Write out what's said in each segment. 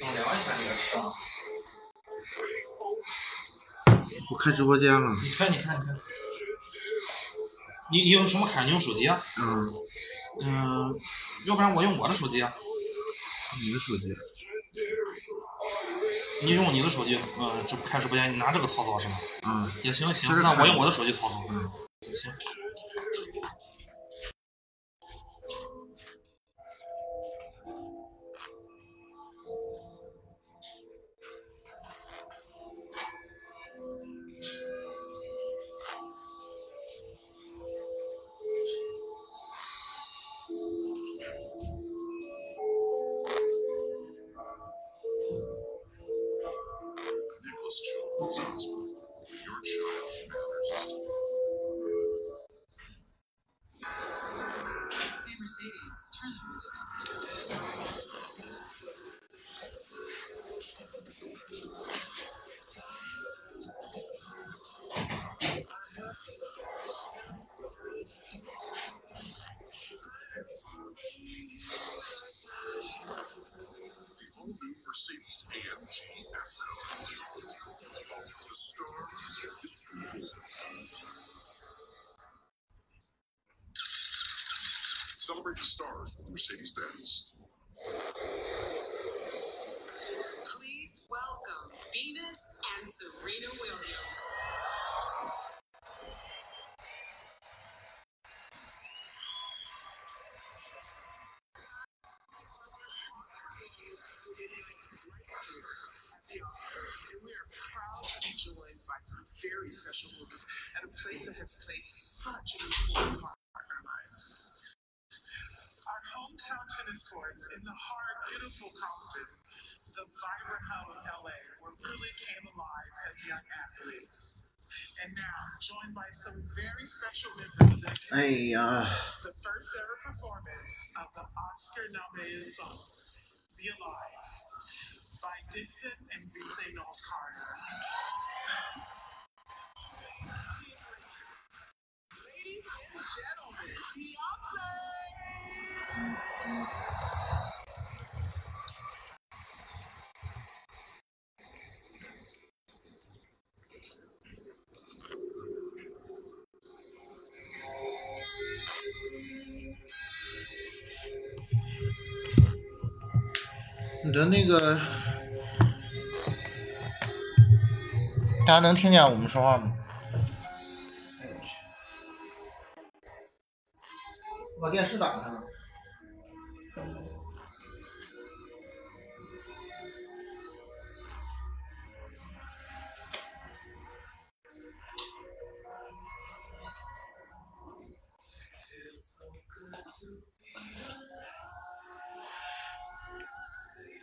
等聊一下你的吃啊。我开直播间了。你看，你看，你看。你你用什么卡？你用手机啊？嗯。嗯，要不然我用我的手机啊。你的手机。你用你的手机，嗯，直开直播间，你拿这个操作是吗？嗯。也行行，那我用我的手机操作。嗯。行。Has played such an important part in our lives. Our hometown tennis courts in the heart, beautiful Compton, the vibrant hub of LA, were really came alive as young athletes. And now, joined by some very special members of the Hey, uh, the first ever performance of the Oscar nominated song, Be Alive, by Dixon and Bisse Knowles Carter. 你的那个，大家能听见我们说话吗？我把电视打开了。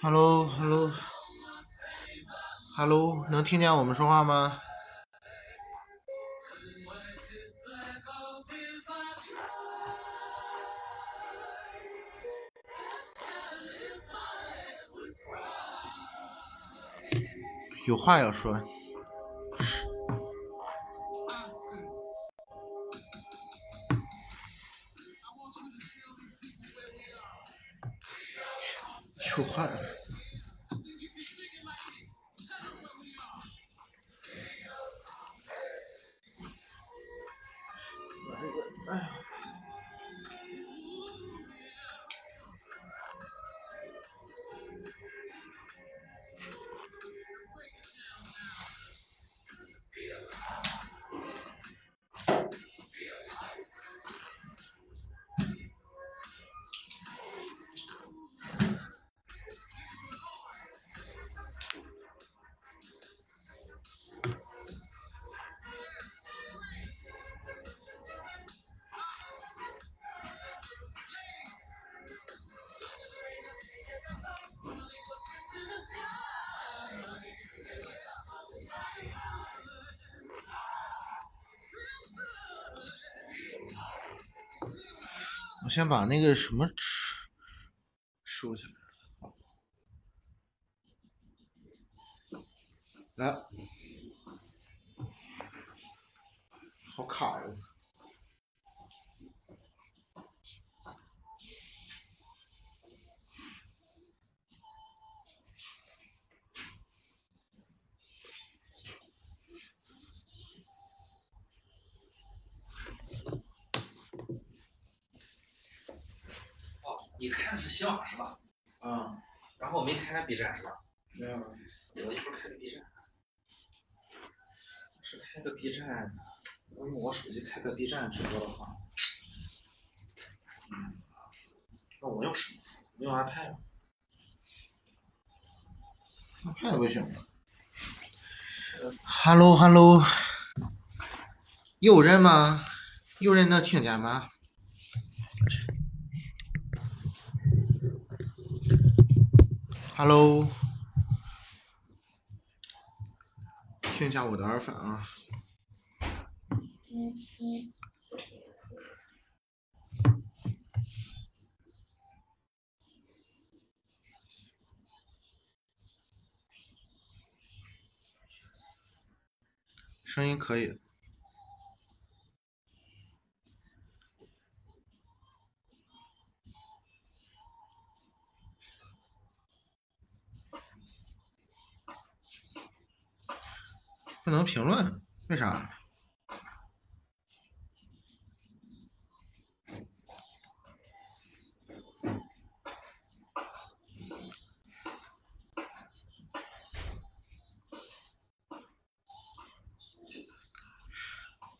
Hello，Hello，Hello，能听见我们说话吗？有话要说。有话。哎先把那个什么收起来，好，来，好卡呀！你开的是吧？啊，然后没开 B 站是吧？没有。我一会儿开个 B 站。是开个 B 站，我用我手机开个 B 站直播的话，嗯，那我用什么？我用 iPad。iPad 不行吗。Hello Hello，有人吗？有人能听见吗？Hello，听一下我的耳返啊。声音可以。不能评论，为啥？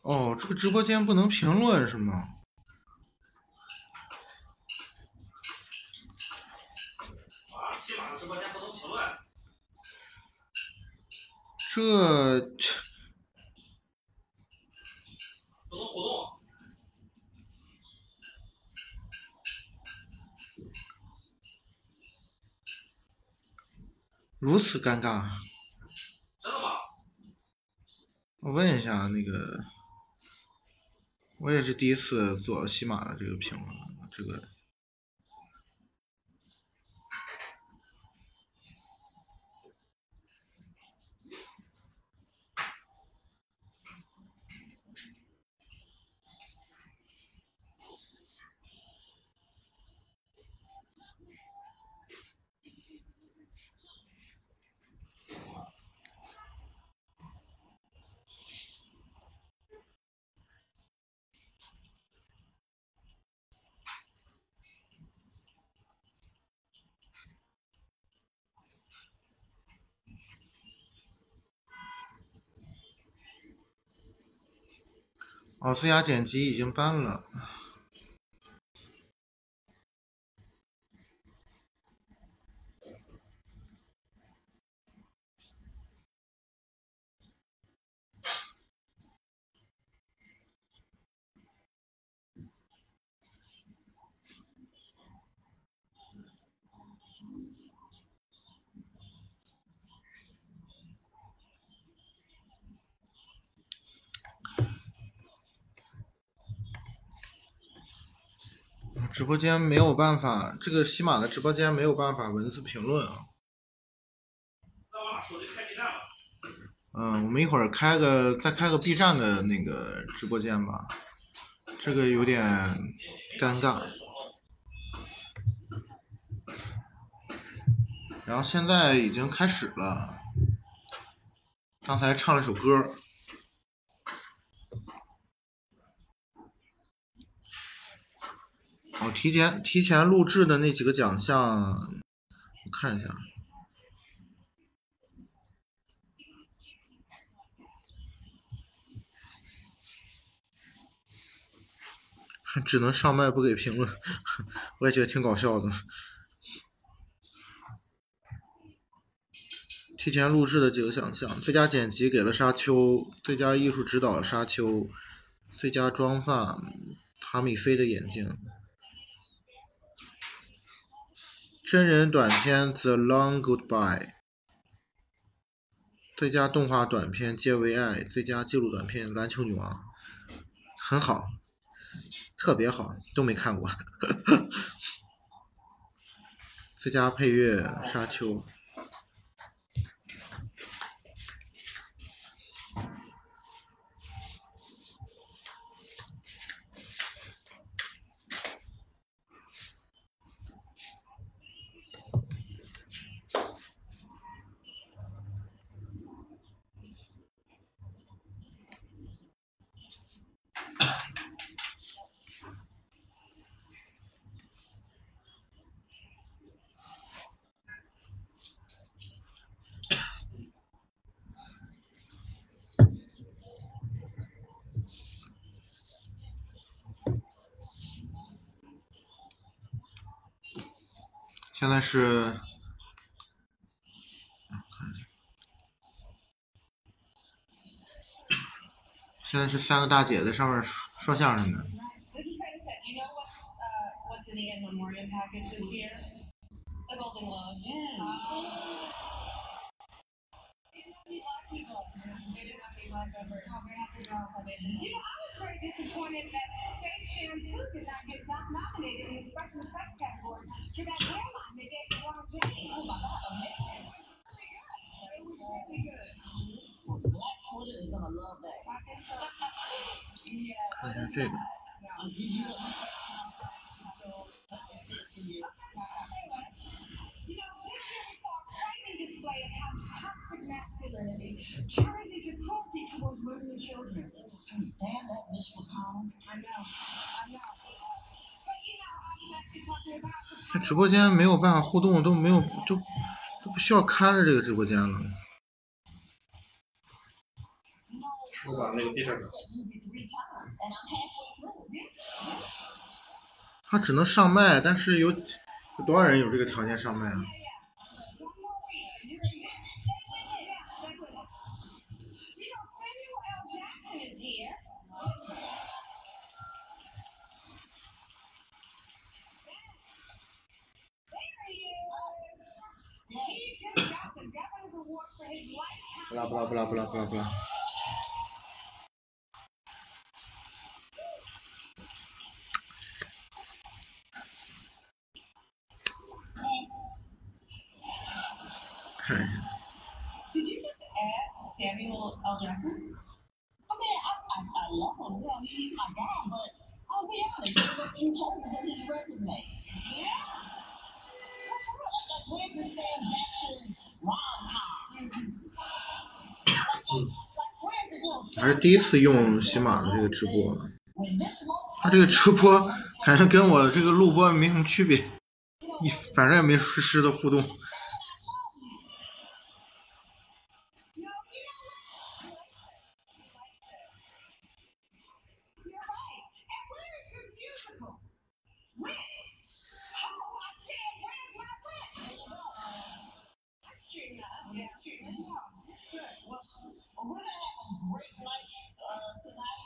哦，这个直播间不能评论是吗？啊，喜马的直播间不能评论。这不能互动。如此尴尬。真的吗？我问一下那个，我也是第一次做喜马的这个评论，这个哦，最佳剪辑已经办了。直播间没有办法，这个喜马的直播间没有办法文字评论啊。那我拿手机开 B 站吧。嗯，我们一会儿开个再开个 B 站的那个直播间吧，这个有点尴尬。然后现在已经开始了，刚才唱了首歌。提前提前录制的那几个奖项，我看一下。只能上麦不给评论，我也觉得挺搞笑的。提前录制的几个奖项：最佳剪辑给了沙丘，最佳艺术指导沙丘，最佳妆发塔米菲的眼镜，真人短片《The Long Goodbye》，最佳动画短片《JVI》，最佳纪录短片《篮球女王》，很好。特别好，都没看过。最佳配乐《沙丘》。现在是，现在是三个大姐在上面说说相声呢。This is kind of sad. You know what, uh, what's in the in memoriam package this year? The Golden Globes. Yeah. Black people. They didn't have any black members. You know, I was very disappointed that Space Jam 2 did not get nom- nominated in the special effects category for that hairline they gave to Ron Jeremy. Oh my God, amazing. It was really good. Black Twitter is gonna love that. I think so. 看一下这个，You know, this year we saw a frightening display of how toxic masculinity turned into cruelty towards women and children. Damn that Mitch McConnell. I know, I know. But you know, I was actually talking about the 这直播间没有办法互动，都没有都都不需要看着这个直播间了。我把那个 through it. 他只能上麦，但是有有多少人有这个条件上麦啊？One more week. You're in there. Yeah, stay with us. You know, Samuel L. Jackson is here. There he is. He's just got the Governor's Award for his lifetime. 不啦不啦不啦不啦不啦不啦。看一下，Did you just add Samuel L. Jackson? I mean, I, I, I love him. You know, he's my guy, but I'll be honest, there's a few holes in his resume. Yeah? Well, for real, like, like where's the Sam Jackson rom-com? Like, 嗯 还是第一次用喜马的这个直播，他这个直播 感觉跟我这个录播没什么区别，你反正也没实时的互动。You're right. And where is his musical? When? Oh, I said, where's my whip? Stream that. Yeah, streaming. Good. Well, well, we're gonna have a great night uh, tonight,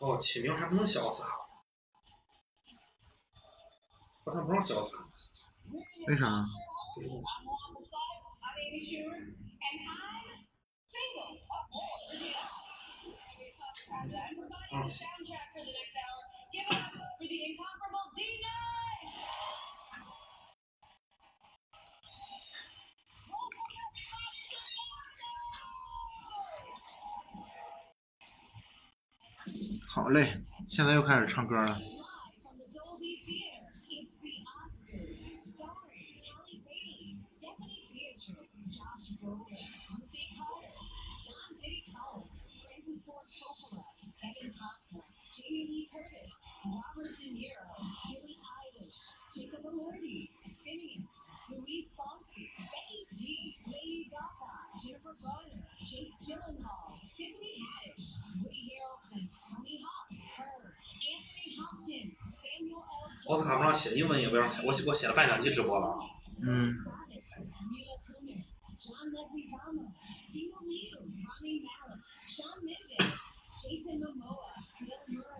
哦，起名还不能写奥斯卡，我他不让小奥斯卡，为啥？好嘞，现在又开始唱歌了。Jamie Lee Curtis, Robert De Niro, Billie Eilish, Jacob Elordi, Phineas, Louise Fonsi, Becky G, Lady Gaga, Jennifer Garner, Jake Gyllenhaal, Tiffany Haddish, Woody Harrelson, Tony Hawk, Her, Anthony Hopkins, Samuel L. 奥斯卡不让写，英文也不让写，我写我写了半两集直播了。嗯，Mila Kunis, John Leguizamo, Simu Liu, Rami Malek, Shawn Mendes, Jason Momoa, Bill Murray,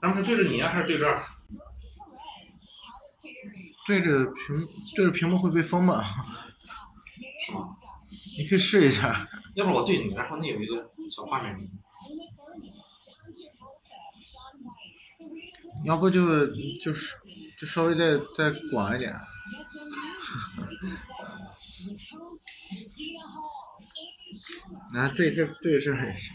咱们是对着你呀、还是对这儿？对着屏，对着屏幕会被封吗？是吗？你可以试一下。要不我对你，然后那有一个小画面。要不就就是就稍微再再广一点。来、对这对这也行。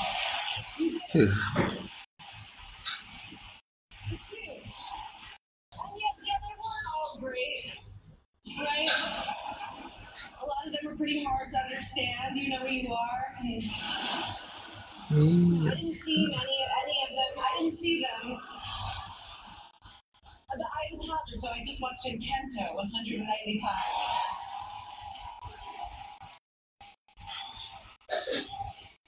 这是什么？And yet, yeah, they weren't all great, right? A lot of them were pretty hard to understand. You know who you are. I mean, 哎 I 呀，didn't see many, any of them. I didn't see them. Uh, But I was Hazard, so I just watched Encanto 195.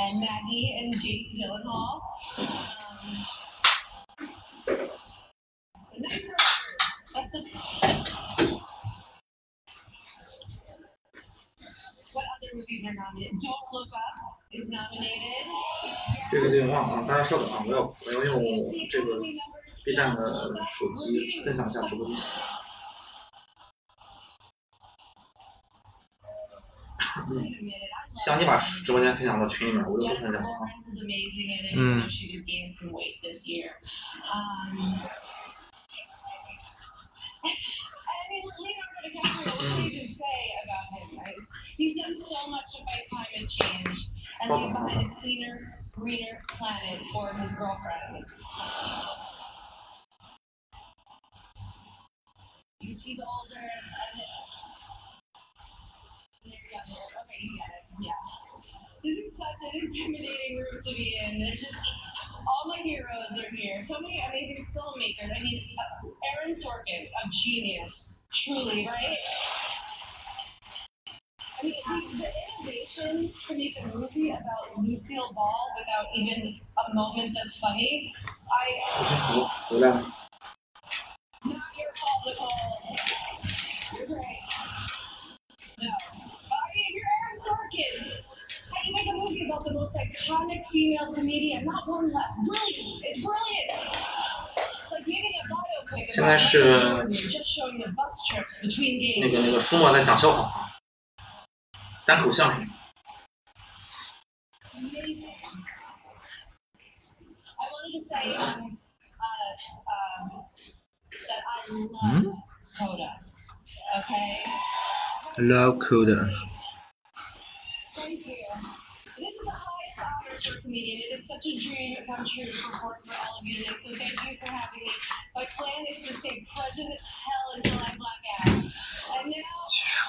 and Will Smith, Penelope, Javier Bardem, and Maggie and Jake Gyllenhaal. Um, What other movies are nominated? Don't Look Up is nominated. 这个有点忘啊，大家稍等啊，我要我要用这个 B 站的手机分享一下直播间。Wait 像你把直播间分享到群里面，我就不分享了啊。Lawrence is Yeah. This is such an intimidating room to be in. There's just all my heroes are here. So many amazing filmmakers. I mean, Aaron Sorkin, a genius, truly, right? I mean, the, innovation to make a movie about Lucille Ball without even a moment that's funny, I. Not your fault, Nicole. You're. No. 现在是那个那个舒墨在讲笑话，单口相声。嗯。Love Koda。For a comedian. It is such a dream to come true to perform for all of you today. So thank you for having me. My plan is to stay present as hell until I black out. And now,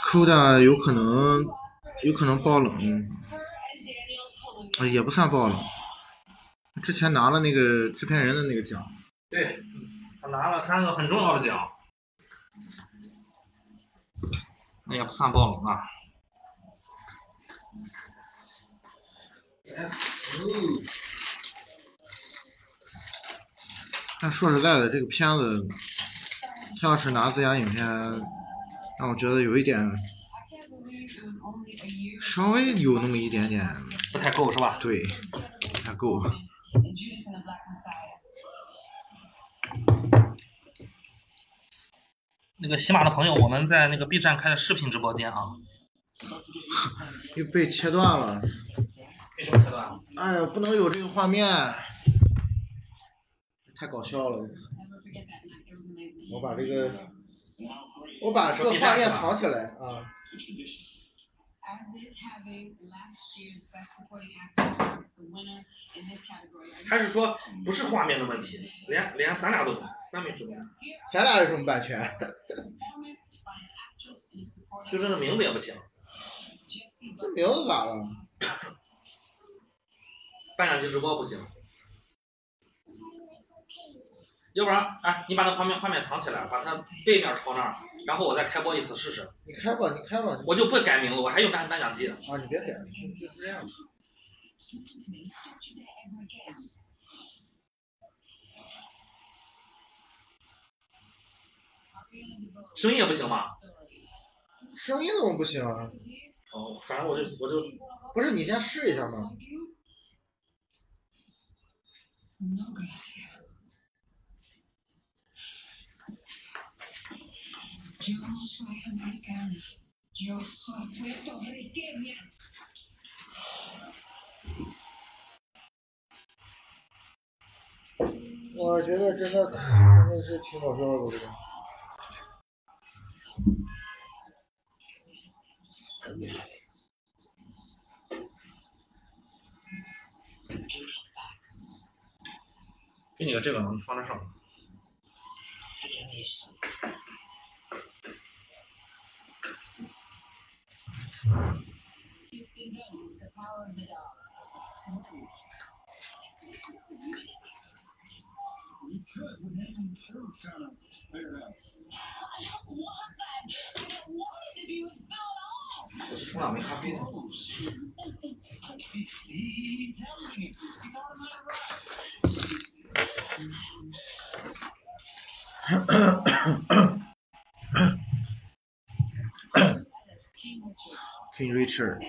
Coda 有可能有可能爆冷也不算爆冷。之前拿了那个制片人的那个奖，对，他拿了三个很重要的奖，那也不算爆冷啊。但说实在的，这个片子，他要是拿最佳影片，让我觉得有一点稍微有那么一点点，不太够是吧？对，不太够。那个喜马的朋友，我们在那个 B 站开的视频直播间啊，又被切断了，哎呀不能有这个画面太搞笑了我把这个我把这个画面藏起来啊。还是说不是画面的问题连连咱俩都咱俩有什么版权？就是那名字也不行。这名字咋了？颁奖季直播不行。要不然，哎，你把那画面画面藏起来，把它背面朝那儿，然后我再开播一次试试。你开吧，你开吧。我就不改名字，我还用颁颁奖季。啊，你别改，就就这样。DeBose 声音也不行吗？声音怎么不行啊？哦，反正我就我就不是你先试一下嘛。我觉得真的真的是挺搞笑的这个给你个这个，能放这上面。我去冲两杯咖啡。King Richard，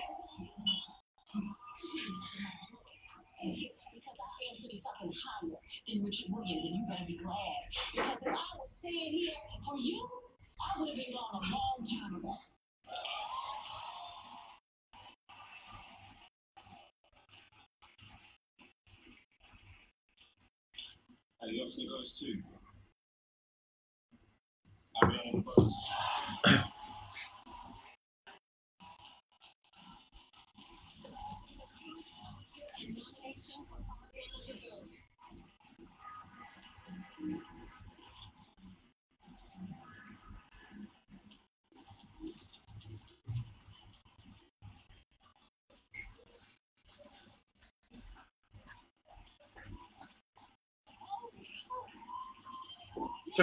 two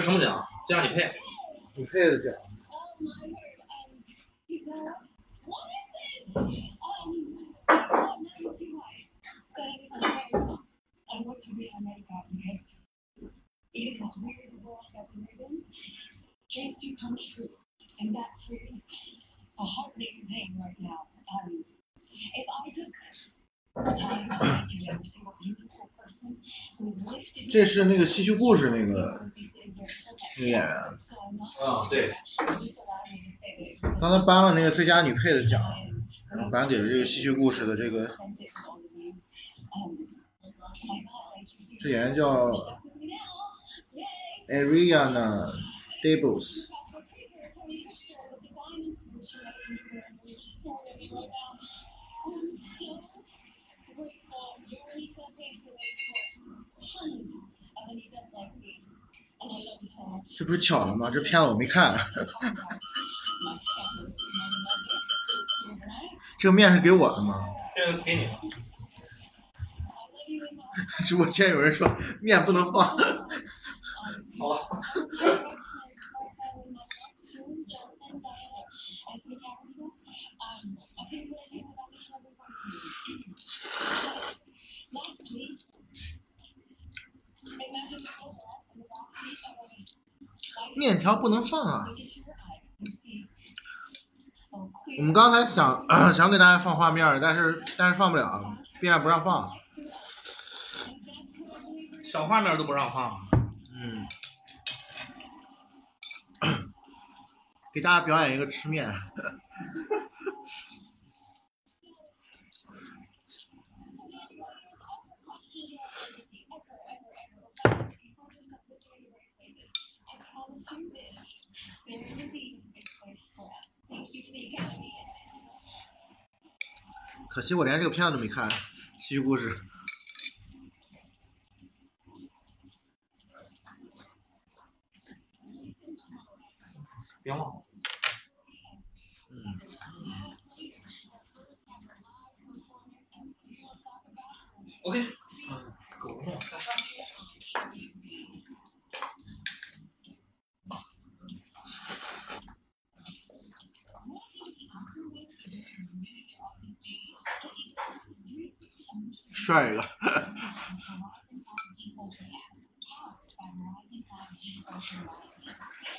什么奖？这样你配，你配的奖。这是那个戏曲故事那个。这演员嗯对。刚才颁了那个最佳女配的奖颁给了这个戏剧故事的这个这演员叫 ariana debbie 这不是巧了吗？这片子我没看，这个面是给我的吗？这个给你。直播间有人说面不能放，好吧。面条不能放啊！我们刚才想 想给大家放画面，但是但是放不了，B 站不让放。小画面都不让放。嗯，给大家表演一个吃面。There will be a big place for us. Thank you to the Academy. 可惜我连这个片子都没看，《戏剧故事》。别忘了。嗯，OK，嗯，狗弄看看。帅了。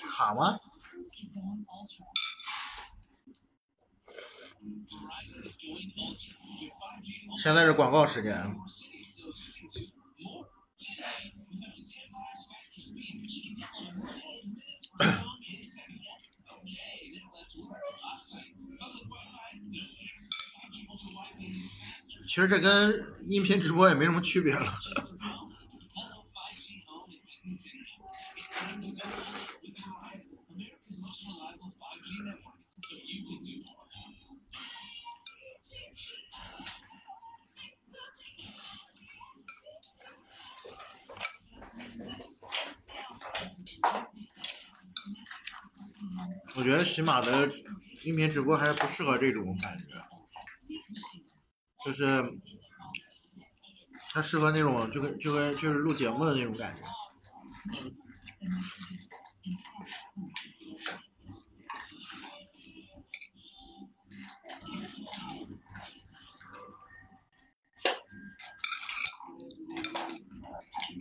卡吗？现在是广告时间。其实这跟音频直播也没什么区别了。我觉得喜马的音频直播还不适合这种感觉，就是它适合那种就跟就跟就是录节目的那种感觉。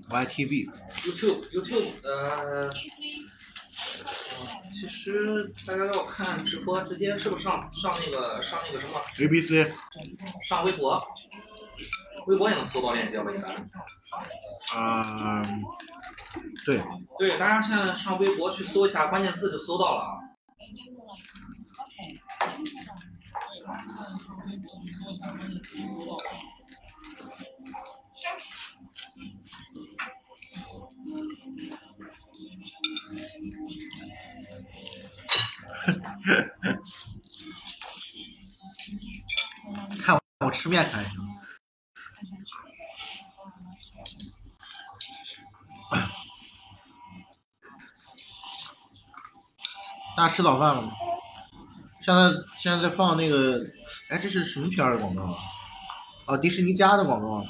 YTB，YouTube YouTube 呃，呃其实大家要看直播，直接是不是上上那个上那个什么 ABC，上微博，微博也能搜到链接吧？应该。啊、对，对，大家现在上微博去搜一下关键字就搜到了啊。看我我吃面看行。大家吃早饭了吗？现在现在在放那个，哎，这是什么片儿的广告啊？哦，迪士尼家的广告。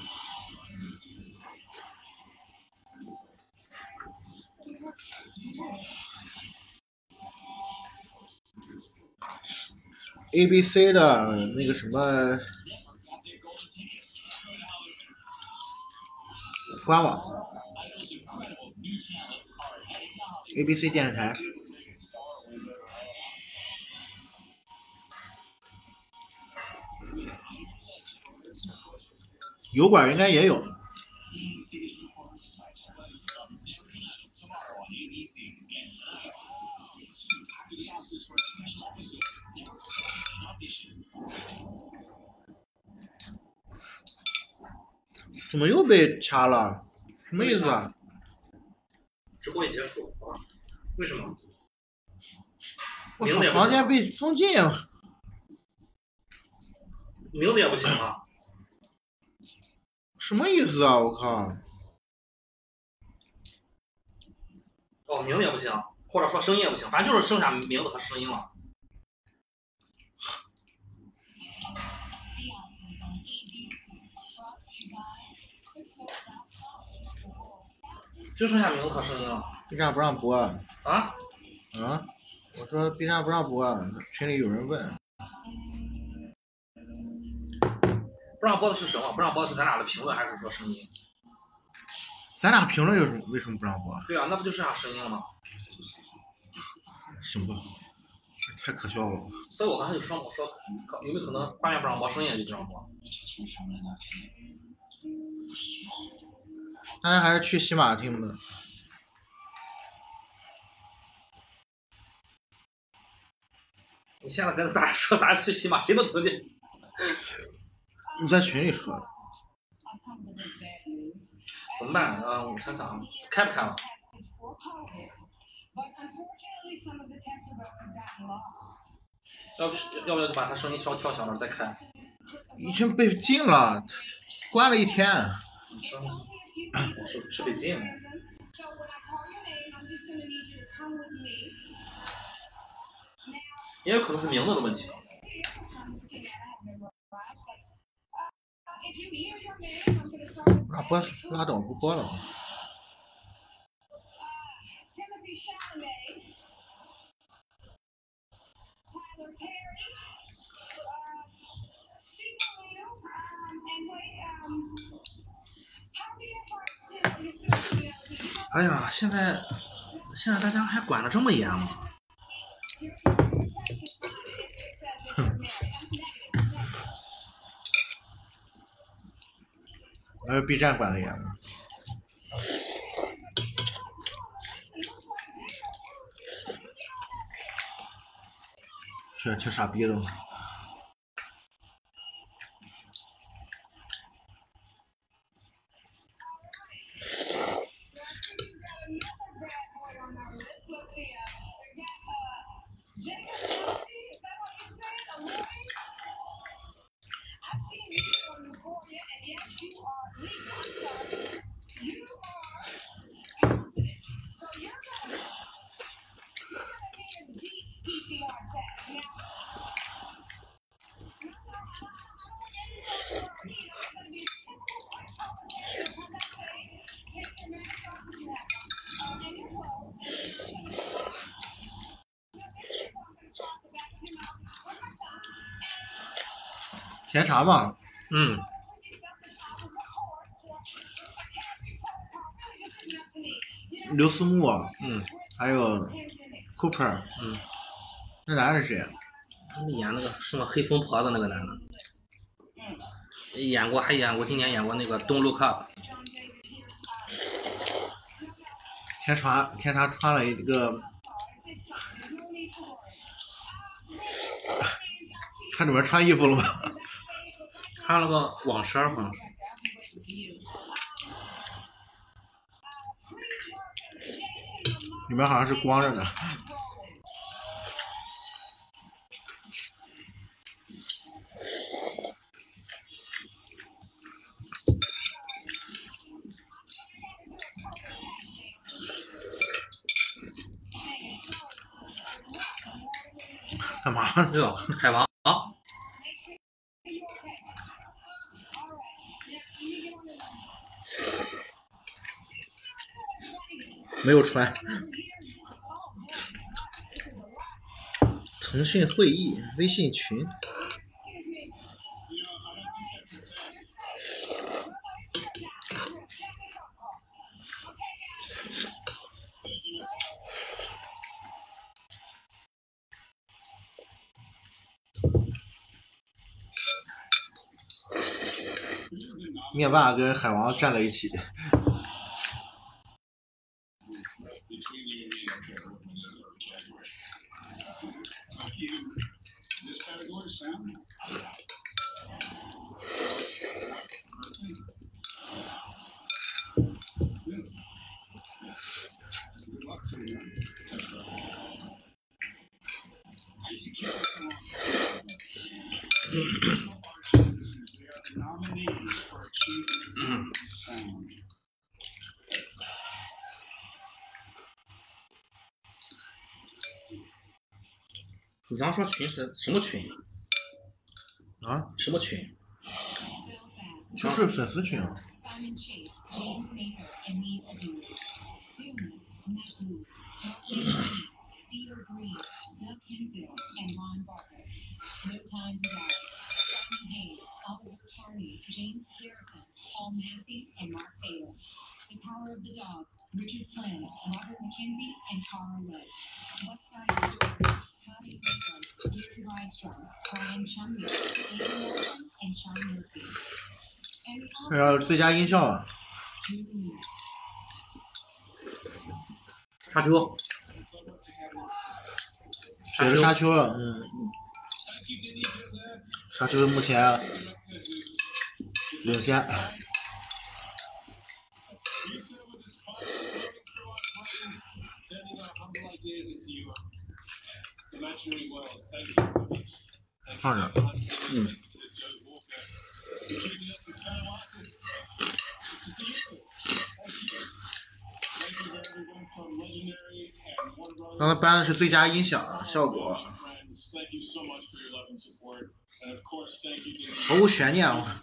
A B C 的那个什么官网，A B C 电视台。油管应该也有。怎么又被掐了？什么意思啊？直播已结束？为什么？我房间被封禁了。名字也不行啊！什么意思啊？我靠！哦，名字也不行，或者说声音也不行，反正就是剩下名字和声音了。就剩下名字和声音了 B 站不让播啊？啊！我说 B 站不让播，群里有人问。不让播的是什么？不让播的是咱俩的评论，还是说声音？咱俩评论有什么？为什么不让播？对啊，那不就剩下声音了吗？行吧，太可笑了。所以我刚才就说，我说可有没有可能画面不让播，声音也就这样播？大家还是去喜马听吧。你现在跟大家说咱去喜马，谁能听见。你在群里说的。怎么办？啊，我想想啊，开不开了.要不要不要就把他声音稍调小点再开？已经被禁了，关了一天。我啊，我是是被禁，也有可能是名字的问题。那播拉倒，不播了。哎呀，现在现在大家还管得这么严吗？还有 B 站管的严吗。是挺傻逼的。甜茶嘛，嗯，刘思慕，嗯，还有 Cooper，嗯，那男的是谁？他们演那个什么黑疯婆子那个男的，演过还演过今年演过那个《Don't Look Up》，天传天茶穿了一个，看里面穿衣服了吗？穿了个网衫好像是。里面好像是光着的。干嘛？哎呦，海王没有穿。腾讯会议微信群，灭霸跟海王站在一起。between you and me, I'm sure we're in another category. So you, this category, Sam? Good luck to you. They are the nominees for Achievement Sound. 你刚说群是什么群？啊，什么群？就是粉丝群啊。然后最佳音效啊，沙丘。也是沙丘了，嗯，沙丘目前领先。Sending out humble ideas into your imaginary world. Thank you so much. Thank you 放着 so much. 嗯 This is Joe Walker. 是最佳音响效果，毫无悬念啊！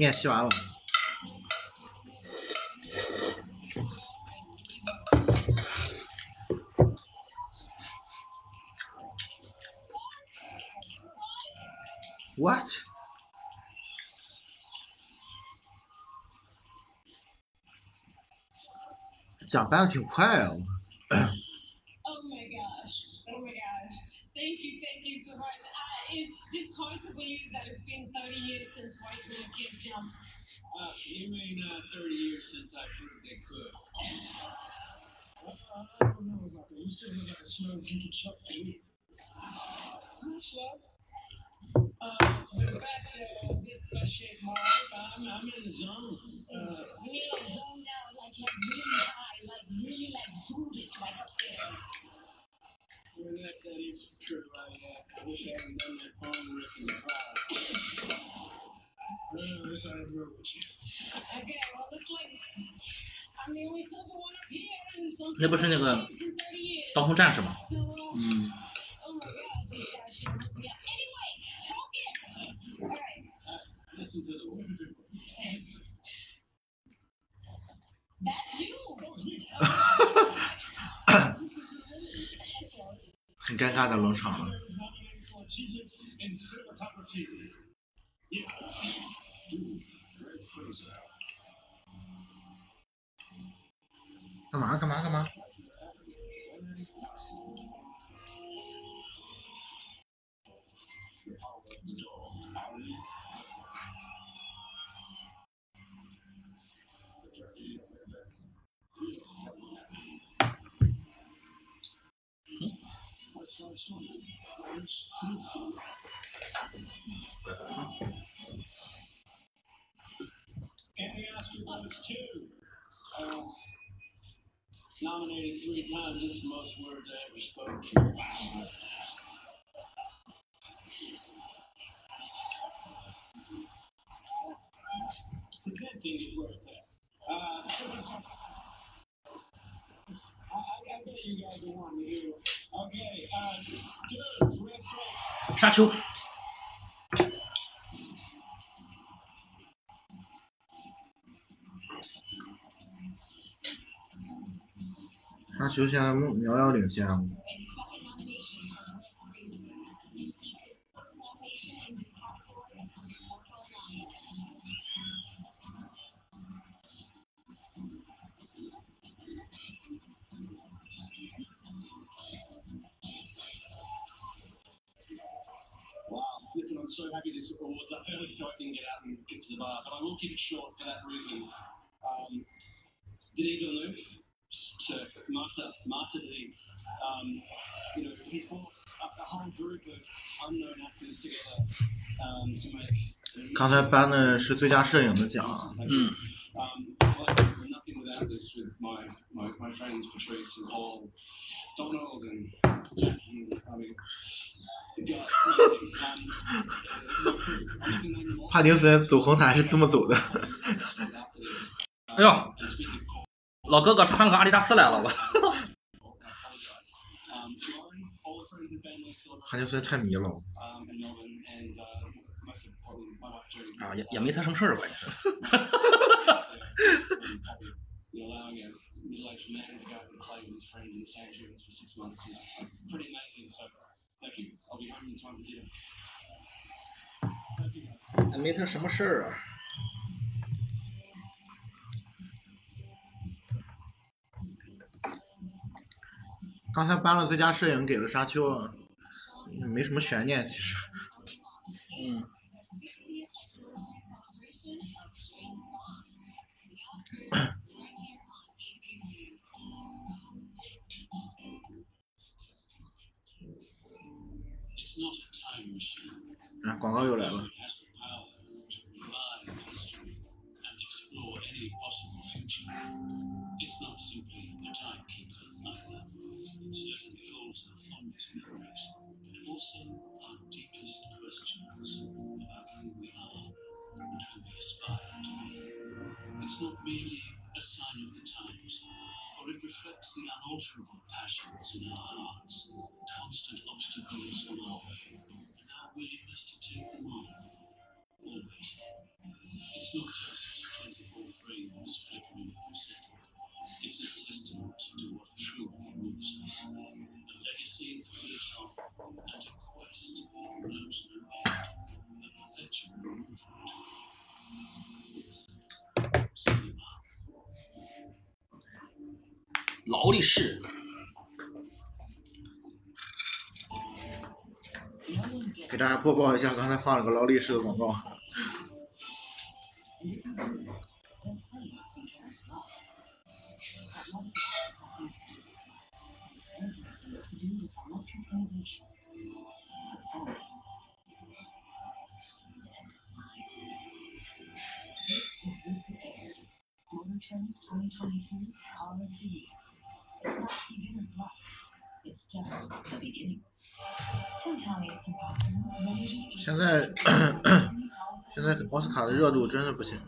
面吸完了，What？奖颁的挺快啊！Oh my gosh. Oh my gosh. Thank you, thank you so much. I, it's just hard to believe that it's been 30 years since white men can jump. Uh, you mean uh, 30 years since I proved they could? Uh, I don't know about that. You still look like a slow drinking Chuck to me. Not slow. Uh, the fact that this uh, shit mark, I'm, I'm in the zone. Uh, Real zoned out, like like really high, like really like booted, like up there. well, that, that is true. I, uh, I wish I hadn't done that phone rip in the crowd. Well, I wish I had rode with you. Okay, well, looks like I'm the only silver one up here, and some 那不是那个刀锋战士吗？So, 嗯，oh my gosh, you guys should look me up. Anyway, focus. All right. Uh, listen to the listen to the That's you. 大的冷场了干嘛？干嘛？干嘛？Andy Oscar votes two. Uh, nominated three times. This is the most words I ever spoke. The good thing is worth that. Uh, I, I, I bet you guys wanting to hear. 沙丘，沙丘现在遥遥领先。Keep it short for that reason. Um, Denis Villeneuve, so Master, Master Denis, um, you know, he brought a, a whole group of unknown actors together um, to make. 刚才颁的是最佳摄影的奖，嗯，Um, like, we're nothing without this with my, my, my friends Patrice and Paul, Donald and Jackie. I mean, the guy, um, I can name them 帕丁森走红毯是这么走的。哎呦，老哥哥穿了个阿迪达斯来了吧？Um, 帕丁森太迷了，um, uh. 啊，也也没他什么事儿，吧，也是。没他什么事儿啊？刚才搬了最佳摄影给了沙丘啊没什么悬念其实。嗯。啊，广告又来了。 has the power to revive history and explore any possible future. It's not simply a timekeeper either. It certainly holds our fondest memories, but also our deepest questions about who we are and who we aspire to be. It's not merely reflects the unalterable passions in our hearts, constant obstacles on our way, and our willingness to take them on. Always. It's not just 24 frames flickering every second. It's a testament to what truly moves us. A legacy lives on, and a quest that knows no end. A perpetual movement. 劳力士，给大家播报一下，刚才放了个劳力士的广告。Is this the air? Motor Trends 2022 Car 现在 现在奥斯卡的热度真的不行。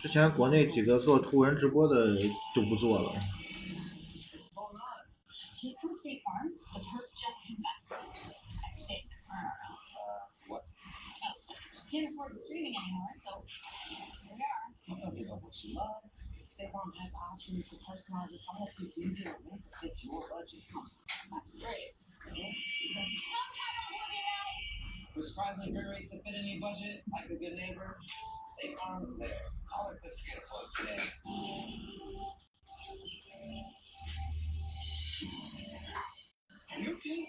之前国内几个做图文直播的就不做了。Can't afford the streaming anymore, so here we are. I'm talking about what you love. Farm has options to personalize your policy so you a rate that fits your budget. That's great. Sometimes we'll be right. With surprisingly good rates that fit any budget, like a good neighbor, State Farm is there. Call or put together quote today. Are you okay?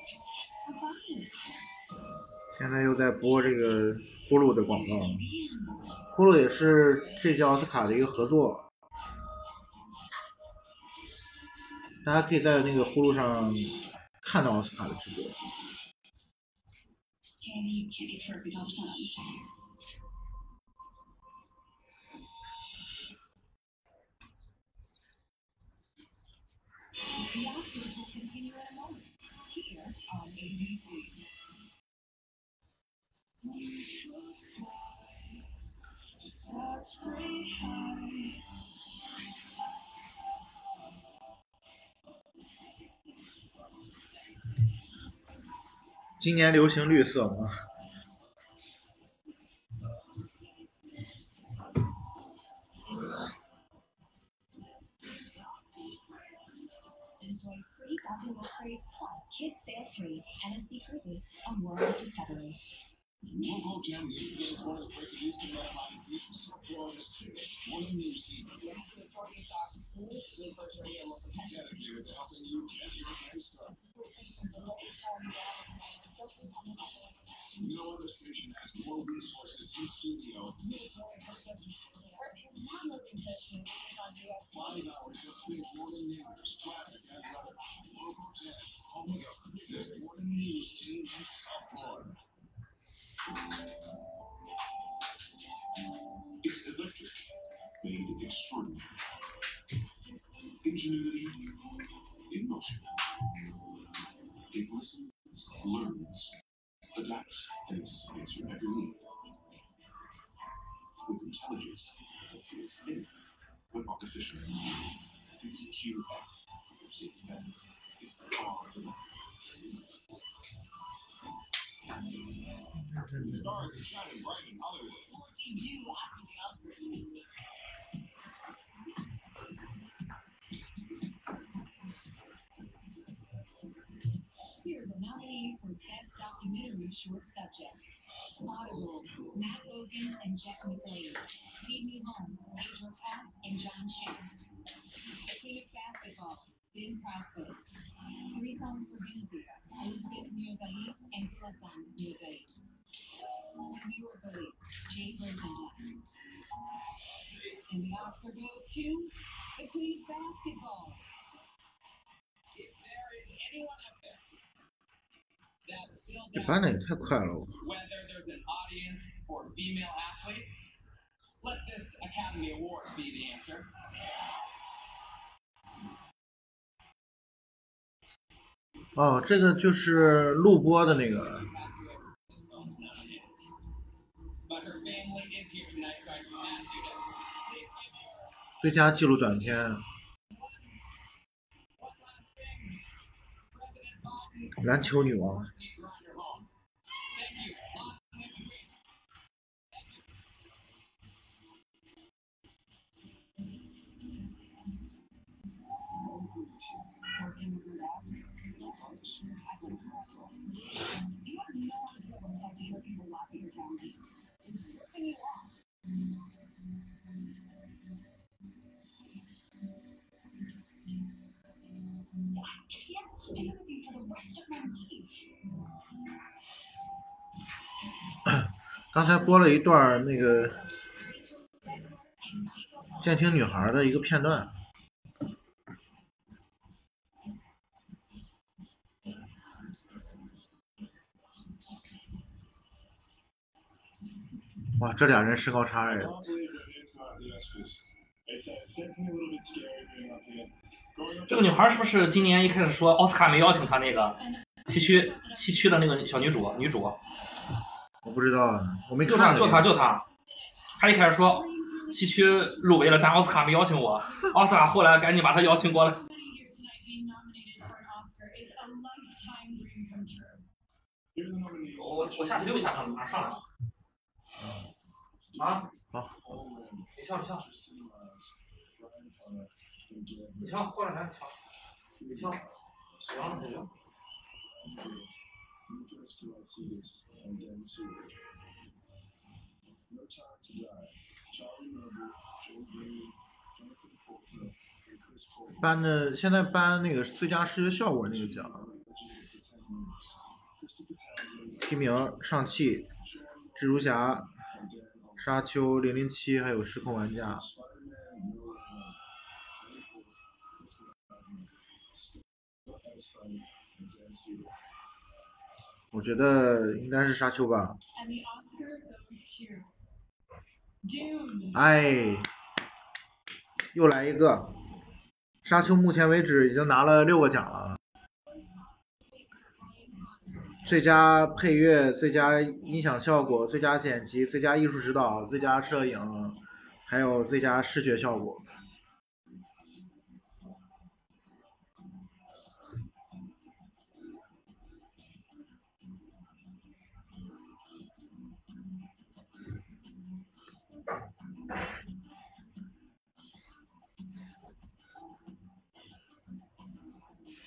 I'm fine. 现在又在播这个呼噜的广告，呼噜也是这届奥斯卡的一个合作，大家可以在那个呼噜上看到奥斯卡的直播。今年流行绿色吗？Enjoy free Fabulous Trades Plus Kids Sale Free NSC Cruises on World of Discovery. One hometown news begins one of the breaking news to my mind. Florida's morning news team National Authority of Schools, Newport Radio will protect you. dedicated to helping you get your day started. No other station has more resources in studio. Five hours of quick morning news, traffic, and weather. Local 10, home of the quickest morning news team in South Florida. It's electric, made extraordinary. Ingenuity 搬的也太快了哦这个就是录播的那个。最佳纪录短片。篮球女王。刚才播了一段那个监听女孩的一个片段。哇，这俩人身高差哎。这个女孩是不是今年一开始说奥斯卡没邀请她那个西区西区的那个小女主女主？我不知道啊，我没看。就她就她就她，她一开始说西区入围了，但奥斯卡没邀请我，奥斯卡后来赶紧把她邀请过来。我我下去溜一下，他马上上来了。啊？好。你笑，你笑。你笑，过来来，笑。你笑。谁让你笑？颁的现在颁那个最佳视觉效果那个奖，提名上汽、蜘蛛侠、沙丘零零七，还有失控玩家。我觉得应该是沙丘吧。哎，又来一个。沙丘目前为止已经拿了六个奖了。最佳配乐、最佳音响效果、最佳剪辑、最佳艺术指导、最佳摄影，还有最佳视觉效果。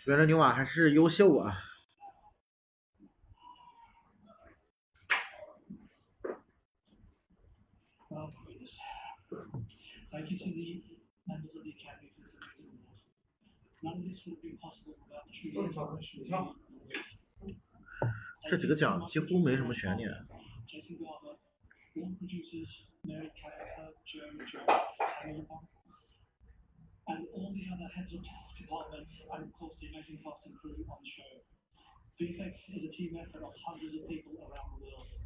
原来牛马还是优秀啊。Thank you to the members of the Academy for this amazing award. None of this would have been possible without the truly 李潇李潇，这几个奖几乎没什么悬念。Jason Garber, all the producers, Mary Carter, Joe, Joe, Emily Bond, and all the other heads of departments, and of course the amazing cast and crew on the show. VFX is a team effort of hundreds of people around the world.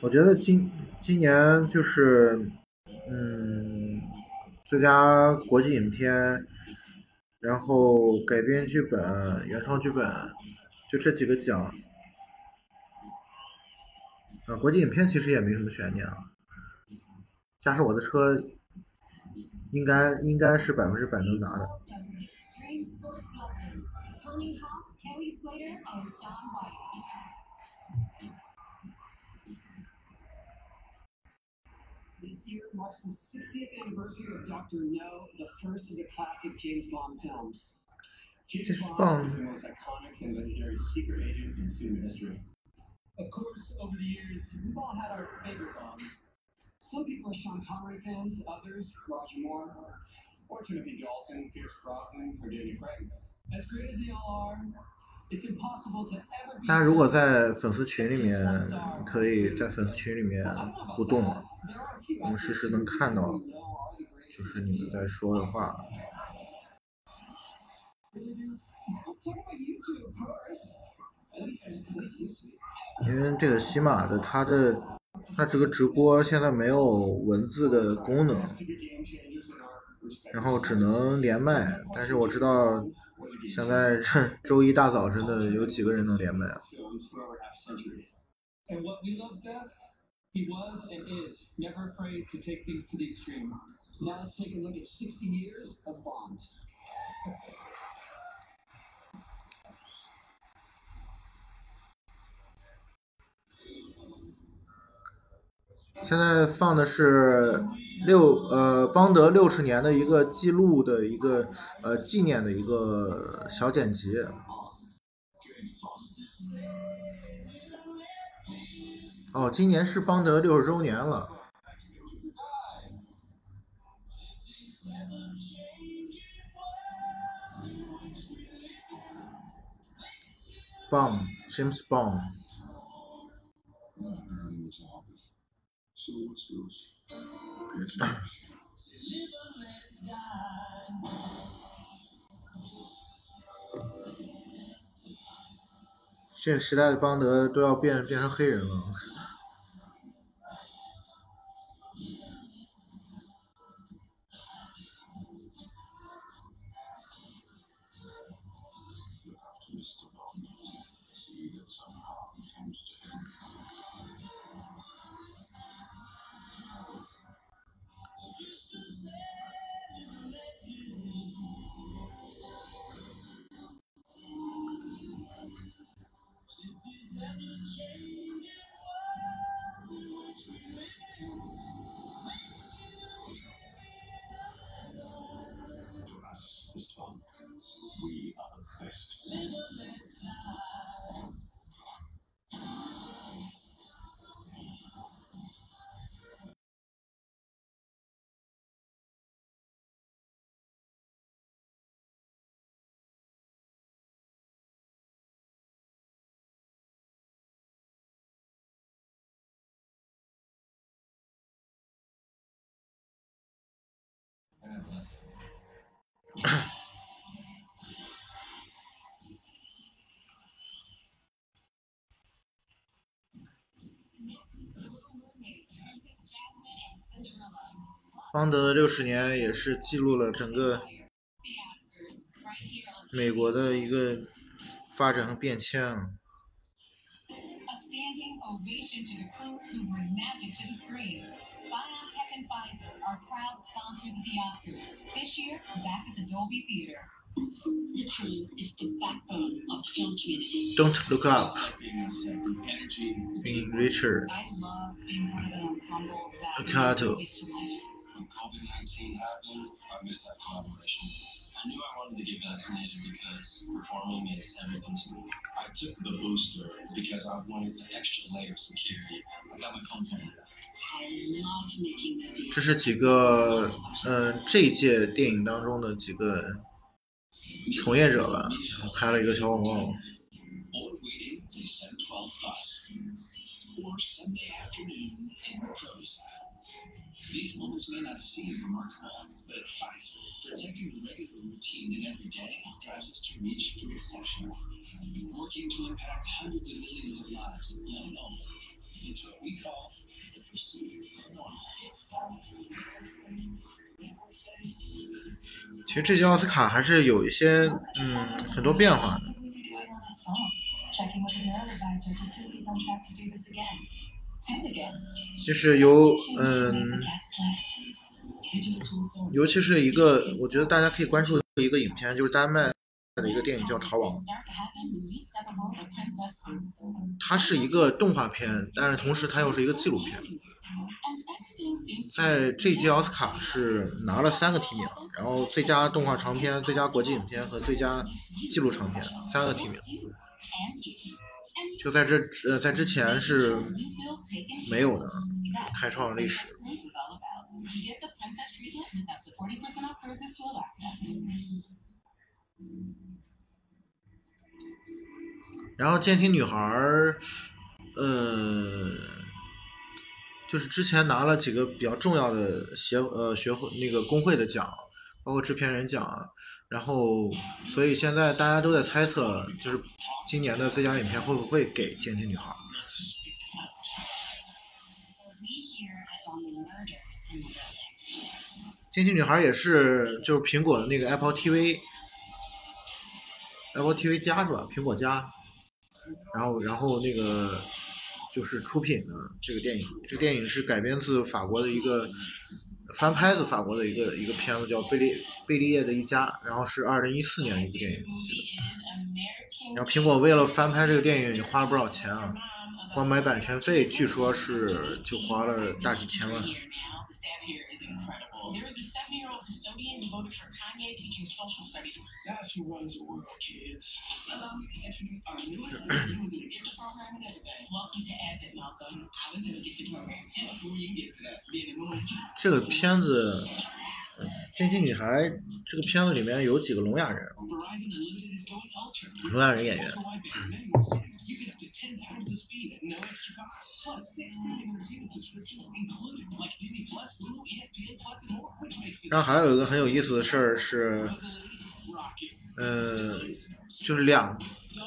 我觉得今今年就是，嗯，最佳国际影片，然后改编剧本、原创剧本，就这几个奖。啊，国际影片其实也没什么悬念啊。加上我的车，应该应该是百分之百能拿的。Extreme sports legends Tony Hawk, Kelly Slater, and Sean White. this year marks the 60th anniversary of Dr. No, the first of the classic James Bond films. James James Bond. Bond is the most iconic and legendary secret agent in cinema history. Of course, over the years, we've all had our favorite Bonds. Some people are Sean Connery fans, others Roger Moore, or Timothy Dalton, Pierce Brosnan, or Daniel Craig. As great as they all are, 大家如果在粉丝群里面，可以在粉丝群里面互动，我们实时能看到，就是你们在说的话。因为这个喜马的，它的它这个直播现在没有文字的功能，然后只能连麦，但是我知道。现在趁周一大早晨的有几个人能连麦啊？现在放的是六呃邦德六十年的一个记录的一个呃纪念的一个小剪辑。哦，今年是邦德六十周年了。Bond James Bond。现时代的邦德都要变变成黑人了。Us, Mr. Bond, we are the best. 邦德的六十年也是记录了整个美国的一个发展和变迁啊。 A standing ovation to the crews who bring magic to the screen. BioNTech and Pfizer are proud sponsors of the Oscars. This year, back at the Dolby Theater. The crew is the backbone of the film community. Don't look up being on set, the energy, the in teamwork. Richard. I love being part of an ensemble that Kato. When COVID 19 happened, I missed that collaboration. I knew I wanted to get vaccinated because performing is everything to me. I took the booster because I wanted the extra layer of security. I got my phone making movies. 这是几个呃这一届电影当中的几个从业者吧，拍了一个小广告。Or waiting the 712 bus. Or Sunday afternoon in protocol. These moments may not seem remarkable, but at Pfizer, protecting the regular routine in every day drives us to reach for exceptional. Working to impact hundreds of millions of lives, young and old, into what we call the pursuit of normal. 其实这届奥斯卡还是有一些嗯很多变化的。就是由嗯尤其是一个我觉得大家可以关注一个影片就是丹麦的一个电影叫逃亡。它是一个动画片但是同时它又是一个纪录片。在这届奥斯卡是拿了三个提名然后最佳动画长片最佳国际影片和最佳纪录长片三个提名。就在这呃，在之前是没有的，开创了历史。然后，监听女孩儿，呃，就是之前拿了几个比较重要的协呃学会那个工会的奖，包括制片人奖啊。然后所以现在大家都在猜测，就是今年的最佳影片会不会给监听女孩儿？监听女孩也是就是苹果的那个 Apple TV。Apple TV 加是吧？苹果加，然后然后那个就是出品的这个电影，这个电影是改编自法国的一个翻拍自法国的一个一个片子，叫《贝利贝利叶的一家》，然后是二零一四年一部电影，记得。然后苹果为了翻拍这个电影，花了不少钱啊，光买版权费据说是就花了大几千万。Here now, the staff here is incredible. There is a seven-year-old custodian devoted for Kanye teaching social studies. That's who runs the world, kids. Allow me to introduce our newest leader who's in the gifted program and everything. Welcome to Abbott, Malcolm. I was in the gifted program too. Who were you gifted at? Being a movie. 这个片子， 《星际女孩》这个片子里面有几个聋哑人，聋哑人演员。然后还有一个很有意思的事儿是，呃，就是两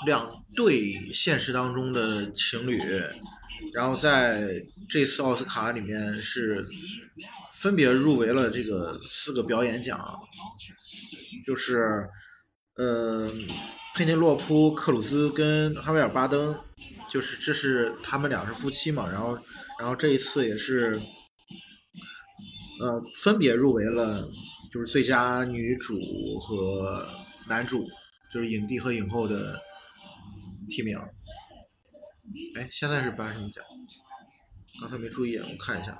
两对现实当中的情侣，然后在这次奥斯卡里面是分别入围了这个四个表演奖，就是呃佩内洛普·克鲁兹跟哈维尔·巴登，就是这是他们俩是夫妻嘛，然后然后这一次也是呃分别入围了就是最佳女主和男主，就是影帝和影后的提名。哎，现在是颁什么奖？刚才没注意，我看一下。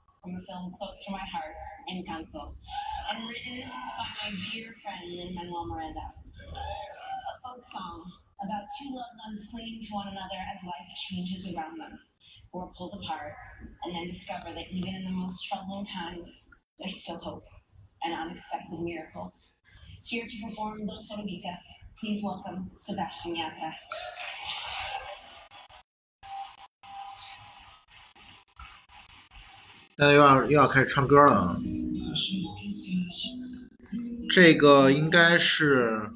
from a film close to my heart, Encanto, and written by my dear friend Lin-Manuel Miranda. A folk song about two loved ones clinging to one another as life changes around them, who are pulled apart, and then discover that even in the most troubling times, there's still hope and unexpected miracles. Here to perform Los Oruguitas, please welcome Sebastian Yatra. 现在又要又要开始唱歌了！这个应该是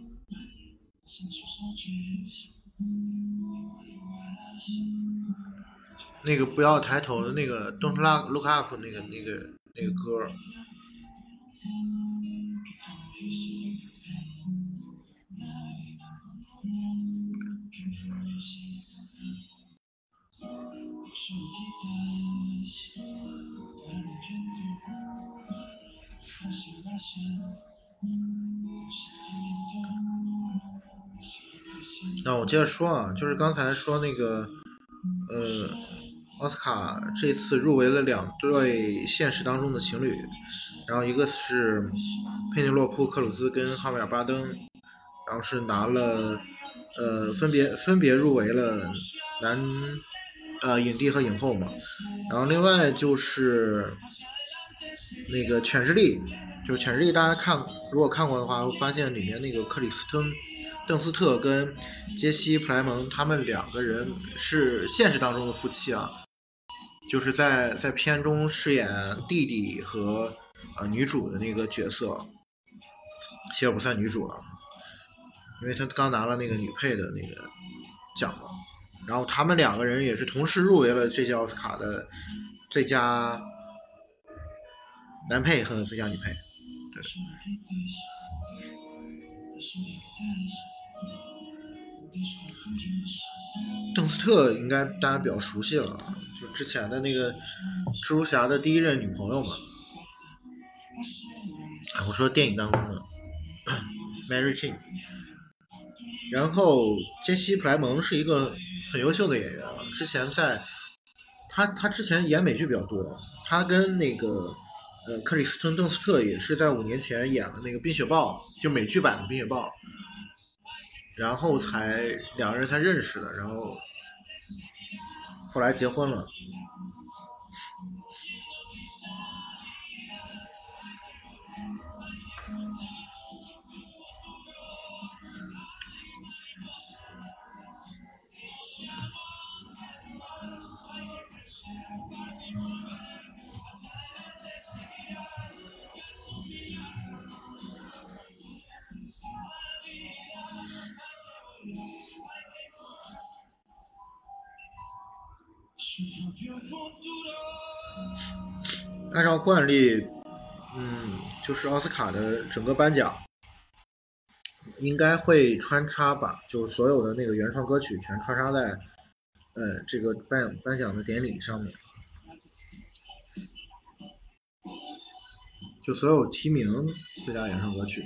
那个不要抬头的那个 Don't Look Look Up 那个那个那个歌。那我接着说啊，就是刚才说那个，呃，奥斯卡这次入围了两对现实当中的情侣，然后一个是佩内洛普·克鲁兹跟哈维尔·巴登，然后是拿了，呃，分别分别入围了男，呃，影帝和影后嘛，然后另外就是那个《犬之力》，就是《犬之力》，大家看如果看过的话，会发现里面那个克里斯滕。邓斯特跟杰西·普莱蒙他们两个人是现实当中的夫妻啊，就是在在片中饰演弟弟和呃女主的那个角色，其实不算女主了，因为他刚拿了那个女配的那个奖嘛。然后他们两个人也是同时入围了这届奥斯卡的最佳男配和最佳女配。邓斯特应该大家比较熟悉了，就之前的那个蜘蛛侠的第一任女朋友嘛。我说电影当中的 Mary Jane。然后杰西·普莱蒙是一个很优秀的演员啊，之前在他他之前演美剧比较多，他跟那个呃克里斯滕·邓斯特也是在五年前演了那个《冰雪暴》，就美剧版的《冰雪暴》，然后才两个人才认识的，然后后来结婚了。按照惯例，嗯，就是奥斯卡的整个颁奖应该会穿插吧，就是所有的那个原创歌曲全穿插在呃这个颁颁奖的典礼上面，就所有提名最佳原创歌曲。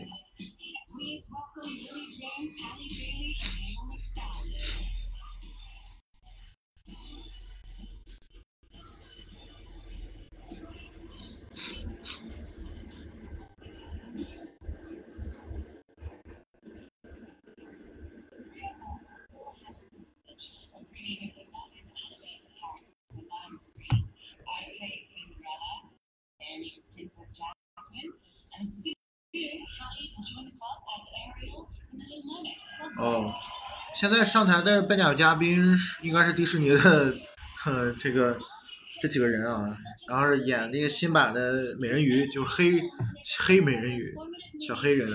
哦，现在上台的颁奖嘉宾是应该是迪士尼的，哼，这个这几个人啊，然后是演那个新版的美人鱼，就是黑黑美人鱼，小黑人，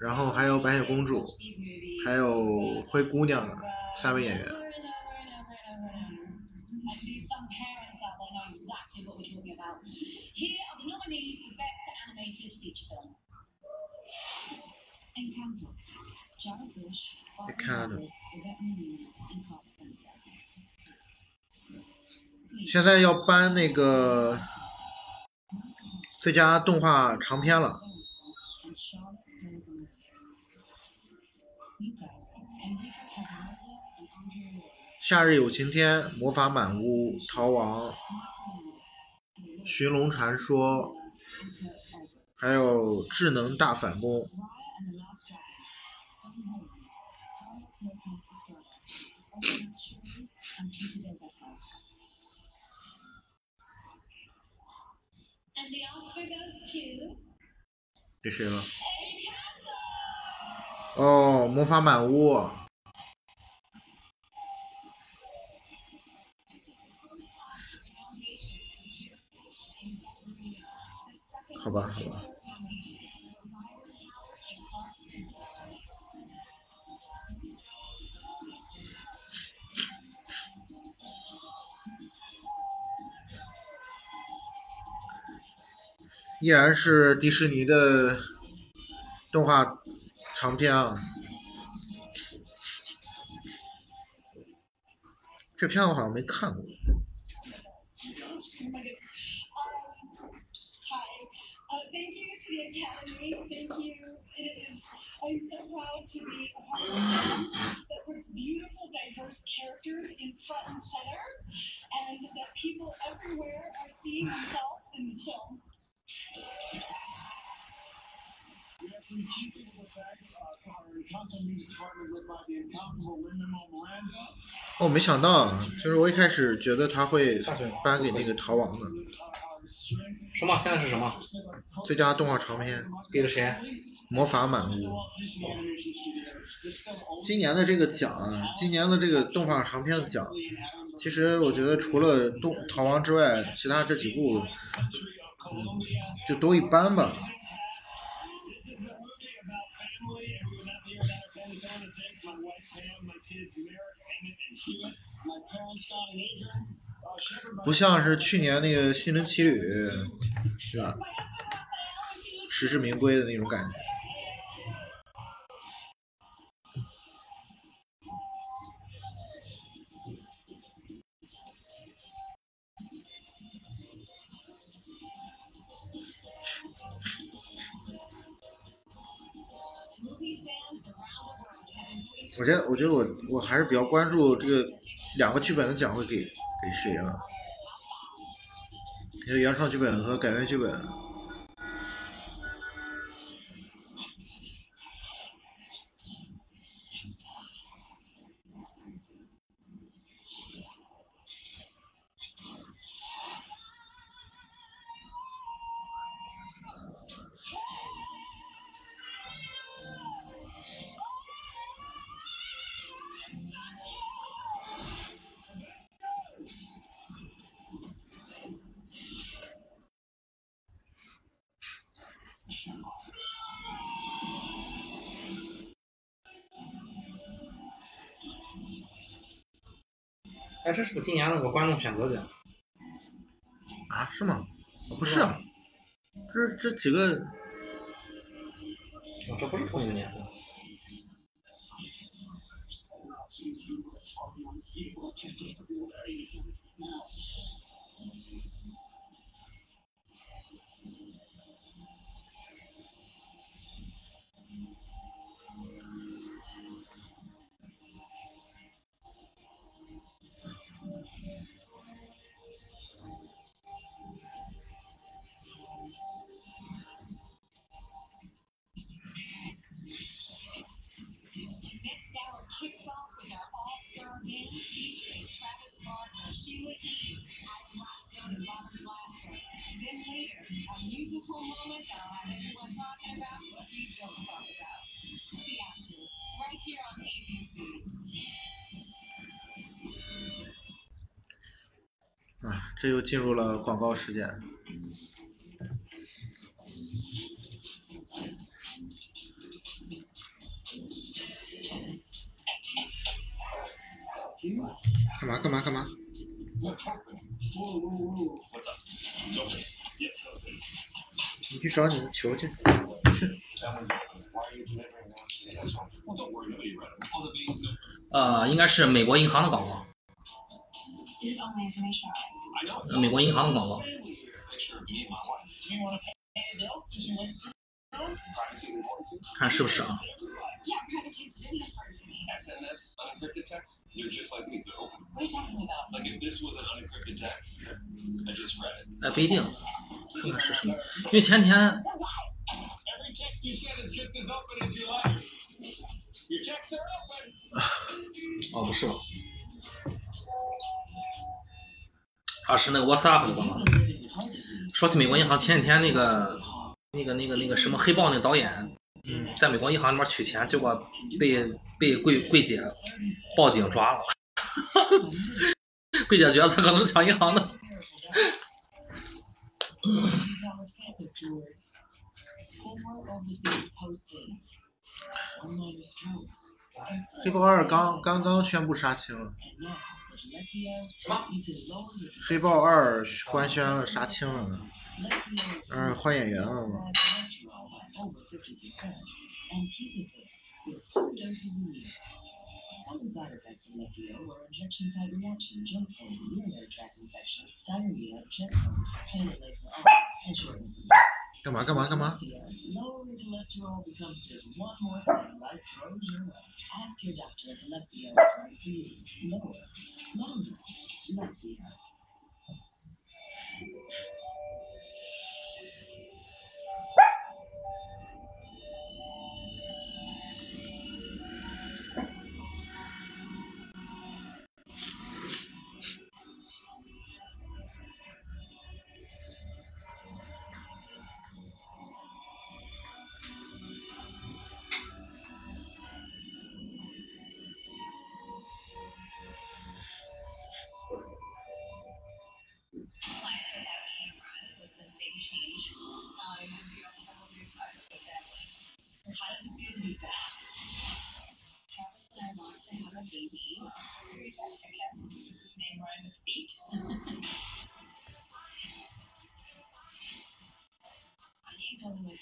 然后还有白雪公主，还有灰姑娘的三位演员。现在要颁那个最佳动画长片了，夏日有晴天、魔法满屋、逃亡、寻龙传说，还有智能大反攻。给谁了？哦魔法满屋。好吧好吧。依然是迪士尼的动画长片啊。这片我好像没看过。We have some keeping with that. Uh, our Encanto music department led by the incomparable Lin-Manuel Miranda. 哦，没想到啊，就是我一开始觉得他会颁给那个逃亡的 Uh, 什么？现在是什么？最佳动画长片《给了谁？魔法满屋》。今年的这个奖啊，今年的这个动画长片奖，其实我觉得除了动逃亡之外，其他这几部，嗯，就都一般吧。不像是去年那个西门奇旅，是吧？实至名归的那种感觉。我觉得，我觉得我我还是比较关注这个两个剧本的奖会给给谁了，一个原创剧本和改编剧本。哎，这是不是今年那个观众选择奖？啊，是吗？不是啊，这这几个哦，这不是同一个年份。啊，这又进入了广告时间。干嘛干嘛干嘛？你去找你的球去。去。呃，应该是美国银行的广告。呃美国银行的广告。看是不是啊？哎，不一定，看看是什么。因为前天……哦，不是吧？啊，是那个 WhatsApp 的，哥们。说起美国银行，前几天那个……那个那个那个什么黑豹那导演嗯。在美国银行里面取钱结果被被柜柜姐报警抓了。柜姐觉得他可能是抢银行的。黑豹二刚刚刚宣布杀青了什么？黑豹二官宣了杀青了嗯，换演员了吗？干嘛干嘛干嘛？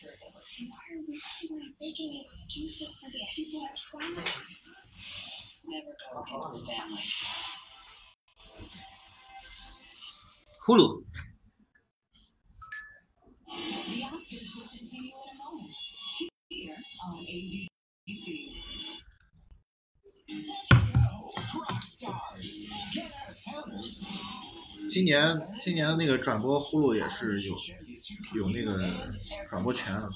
Why are we always making excuses for the people that try? Never go against the family. Hulu，The Oscars will continue in a moment. Here on ABC. Rock stars, get out of towners. 今年今年那个转播呼噜也是有有那个转播权、啊。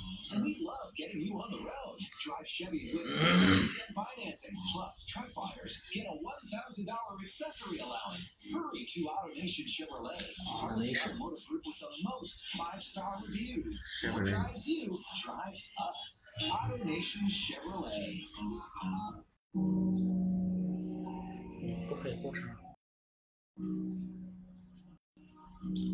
不可以过长。Nicholas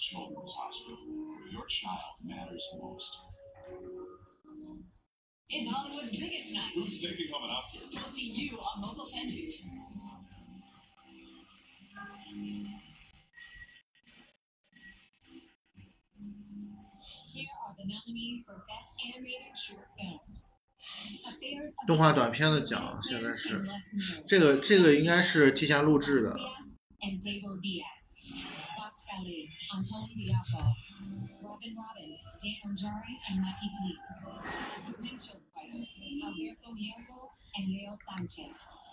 Children's Hospital, where your child matters most. It's Hollywood's biggest night. Who's taking home an Oscar? We'll see you on local 10 News. 动画短片的奖现在是这个这个应该是提前录制的，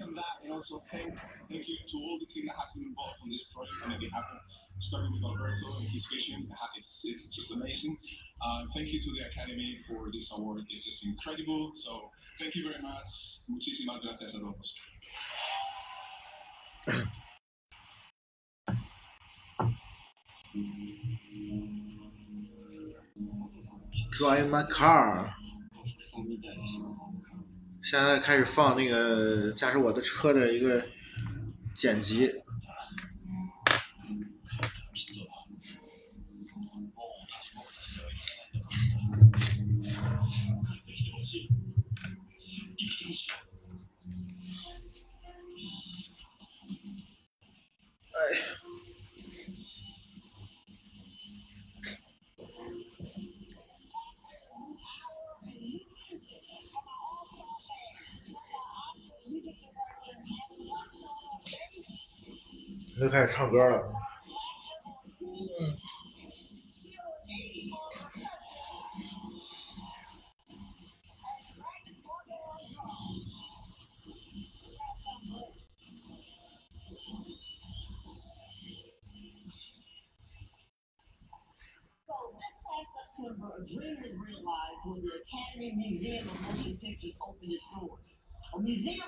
And I just want to second that and also thank thank you to all the team that has been involved on this project and make it happen. Starting with Alberto and his vision, it's it's just amazing. Uh, thank you to the Academy for this award. It's just incredible. So thank you very much. Muchísimas gracias a todos. Drive my car，现在开始放那个驾驶我的车的一个剪辑。又开始唱歌了。So this past September, a dream was realized when the Academy Museum of Motion Pictures opened its doors. A museum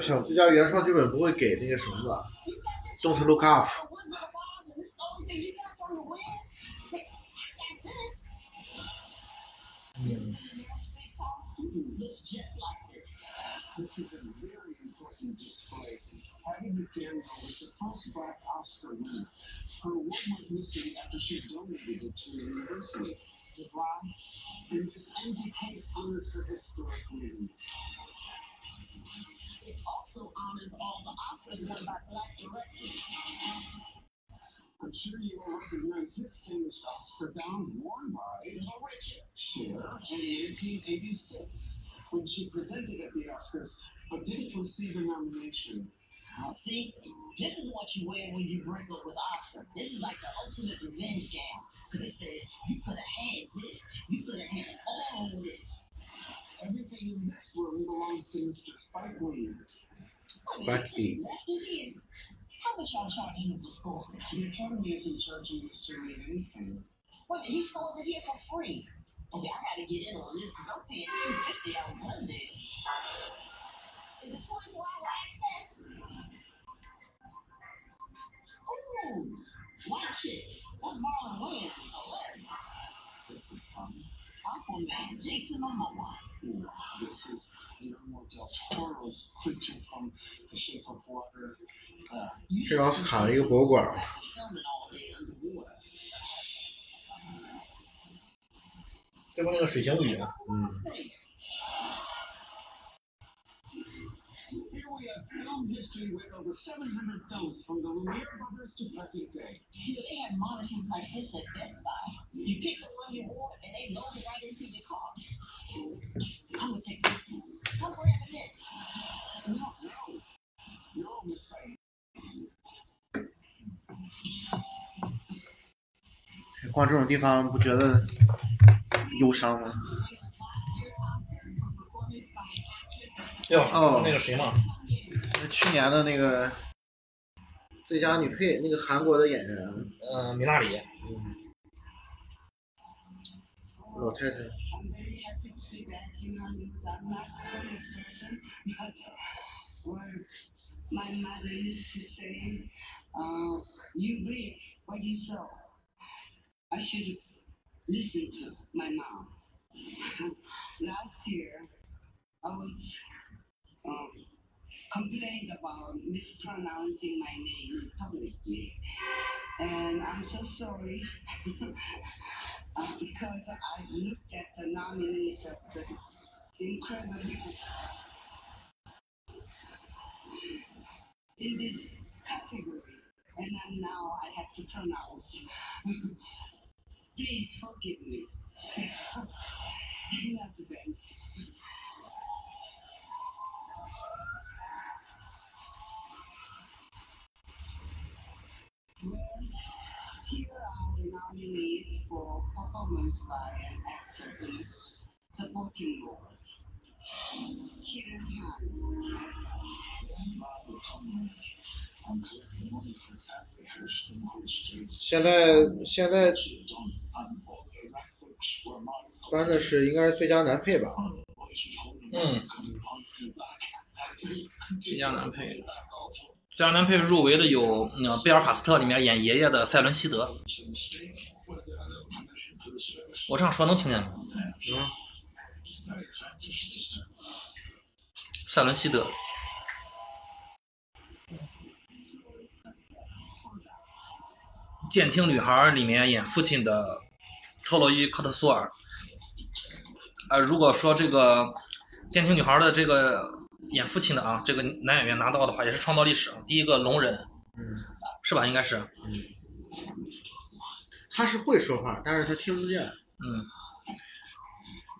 小自家原创剧本不会给那个什么吧？Don't Look Up。嗯，Looks just like this. This is a very important display. Abby McDaniel was the first black Oscar winner. Her award went missing after she donated it to a university. Why? And this empty case honors her historic win. It also honors all the Oscars won by black directors. I'm sure you will recognize this famous Oscar bound worn by Little Richard. Cher in 1886 when she presented at the Oscars but didn't receive a nomination. Now, see, this is what you wear when you break up with Oscar. This is like the ultimate revenge gown. Because it says, you could have had this. You could have had all of this. Everything in this room belongs to Mr. Spike Lee. Spike Lee. left it here. How much y'all charging him for scoring? The Academy isn't charging Mr. Lee anything. Wait he scores it here for free. Okay, I gotta get in on this because I'm paying two fifty on Monday. Is it twenty four hour access? Ooh, watch it. That Marlon Wayans is hilarious. This is fun. 这奥斯卡的一个博物馆。这边那个水仙女 film history with over 700 films from the Lumiere brothers to present day. You know, they had monitors like this at Best Buy. You pick the one you want and they load it right into your car. I'm gonna take this one. Come grab it in. No, no. You're on the site. 逛这种地方不觉得忧伤吗？哟，哦那个谁嘛，那去年的那个最佳女配，那个韩国的演员，呃，米娜里，嗯，老太太 my mother used to say, uh, you reap what you sow. I should listen to my mom. Last year, I was um, complained about mispronouncing my name publicly. And I'm so sorry uh, because I looked at the nominees of the incredible in this category, and then now I have to pronounce. Please forgive me. In advance. 现在现在关的是应该是最佳男配吧。嗯。最佳男配。最佳男配入围的有贝尔法斯特里面演爷爷的塞伦希德，我这样说能听见吗？嗯，塞伦希德，《监听女孩》里面演父亲的特洛伊·科特苏尔。呃，如果说这个《监听女孩》的这个演父亲的啊，这个男演员拿到的话，也是创造历史啊，第一个聋人嗯，是吧？应该是，他是会说话，但是他听不见。嗯。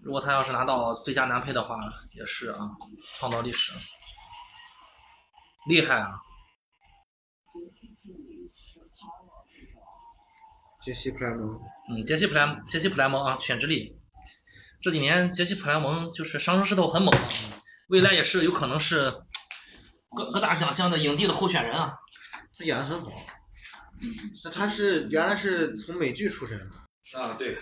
如果他要是拿到最佳男配的话，也是啊，创造历史，厉害啊！杰西·普莱蒙，嗯，杰西普莱杰西普莱蒙啊，犬之力。这几年杰西普莱蒙就是上升势头很猛啊，未来也是有可能是各各大奖项的影帝的候选人啊。他演的很好。那他是原来是从美剧出身的，啊，对，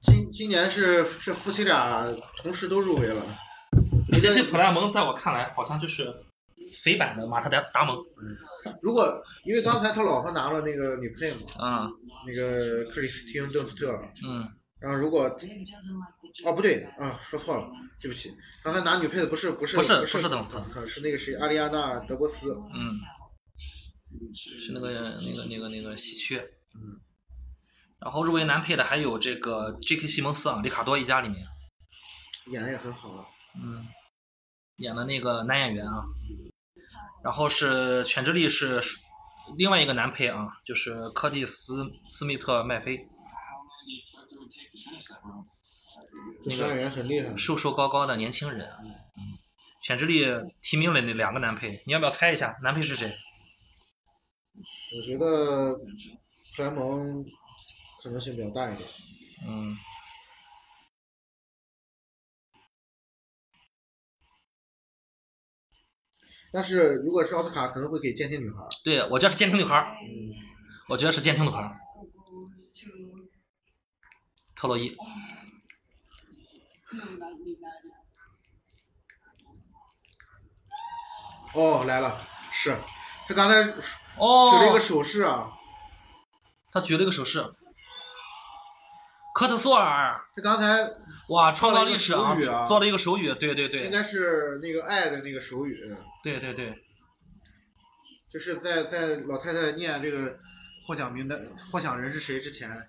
今今年是这夫妻俩同时都入围了，最杰西普拉蒙在我看来好像就是肥版的马特达达蒙。如果因为刚才他老婆拿了那个女配嘛，啊，那个克里斯汀·邓斯特，嗯，然后如果哦不对啊，说错了，对不起，刚才拿女配的不是不是不是不不是邓斯特特，是那个谁阿丽安娜·德波斯，嗯，是那个那个那个那个喜鹊。嗯，然后入围男配的还有这个 J.K. 西蒙斯啊，《里卡多一家》里面，演的也很好啊。嗯，演的那个男演员啊。然后是犬之力是另外一个男配啊，就是柯蒂斯斯密特麦菲，男演员很厉害，瘦瘦高高的年轻人。嗯，犬之力提名了那两个男配，你要不要猜一下男配是谁？我觉得普莱蒙可能性比较大一点。嗯，但是如果是奥斯卡，可能会给监听女孩。对我觉得是监听女孩儿，嗯，我觉得是监听女孩儿，特洛伊。哦，来了，是他刚才举哦，了一个手势啊，他举了一个手势。科特索尔，他刚才哇，创造历史啊做了一个手语，对对对。应，该是那个爱的那个手语，对对对，就是在在老太太念这个获奖名单、获奖人是谁之前，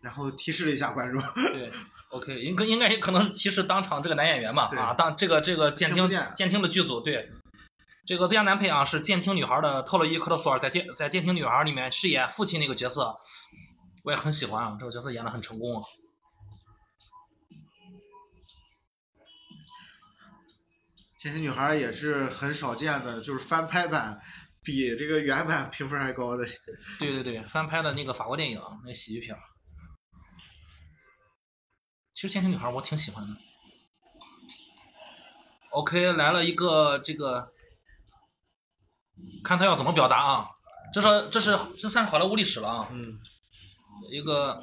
然后提示了一下观众。对，OK，应该应该也可能是提示当场这个男演员嘛啊，当这个这个监听监听的剧组对，这个最佳男配啊是监听女孩的特洛伊科特索尔在监在监听女孩里面饰演父亲那个角色，我也很喜欢啊，这个角色演的很成功啊。监听女孩也是很少见的，就是翻拍版比这个原版评分还高的。对对对，翻拍的那个法国电影，那喜剧片儿。其实《监听女孩》我挺喜欢的。OK，来了一个这个，看他要怎么表达啊？这是这是这算是好莱坞历史了啊！嗯，一个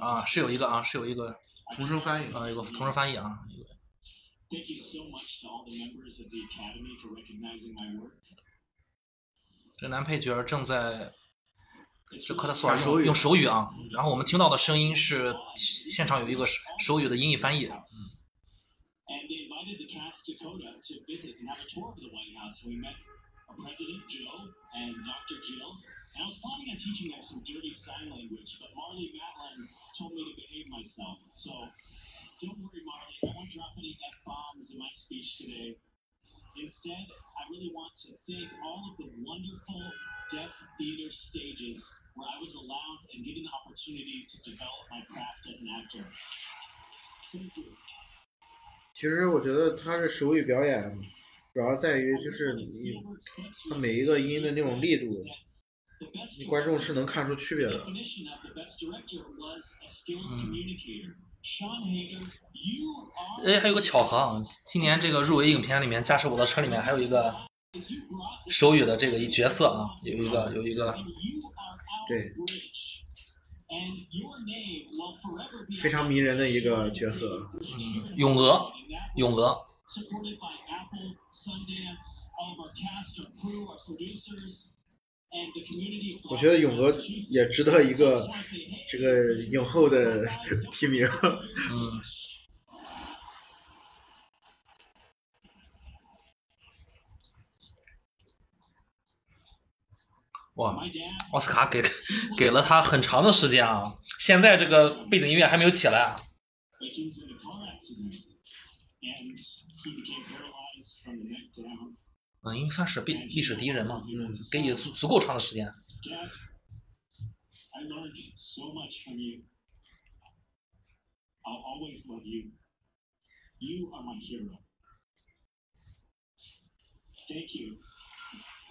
啊是有一个啊是有一个同声翻译。啊有个同声翻译啊，一个 Thank you so much to all the members of the Academy for recognizing my work. 这个男配角正在是科特索尔用手语啊，然后我们听到的声音是现场有一个手语的音译翻译。Deaf theater stages where I was allowed and given the opportunity to develop my craft as an actor. Thank you. 其实我觉得他是手语表演主要在于就是你他每一个音的那种力度，你观众是能看出区别的。are 哎，还有个巧合啊，今年这个入围影片里面，《驾驶我的车》里面还有一个手语的这个一角色啊，有一个有一个，对，非常迷人的一个角色，咏鹅，咏鹅。我觉得咏鹅也值得一个这个影后的 提名，嗯。哇，奥斯卡给给了他很长的时间啊，现在这个背景音乐还没有起来啊。嗯，因为算是历历史第一人嘛，给你足足够长的时间。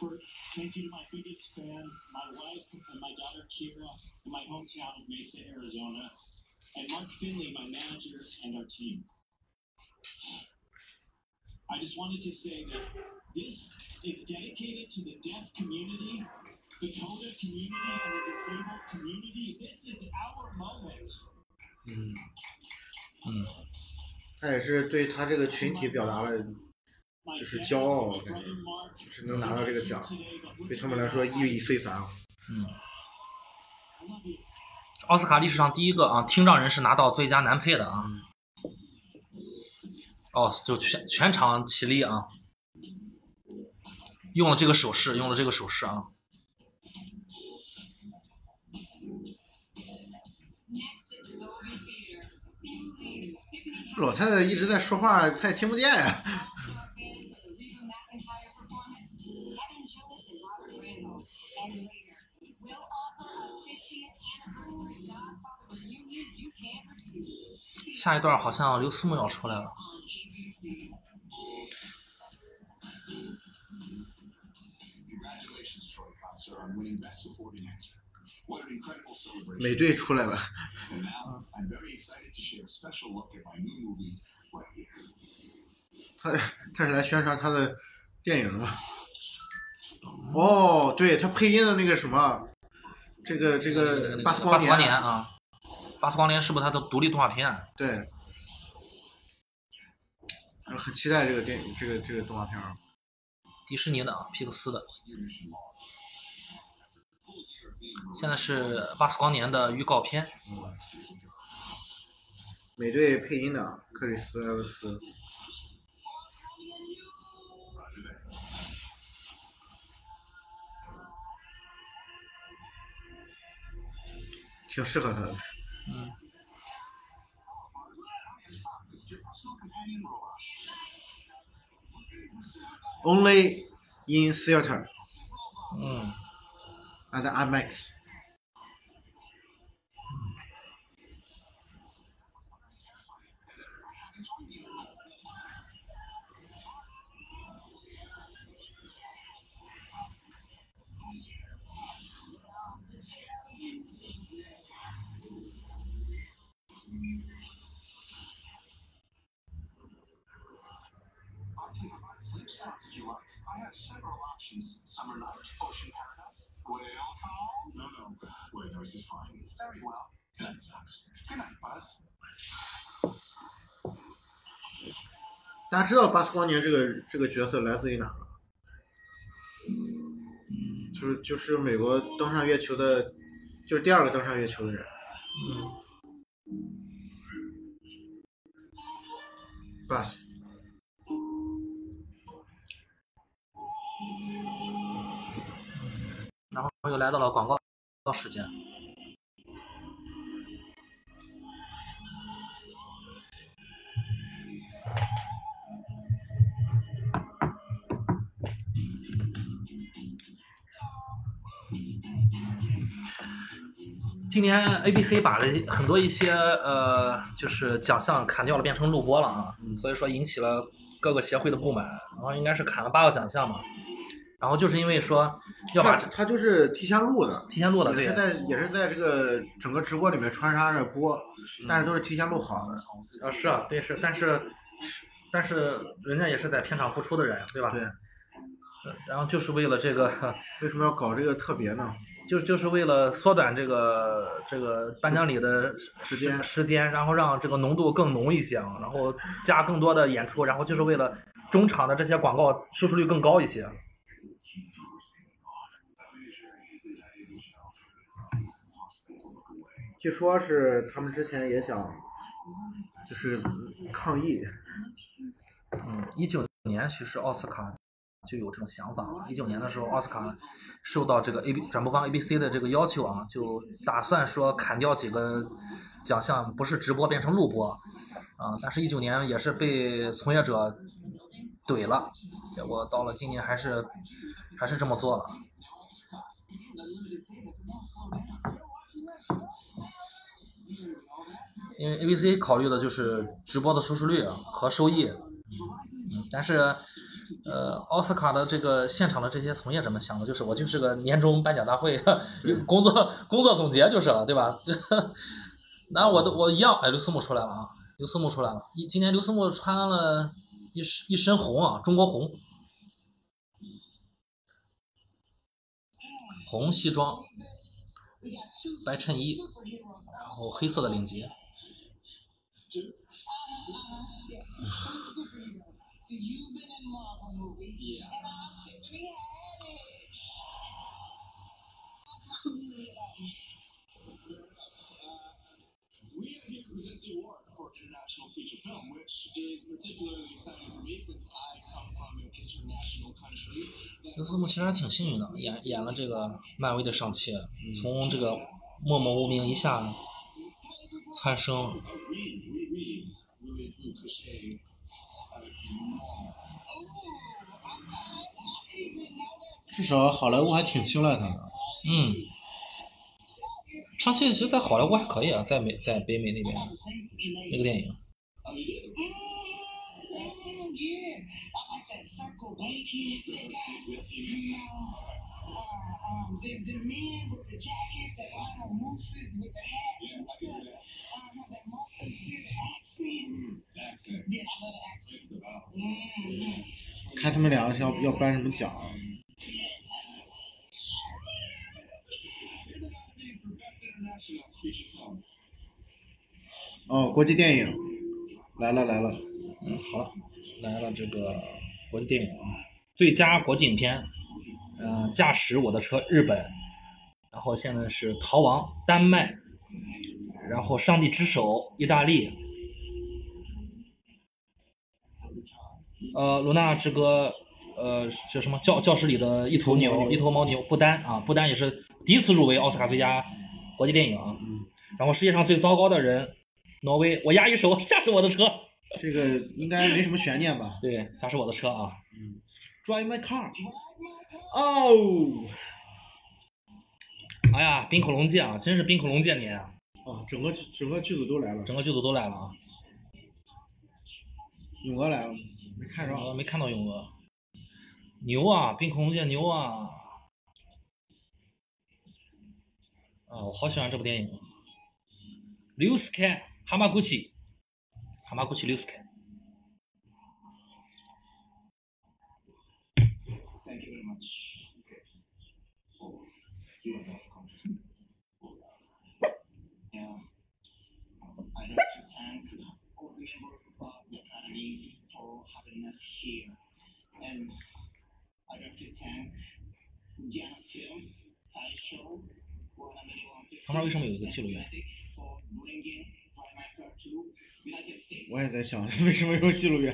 For, thank you to my biggest fans, my wife and my daughter Kira, in my hometown of Mesa, Arizona, and Mark Finley, my manager, and our team. I just wanted to say that this is dedicated to the deaf community, the CODA community, and the disabled community. This is our moment. 嗯，嗯， 他也是对他这个群体表达了 就是骄傲，感觉就是能拿到这个奖，对他们来说意义非凡。嗯，奥斯卡历史上第一个啊，听障人士拿到最佳男配的啊。哦，就全全场起立啊，用了这个手势，用了这个手势啊。老太太一直在说话，她也听不见呀。下一段好像刘思慕要出来了。美队出来了。他他是来宣传他的电影的哦对他配音的那个什么这个这个巴斯光年啊。巴斯光年是不是他的独立动画片？啊对，呃很期待这个电影，这个这个动画片儿。迪士尼的啊，皮克斯的。现在是巴斯光年的预告片。美队配音的克里斯埃文斯，挺适合他的。嗯，Only in theater 嗯，and IMAX。Several options. Summer night, ocean paradise, whale call. No, no, whale noise is fine. Very well. Good night, Socks. Good night, Buzz. 大家知道巴斯光年这个这个角色来自于哪吗？就是就是美国登上月球的，就是第二个登上月球的人。嗯，Bus。然后又来到了广告时间。今年 ABC 把很多一些呃，就是奖项砍掉了，变成录播了啊，所以说引起了各个协会的不满，然后应该是砍了八个奖项嘛，然后就是因为说要把他他就是提前录的，提前录的，对也是，在也是在这个整个直播里面穿插着播，嗯但是都是提前录好的。啊是啊，对是，但是是但是人家也是在片场付出的人，对吧？对，呃然后就是为了这个，为什么要搞这个特别呢？就就是为了缩短这个这个颁奖礼的时间时间，然后让这个浓度更浓一些，啊，然后加更多的演出，然后就是为了中场的这些广告收视率更高一些。据说是他们之前也想，就是抗议，嗯，一九年其实奥斯卡就有这种想法了。一九年的时候，奥斯卡受到这个 A B 转播方 ABC 的这个要求啊，就打算说砍掉几个奖项，不是直播变成录播啊。但是，一九年也是被从业者怼了，结果到了今年还是还是这么做了。因为 ABC 考虑的就是直播的收视率啊和收益，嗯，但是，呃，奥斯卡的这个现场的这些从业者们想的就是，我就是个年终颁奖大会，工作工作总结就是了，对吧？这，那我都我一样，哎，刘思慕出来了啊，刘思慕出来了，一今年刘思慕穿了一身一身红啊，中国红，红西装，白衬衣，然后黑色的领结。刘思慕其实还挺幸运的，演演了这个漫威的上期，从这个默默无名一下蹿升。了。至少好莱坞还挺青睐他的。嗯，上戏其实在好莱坞还可以啊，在美在北美那边那个电影。嗯，看他们两个要要颁什么奖？哦，国际电影。来了来了，嗯，好了，来了这个国际电影最佳国际影片，嗯，《驾驶我的车》日本，然后现在是《逃亡》丹麦，然后《上帝之手》意大利。呃，罗纳之歌，呃，叫什么教教室里的一头牛，一头牦牛，不丹啊，不丹也是第一次入围奥斯卡最佳国际电影啊，然后世界上最糟糕的人，挪威，我压一手驾驶我的车。这个应该没什么悬念吧对，驾驶我的车啊，嗯？Drive my car。哦，哎呀，冰恐龙界啊，真是冰恐龙界年啊，啊，整个整个剧组都来了，整个剧组都来了啊，勇哥来了，没看着。我没看到勇哥，牛啊，冰恐龙介牛啊，啊，我好喜欢这部电影，刘斯凯蛤蟆古奇，蛤蟆古奇刘斯凯，Thank you very much. You are welcome. Yeah. I'd like to thank all the members of the Academy for having us here. And I'd like to thank Janus Films, Sideshow, Warner Media 旁边为什么有一个记录员？for bringing Fly My Car to United States. 我也在想，为什么有记录员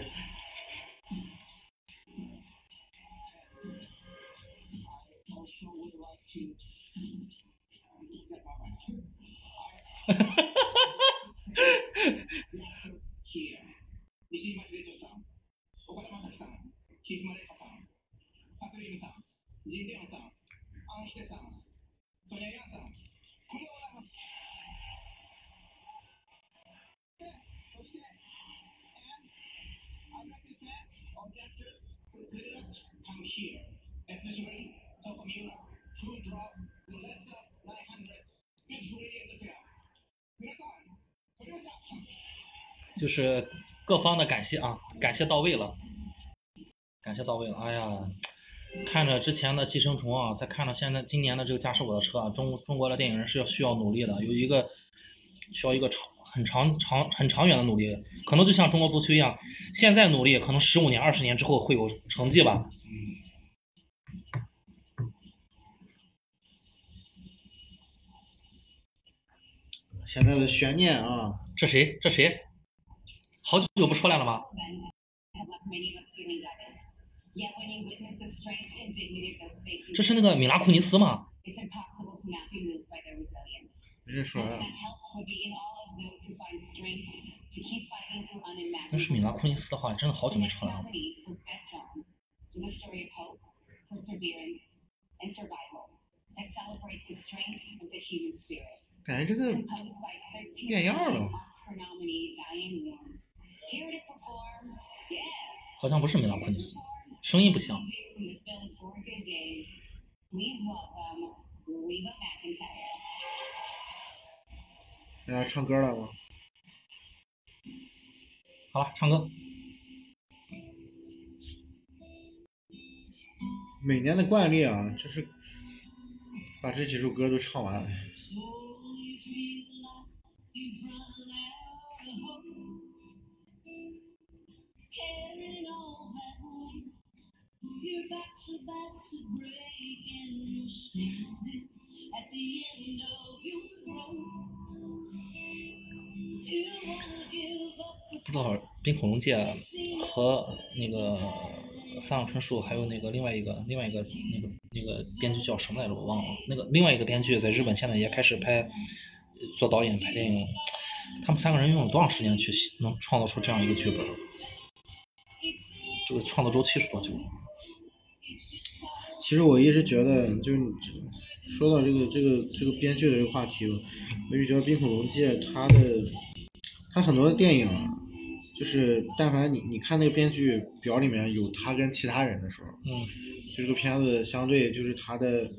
？also would like to here. 岡田将生さん、木島玲香さん、パクリルさん、ジン・レオンさん、アンヒデさん、ソニア・ヤンさん、これでございます。でそして、and I'd like to thank all the actors who did not come here, especially Toko Miura, who drove the lesser 900 beautifully in the film. 皆さん、撮りました。就是各方的感谢啊，感谢到位了，感谢到位了。哎呀，看着之前的《寄生虫》啊，再看着现在今年的这个《驾驶我的车》啊，中中国的电影人是要需要努力的，有一个需要一个长很长长很长远的努力，可能就像中国足球一样，现在努力，可能十五年、二十年之后会有成绩吧。现在的悬念啊，这谁？这谁？好久不出来了吗？这是那个米拉库尼斯吗？人家说，但是米拉库尼斯的话真的好久没出来了。感觉这个变样了。好像不是梅拉库尼斯，声音不像。来唱歌了吗？好了，唱歌。每年的惯例啊，就是把这几首歌都唱完。不知道冰恐龙界和那个三岛纯树还有那个另外一个另外一个那个那个编剧叫什么来着我忘了。那个另外一个编剧在日本现在也开始拍做导演拍电影。他们三个人用了多长时间去能创造出这样一个剧本？这个创作周期是多久？其实我一直觉得，就是你说到这个这个这个编剧的这个话题，我一直觉得《冰恐龙界》他的他很多的电影啊，就是但凡你你看那个编剧表里面有他跟其他人的时候，嗯就这个片子相对就是他的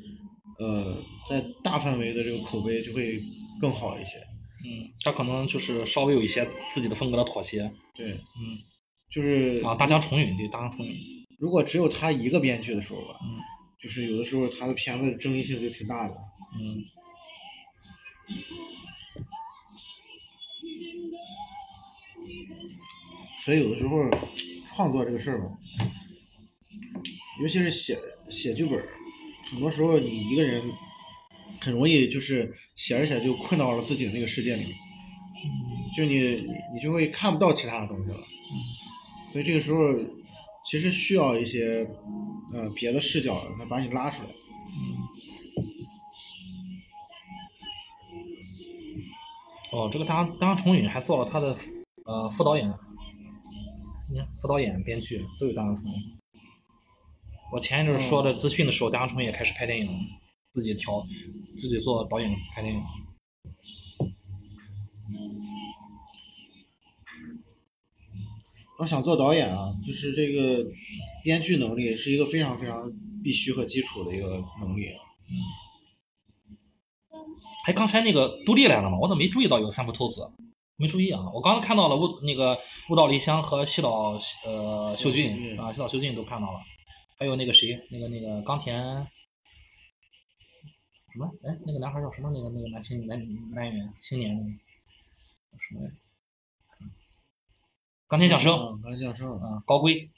呃在大范围的这个口碑就会更好一些。嗯，他可能就是稍微有一些自己的风格的妥协。对，嗯就是啊，大江重影对大江重影。如果只有他一个编剧的时候吧，嗯就是有的时候他的片子争议性就挺大的。嗯所以有的时候创作这个事儿吧，尤其是写写剧本，很多时候你一个人很容易就是写着写着就困到了自己的那个世界里面，就你你就会看不到其他的东西了。所以这个时候其实需要一些呃别的视角来把你拉出来。哦，这个大江大江重允还做了他的呃副导演，你看副导演、编剧都有大江重允。我前一阵儿说的资讯的时候，大江重也开始拍电影了，自己调，自己做导演拍电影。要想做导演啊，就是这个编剧能力是一个非常非常必须和基础的一个能力啊。哎，刚才那个杜丽来了吗？我怎么没注意到有三浦透子？没注意啊！我刚才看到了雾那个雾岛梨香和西岛呃秀俊嗯啊，西岛秀俊都看到了，还有那个谁，那个那个冈田什么？哎，那个男孩叫什么？那个那个男青男男演员青年那个叫什么来着？冈田将生啊，刚才降生啊，啊，高龟。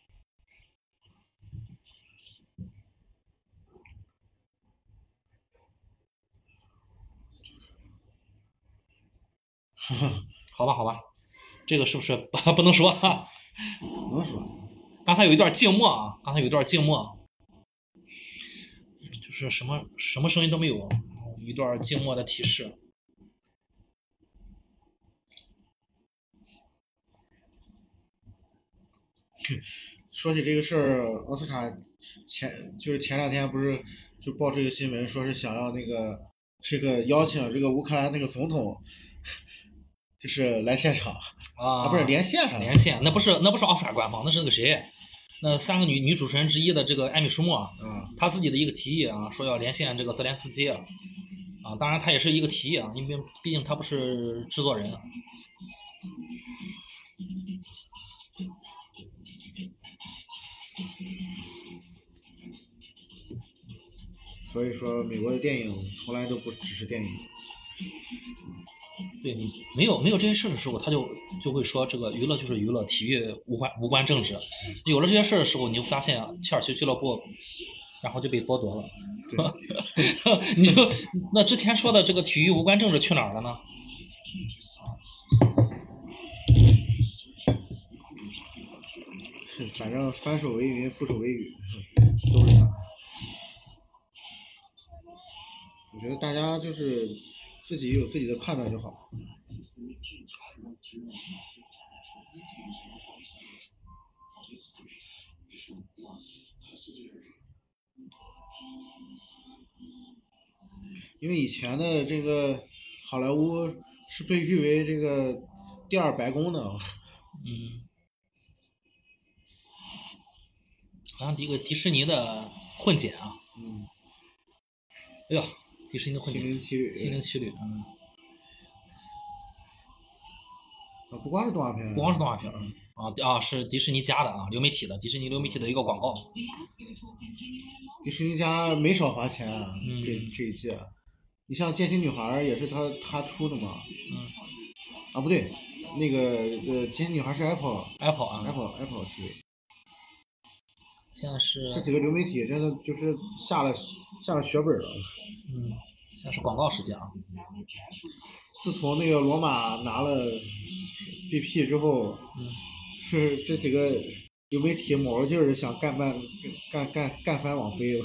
好吧，好吧，这个是不是不 不能说、不？能说。刚才有一段静默啊，刚才有一段静默，就是什么什么声音都没有，有一段静默的提示。说起这个事儿，奥斯卡前就是前两天不是就爆出一个新闻，说是想要那个这个邀请这个乌克兰那个总统，就是来现场啊不是连线上连线，那不是那不是奥斯卡官方，那是那个谁，那三个女女主持人之一的这个艾米舒默，啊，她自己的一个提议啊，说要连线这个泽连斯基啊，啊，当然他也是一个提议啊，因为毕竟他不是制作人。所以说美国的电影从来都不只是电影。对你没有没有这些事儿的时候，他就就会说这个娱乐就是娱乐，体育无关无关政治。有了这些事儿的时候，你就发现啊，切尔西俱乐部，然后就被剥夺了。你说那之前说的这个体育无关政治去哪儿了呢？反正翻手为云，覆手为雨，都是他。我觉得大家就是自己有自己的判断就好。因为以前的这个好莱坞是被誉为这个第二白宫的，嗯，好像一个迪士尼的混剪啊，嗯，哎呀，迪士尼的混心，灵奇旅，心灵奇旅，嗯，啊，不光是动画片，不光是动画片儿啊啊，是迪士尼家的啊，流媒体的，迪士尼流媒体的一个广告。迪士尼家没少花钱啊，嗯。这这一季，你像《剑心女孩》也是他他出的嘛，嗯。啊不对，那个呃《剑心女孩》是 Apple，Apple 啊。Apple Apple TV，现在是这几个流媒体真的就是下了下了血本了。嗯，现在是广告时间啊。自从那个罗马拿了 BP 之后，嗯是这几个流媒体卯着劲儿想干翻干干干翻网飞。嗯，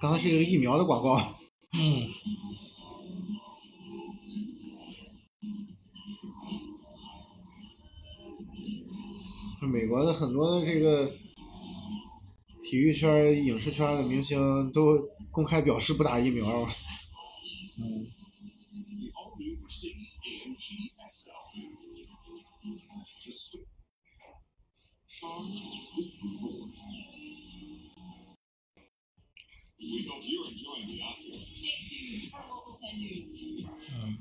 刚才是一个疫苗的广告。嗯，美国的很多的这个体育圈、影视圈的明星都公开表示不打疫苗。嗯，嗯，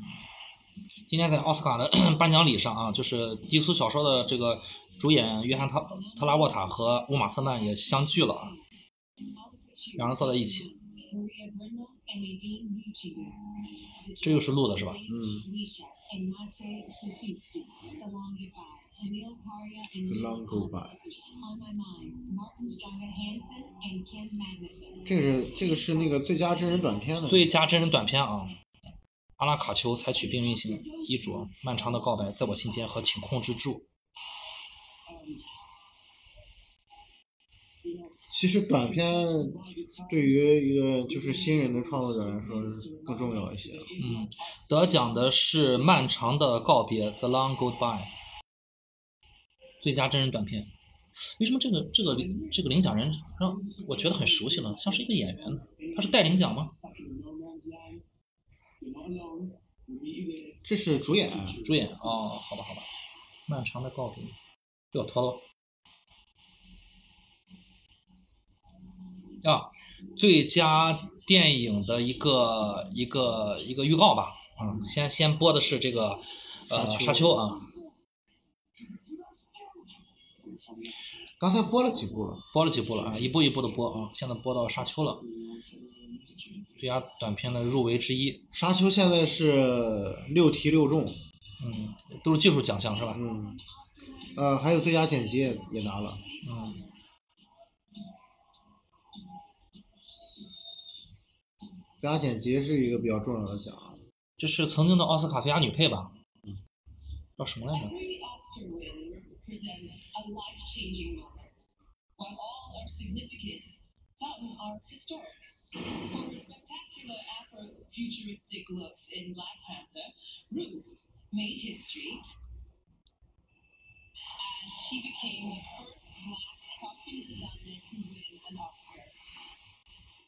今天在奥斯卡的 颁奖礼上啊，就是低俗小说的这个主演约翰特特拉沃塔和乌玛瑟曼也相聚了啊，两人坐在一起，这又是录的是吧？嗯 and Sositsky. The Long Goodbye. Emil Karya and The Neil Long Kahn. Goodbye On My Mind. Martin Stranger Hansen and Ken Magnuson. 这个是这个是那个最佳真人短片的。最佳真人短片啊，阿拉卡丘采取并运行衣着，漫长的告白，在我心间和请控制住。其实短片对于一个就是新人的创作者来说更重要一些。嗯，得奖的是《漫长的告别》（The Long Goodbye），最佳真人短片。为什么这个这个这个领奖人让我觉得很熟悉呢？像是一个演员呢？他是带领奖吗.这是主演，主演哦，好吧好吧，《漫长的告别》被我拖了。啊，最佳电影的一个一个一个预告吧，啊，先先播的是这个呃沙丘啊，刚才播了几部了。播了几部了啊，一步一步的播啊，现在播到沙丘了。最佳短片的入围之一，沙丘现在是六题六中，嗯，都是技术奖项是吧？嗯，呃，还有最佳剪辑也也拿了。嗯，最佳剪辑是一个比较重要的奖。这是曾经的奥斯卡最佳女配吧？嗯叫什么来着？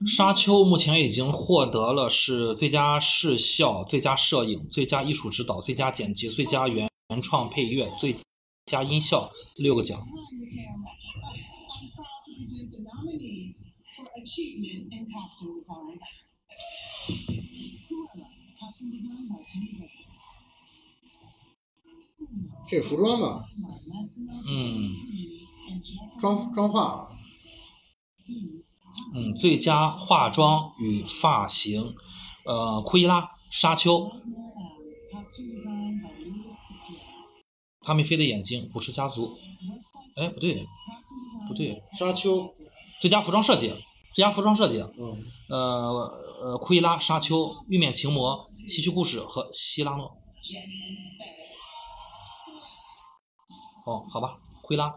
《沙丘》目前已经获得了是最佳视效、最佳摄影、最佳艺术指导、最佳剪辑、最佳原原创配乐、最佳音效六个奖。这服装吧，嗯，装装化。嗯，最佳化妆与发型，呃，库伊拉、沙丘.汤米菲的眼睛、不是家族。哎，不对，不对，沙丘，最佳服装设计，最佳服装设计，嗯，呃呃，库伊拉、沙丘、玉面情魔、西区故事和希拉诺。哦，好吧，库伊拉，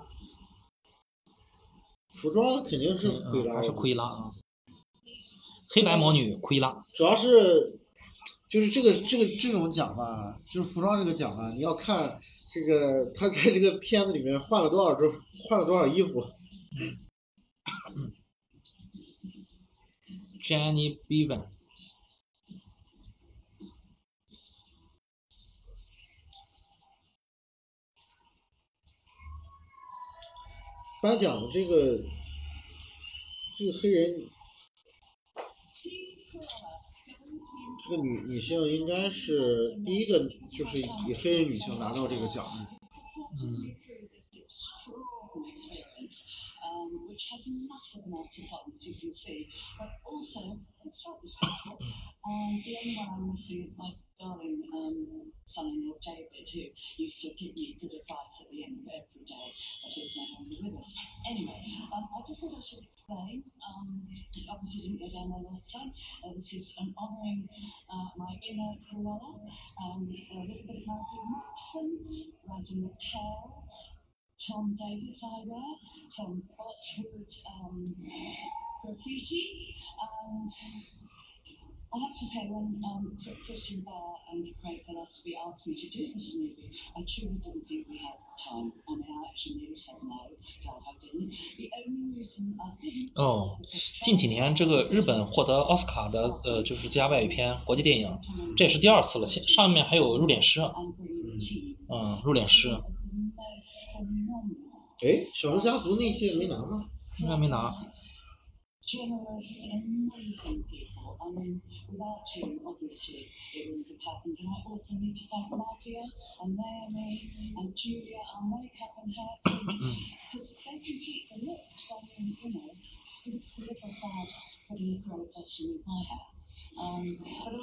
服装肯定是嗯奎拉，还是奎拉啊？黑白魔女奎拉，主要是就是这个这个这种奖吧，就是服装这个奖吧，你要看这个他在这个片子里面换了多少周，换了多少衣服。Jenny Bevan，他讲的这个这个黑人，这个女女性应该是第一个，就是以黑人女性拿到这个奖的。嗯，which had massive amounts of fun, you can see. But also, it's slightly special. Um, the only one I'm missing is my darling um, son-in-law David, who used to give me good advice at the end of every day, but he's no longer with us. Anyway, um, I just thought I should explain. Um, obviously didn't go down well last time. Uh, this is honouring uh, my inner Cruella, um, Elizabeth Matthew Maxson, Brandon McHale, Tom Davis Ira, Tom Botchwood um, Graffiti, and I have to say, when um, Christian Barr and Craig Gillespie asked me to do this movie, I truly didn't think we had time. I mean, I actually nearly said no, glad I didn't. The only reason I didn't 哦，近几年这个日本获得奥斯卡的呃就是最佳外语片国际电影，这也是第二次了。现上面还有入殓师嗯，入殓师哎，《小龙家族》那一期没拿吗？应该没拿。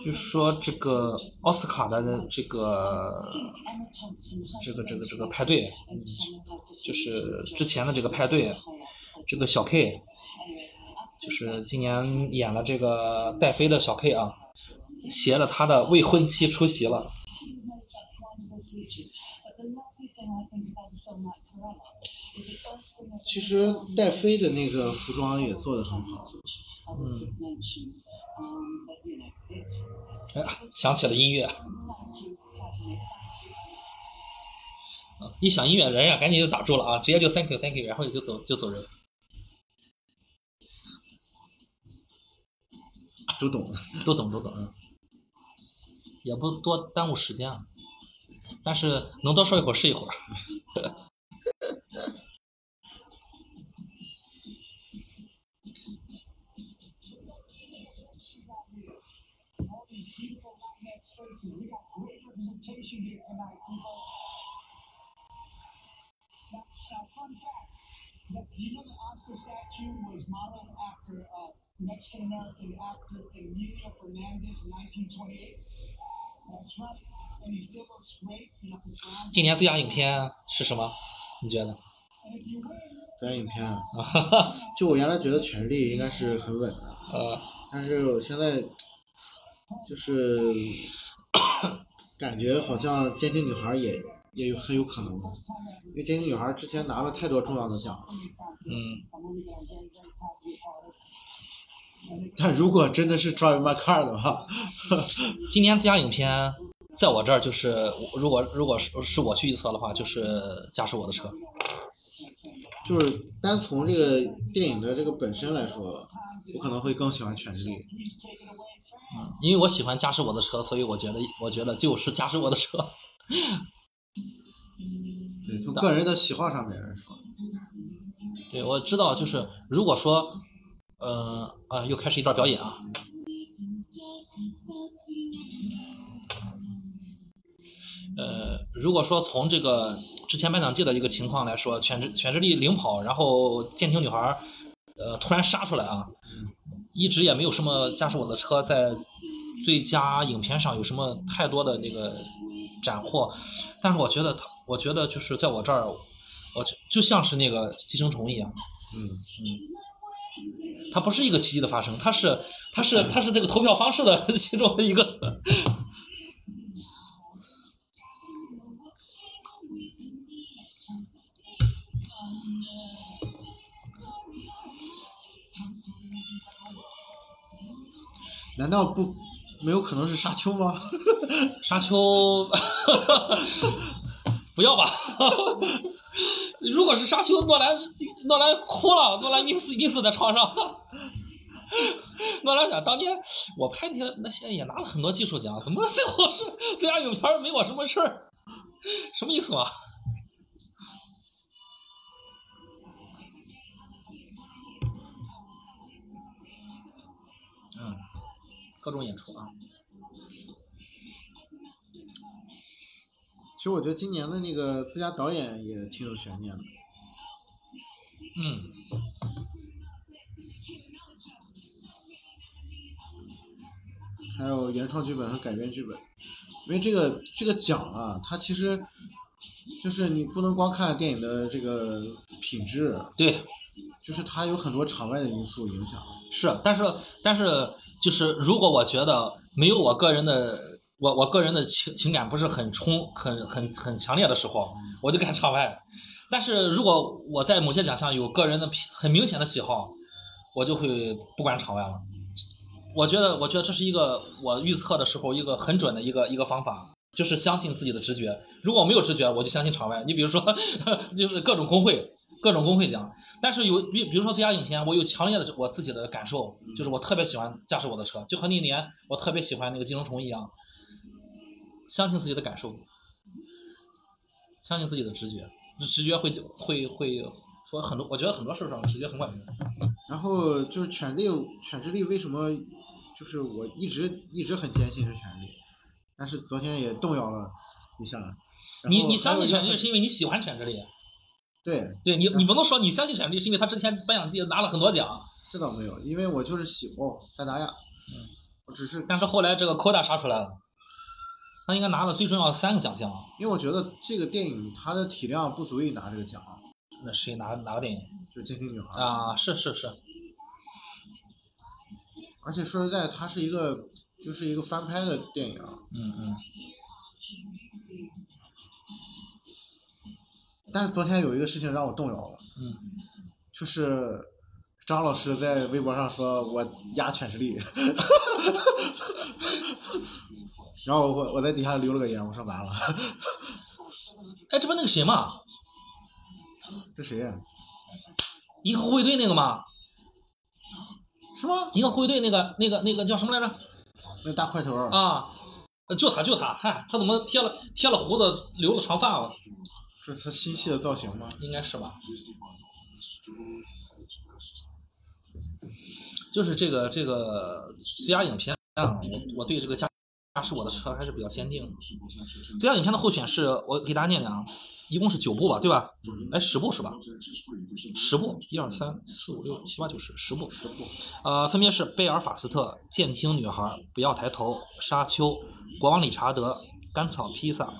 据说这个奥斯卡的这个这个这个这个派对就是之前的这个派对这个小 k 就是今年演了这个戴妃的小 k 啊携了他的未婚妻出席了。其实戴妃的那个服装也做得很好。嗯。哎呀，想起了音乐，啊一想音乐人呀，赶紧就打住了啊，直接就 thank you thank you，然后就走就走人。都懂。都懂都懂，嗯，也不多耽误时间啊，但是能多说一会儿是一会儿。Latinx faces. We got great representation here tonight, people. Now, now fun fact, that you know the Oscar statue was modeled after uh, Mexican American actor Emilio Fernandez in 1928. That's right, and he still looks great. You know, his brown 今年最佳影片是什么？你觉得 win, 咱影片啊，就我原来觉得《权力》应该是很稳的，呃，但是我现在就是 感觉好像《监听女孩》也也有很有可能，因为《监听女孩》之前拿了太多重要的奖了。嗯.但如果真的是 Drive My Car 的话，今年最佳影片在我这儿就是，如果如果是是我去预测的话，就是《驾驶我的车》。就是单从这个电影的这个本身来说，我可能会更喜欢《权力》。因为我喜欢驾驶我的车，所以我觉得我觉得就是驾驶我的车。对，从个人的喜好上面来说，对，我知道，就是如果说，呃啊，又开始一段表演啊。呃，如果说从这个之前颁奖季的一个情况来说，全智全智力领跑，然后监听女孩儿，呃，突然杀出来啊，一直也没有什么驾驶我的车在最佳影片上有什么太多的那个斩获，但是我觉得他，我觉得就是在我这儿，我就就像是那个寄生虫一样，嗯嗯，它不是一个奇迹的发生，它是它是它是这个投票方式的 其中的一个。难道不没有可能是沙丘吗？沙丘，不要吧。如果是沙丘，诺兰诺兰哭了，诺兰溺死溺死在床上。诺兰想，当年我拍那些那些也拿了很多技术奖，怎么最后是最佳影片没我什么事儿？什么意思嘛？各种演出啊。其实我觉得今年的那个最佳导演也挺有悬念的。嗯，还有原创剧本和改编剧本，因为这个这个奖啊，它其实就是你不能光看电影的这个品质，对，就是它有很多场外的因素影响。是，但是但是就是如果我觉得没有我个人的我我个人的情情感不是很冲很很很强烈的时候，我就看场外。但是如果我在某些奖项有个人的很明显的喜好，我就会不管场外了。我觉得，我觉得这是一个我预测的时候一个很准的一个一个方法，就是相信自己的直觉。如果我没有直觉，我就相信场外。你比如说，就是各种工会，各种工会奖。但是有比比如说最佳影片，我有强烈的我自己的感受，就是我特别喜欢驾驶我的车，就和那年我特别喜欢那个寄生虫一样。相信自己的感受，相信自己的直觉，直觉会会会说很多。我觉得很多事儿上直觉很管用。然后就是犬力，犬之力为什么就是我一直一直很坚信是犬力，但是昨天也动摇了一下。你你相信犬之力是因为你喜欢犬之力，对，对你你不能说你相信犬之力是因为他之前颁奖季拿了很多奖，这倒没有，因为我就是喜欢塞达亚，嗯，我只是但是后来这个 Koda 杀出来了，他应该拿了最重要的三个奖项。因为我觉得这个电影它的体量不足以拿这个奖，那谁拿哪个电影？就是《监听女孩》，啊？是是是，而且说实在，它是一个就是一个翻拍的电影，嗯嗯，但是昨天有一个事情让我动摇了，嗯，就是张老师在微博上说我压犬之力，然后我我在底下留了个言，我说完了，哎，这不那个谁吗，这谁呀？银河护卫队那个吗，是吗？一个护卫队那个那个那个叫什么来着？那大块头，啊，呃就他就他，嗨，他怎么贴了贴了胡子留了长发了？是他新戏的造型吗？应该是吧。就是这个这个最佳影片啊，我我对这个驾驾驶我的车还是比较坚定的。最佳影片的候选是我给大家念念啊，一共是九部吧，对吧？哎，十部是吧？十部，一二三四五六七八九十，十部，十部。呃，分别是贝尔法斯特、监听女孩、不要抬头、沙丘、国王理查德、甘草披萨、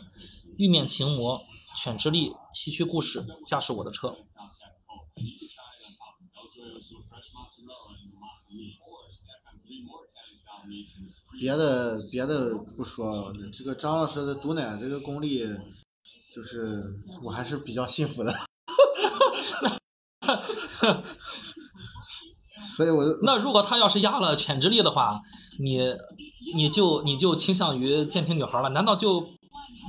玉面情魔、犬之力、西区故事、驾驶我的车。别的别的不说，这个张老师的毒奶这个功力，就是我还是比较信服的。所以我就那如果他要是压了犬之力的话，你你就你就倾向于监听女孩了？难道就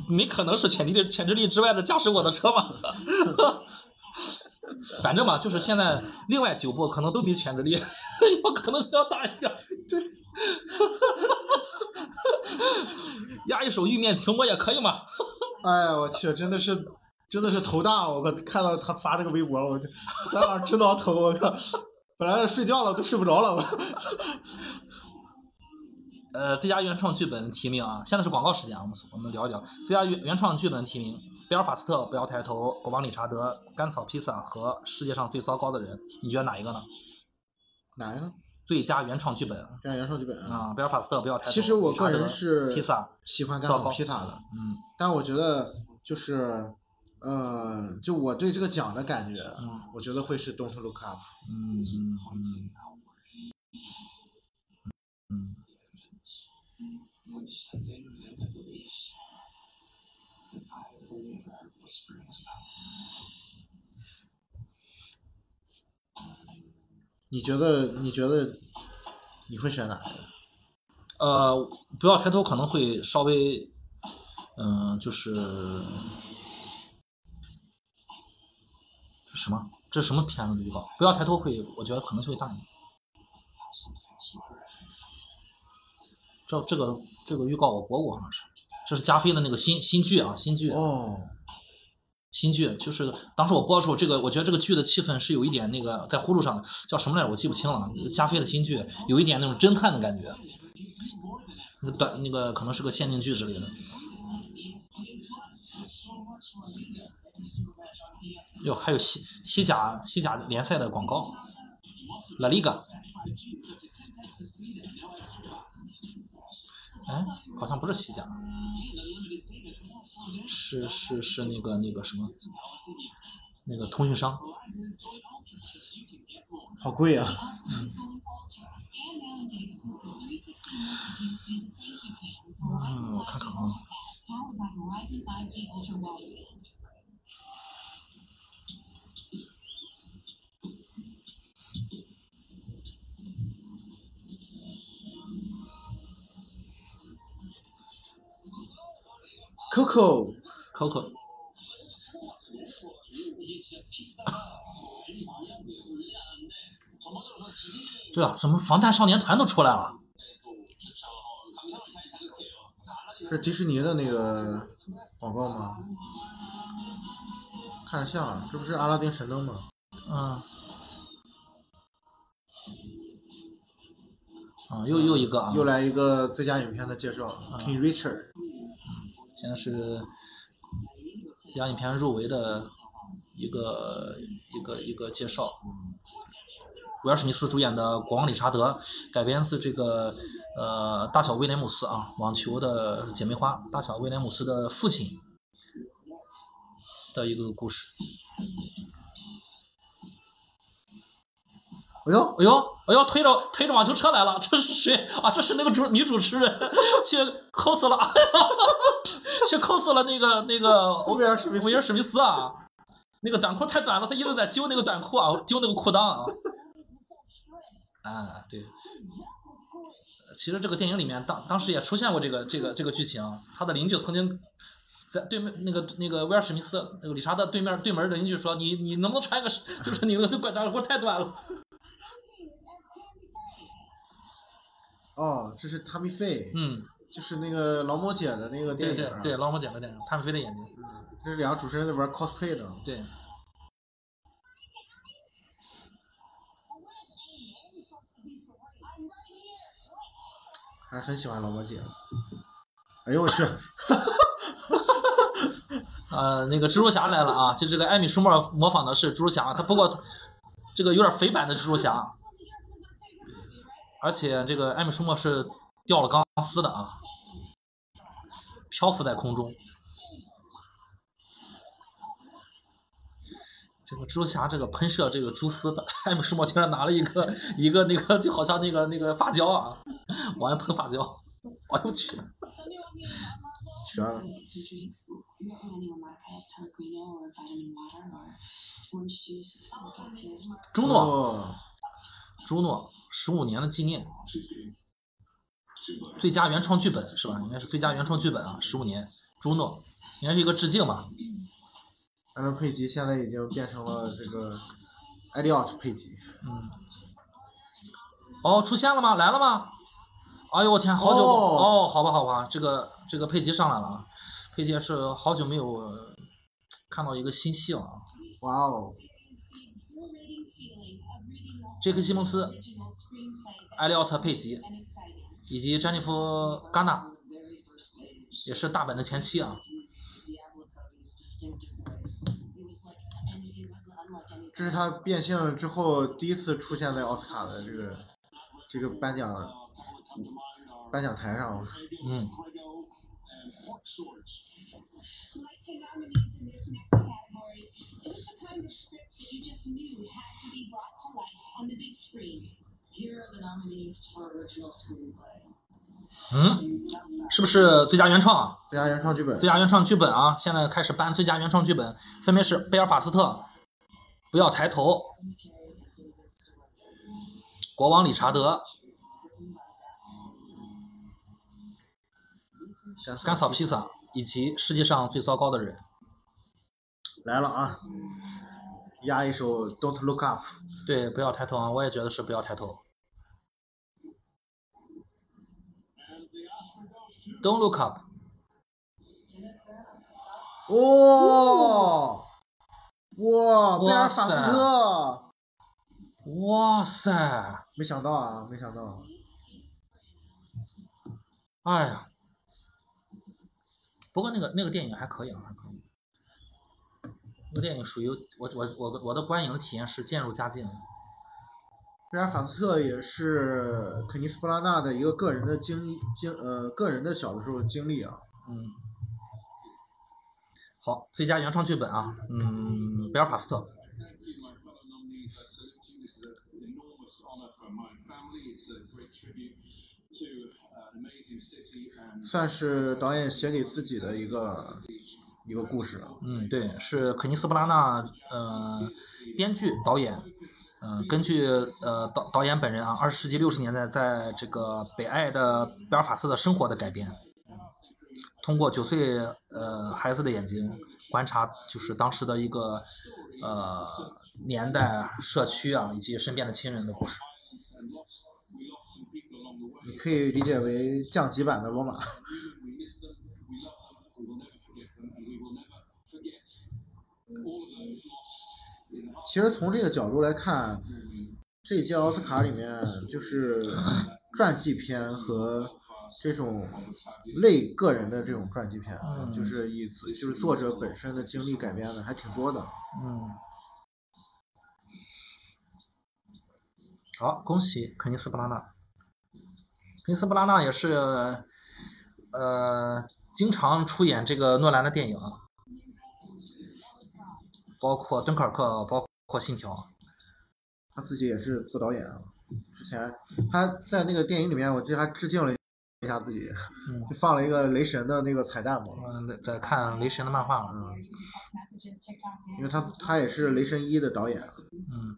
没可能是犬之力犬之力之外的驾驶我的车吗？反正嘛，就是现在另外九部可能都比潜之力有可能性要大一点。对，压一首玉面情魔也可以嘛。哎呀，我去，真的是真的是头大，我靠！看到他发这个微博，我就在那儿直挠头，我靠！本来睡觉了都睡不着了，我。呃，最佳原创剧本提名啊，现在是广告时间啊，我们我们聊一聊最佳原原创剧本提名：贝尔法斯特、不要抬头、国王理查德、甘草披萨和世界上最糟糕的人，你觉得哪一个呢？哪呀？最佳原创剧本最佳原创剧本啊，贝尔法斯特、不要抬头。其实我个人是披萨，喜欢甘草披萨的，嗯但我觉得就是，呃，就我对这个奖的感觉，嗯我觉得会是 Don't Look Up。嗯嗯嗯嗯。你觉得？你觉得你会选哪个？呃，不要抬头可能会稍微，嗯、就是这什么？这什么片子的预告？不要抬头会，我觉得可能性会大一点。这这个这个预告我播过，好像是，这是加菲的那个新新剧啊，新剧。哦，新剧就是当时我播的时候，这个我觉得这个剧的气氛是有一点那个在呼噜上的，叫什么来着？我记不清了。加菲的新剧有一点那种侦探的感觉，那个短那个可能是个限定剧之类的。哟，还有西西甲西甲联赛的广告，La Liga。哎，好像不是西甲，是是是那个那个什么，那个通讯商。好贵啊！嗯，我看看啊，，Coco，Coco。对啊，怎么防弹少年团都出来了？是迪士尼的那个广告吗？看着像啊，这不是阿拉丁神灯吗？嗯。啊，又又一个啊！又来一个最佳影片的介绍，King Richard。现在是最佳影片入围的一个一个一个介绍。威尔史密斯主演的《国王理查德》改编自这个呃大小威廉姆斯啊，网球的姐妹花大小威廉姆斯的父亲的一个故事。哎呦，哎呦，哎呦，推着推着网球车来了，这是谁啊？这是那个主女主持人去 cos 了，去 cos 了那个那个威尔史密斯威尔史密斯啊，那个短裤太短了，他一直在揪那个短裤啊，揪那个裤裆啊。啊，对。其实这个电影里面当当时也出现过这个这个这个剧情，他的邻居曾经在对面那个那个威尔史密斯那个理查德对面对门的邻居说：“你你能不能穿个就是你那个短裤太短了。”哦，这是汤米费，嗯，就是那个劳模姐的那个电影啊。对劳模姐的电影，汤米菲的眼睛。嗯，这是两个主持人在玩 cosplay 呢。对。还是很喜欢劳模姐。哎呦我去！呃，那个蜘蛛侠来了啊！就这个艾米舒默模仿的是蜘蛛侠，他不过这个有点肥版的蜘蛛侠，而且这个艾米舒默是掉了钢丝的啊，漂浮在空中。这个蜘蛛侠这个喷射这个蛛丝的，艾米舒默竟然拿了一个一个那个就好像那个那个发胶啊，往外喷发胶，哎呦我去！绝了！朱诺，哦，朱诺十五年的纪念，最佳原创剧本是吧？应该是最佳原创剧本啊，十五年，朱诺应该是一个致敬吧？安德佩吉现在已经变成了这个艾利奥特佩吉。嗯。哦，出现了吗？来了吗？哎呦我天，好久哦哦，好吧好吧，这个这个佩吉上来了啊，佩吉也是好久没有呃看到一个新戏了啊。哇哦，杰克西蒙斯、艾利奥特佩吉以及詹妮弗·戛纳，也是大本的前妻啊。这是他变性之后第一次出现在奥斯卡的这个这个颁奖颁奖台上。嗯，嗯？是不是最佳原创啊？最佳原创剧本。最佳原创剧本啊现在开始搬最佳原创剧本分别是贝尔法斯特不要抬头国王理查德甘草披萨以及世界上最糟糕的人。来了啊压一首 don t look up 对不要抬头啊我也觉得是不要抬头。Don't look up。哦，哇，贝尔哇法斯特，哇塞！没想到啊，没想到，哎呀，不过那个那个电影还可以啊，还可以。那个电影属于我我我我的观影体验是渐入佳境。贝尔法斯特也是肯尼斯布拉纳的一个个人的经经呃个人的小的时候经历啊。嗯。好最佳原创剧本啊嗯贝尔法斯特。算是导演写给自己的一个一个故事嗯对是肯尼斯布拉纳呃编剧导演呃根据呃导导演本人啊，二十世纪六十年代在这个北爱的贝尔法斯的生活的改编，通过九岁呃孩子的眼睛观察，就是当时的一个呃年代、社区啊以及身边的亲人的故事。你可以理解为降级版的罗马。We miss them. We love them. We will never forget them, and we will never forget all of those lost in the 其实从这个角度来看，这一届奥斯卡里面就是传记片和这种类个人的这种传记片，嗯就是以就是作者本身的经历改编的还挺多的。嗯，好，恭喜肯尼斯布拉纳。肯尼斯布拉纳也是呃经常出演这个诺兰的电影，包括敦刻尔克，包括信条。他自己也是做导演啊，之前他在那个电影里面，我记得他致敬了一下自己，嗯，就放了一个雷神的那个彩蛋嘛，嗯在看雷神的漫画，嗯，因为他他也是雷神一的导演，嗯，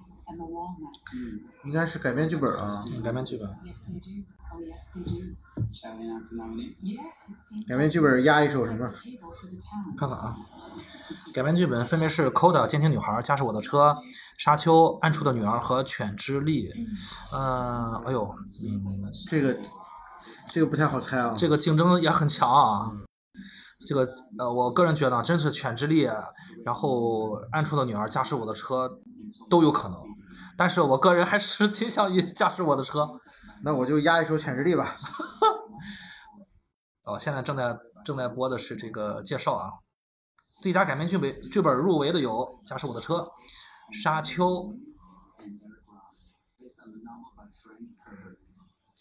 应该是改编剧本啊。改编剧本，改编剧本，压一首什么？看看啊，改编剧本分别是：Coda（ 监听女孩）驾驶我的车，沙丘暗处的女儿和犬之力。嗯，哎呦，这个这个不太好猜啊，这个竞争也很强啊。这个呃，我个人觉得啊真是犬之力，然后暗处的女儿、驾驶我的车都有可能，但是我个人还是 倾向于驾驶我的车。那我就压一首《犬之力》吧。哦，现在正在正在播的是这个介绍啊。最佳改编剧本剧本入围的有《驾驶我的车》《沙丘》。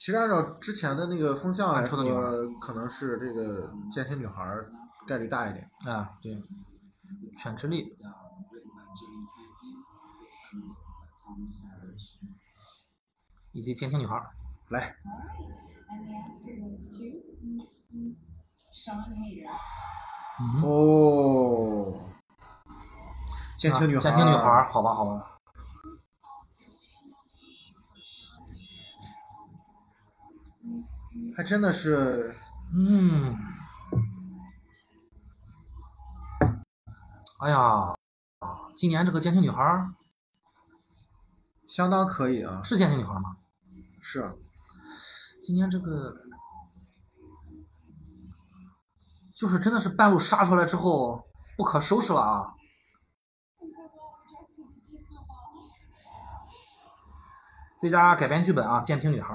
其实按照之前的那个风向来说，可能是这个监听女孩概率大一点。啊，对，犬之力，以及监听女孩。来哦，监听女孩儿，监听女孩，好吧，好吧。还真的是嗯，哎呀，今年这个监听女孩相当可以啊。是监听女孩吗？是，今年这个就是真的是半路杀出来之后不可收拾了啊！最佳改编剧本啊，《监听女孩》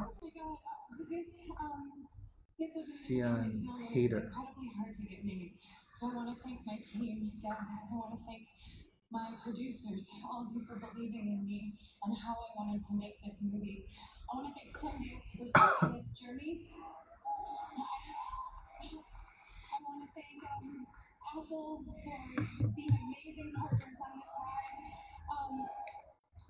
Sian Hader。So I want to thank my team, Doug. I want to thank my producers, all of you for believing in me and how I wanted to make this movie. I want to thank Sundance for starting this journey. I want to thank um, Apple for being amazing partners on this ride. Um,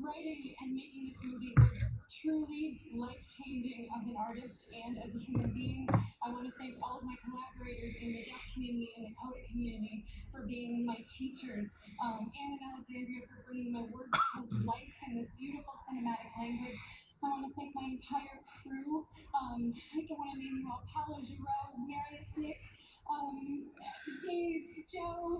writing and making this movie was truly life changing as an artist and as a human being. I want to thank all of my collaborators in the deaf community and the CODA community for being my teachers. Um, Anne and Alexandria for bringing my words to life in this beautiful cinematic language. I want to thank my entire crew. Um, I don't want to name you all Paolo Giroux, Marius Nick, um, Dave, Joe.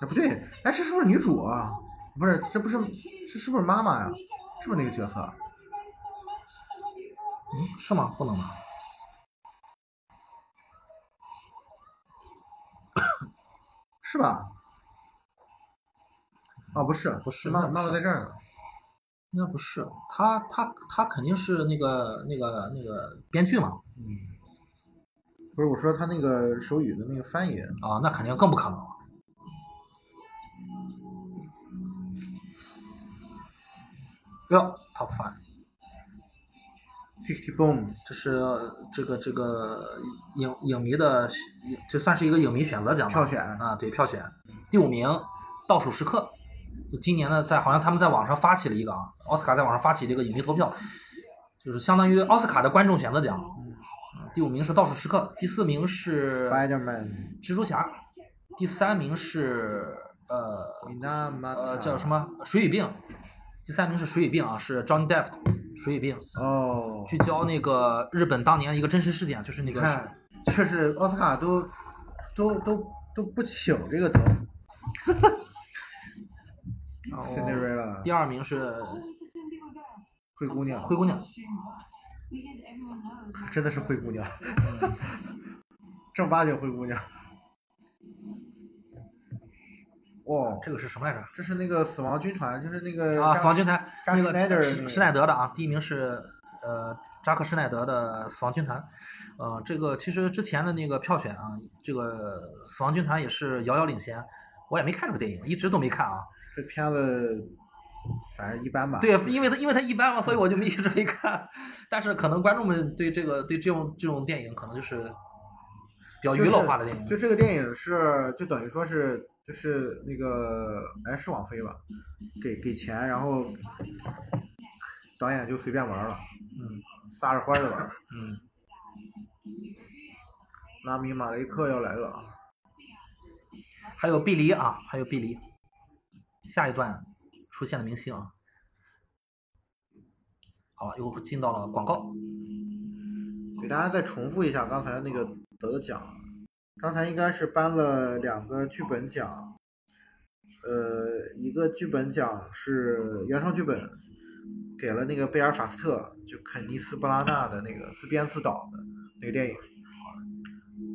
哎，不对，哎，这是不是女主啊？不是，这不是，是是不是妈妈呀？是不是那个角色？嗯，是吗？不能吧？是吧？哦，不是，不是，妈妈妈在这儿呢。那不是，他他他肯定是那个那个那个编剧嘛。嗯。不是，我说他那个手语的那个翻译。啊，那肯定更不可能了。哟，Top Five，Tick Tick Boom，这是这个这个影影迷的，这算是一个影迷选择奖吧票选啊，对票选。第五名，《倒数时刻》，就今年呢，在好像他们在网上发起了一个啊，奥斯卡在网上发起这个影迷投票，就是相当于奥斯卡的观众选择奖。啊，第五名是《倒数时刻》，第四名是 Spider-Man，蜘蛛侠，第三名是呃你那妈呃叫什？么水与病，第三名是水与病啊，是 Johnny Depp 水与病，哦，聚焦那个日本当年一个真实事件，就是那个你看，这是奥斯卡都都都都不请这个灯。然后 Cinderella，第二名是 Oh. 灰姑娘，灰姑娘，真的是 灰姑娘，正八经灰姑娘。哦，这个是什么来着？这是那个死亡军团，就是那个啊，死亡军团，扎那个个施施耐德的啊，第一名是呃扎克施耐德的死亡军团，呃，这个其实之前的那个票选啊，这个死亡军团也是遥遥领先，我也没看这个电影，一直都没看啊。这片子反正一般吧。对，因为它因为它一般嘛，所以我就没一直没看。但是可能观众们对这个对这种这种电影可能就是比较娱乐化的电影。就这个电影是，就等于说是，就是那个，哎，是网飞吧？给给钱，然后导演就随便玩了，嗯撒着欢的玩。嗯，拉米马雷克要来了，还有碧梨啊，还有碧梨，下一段出现的明星啊。好了，又进到了广告。给大家再重复一下刚才那个得的奖，刚才应该是颁了两个剧本奖，呃，一个剧本奖是原创剧本，给了那个贝尔法斯特，就肯尼斯·布拉纳的那个自编自导的那个电影，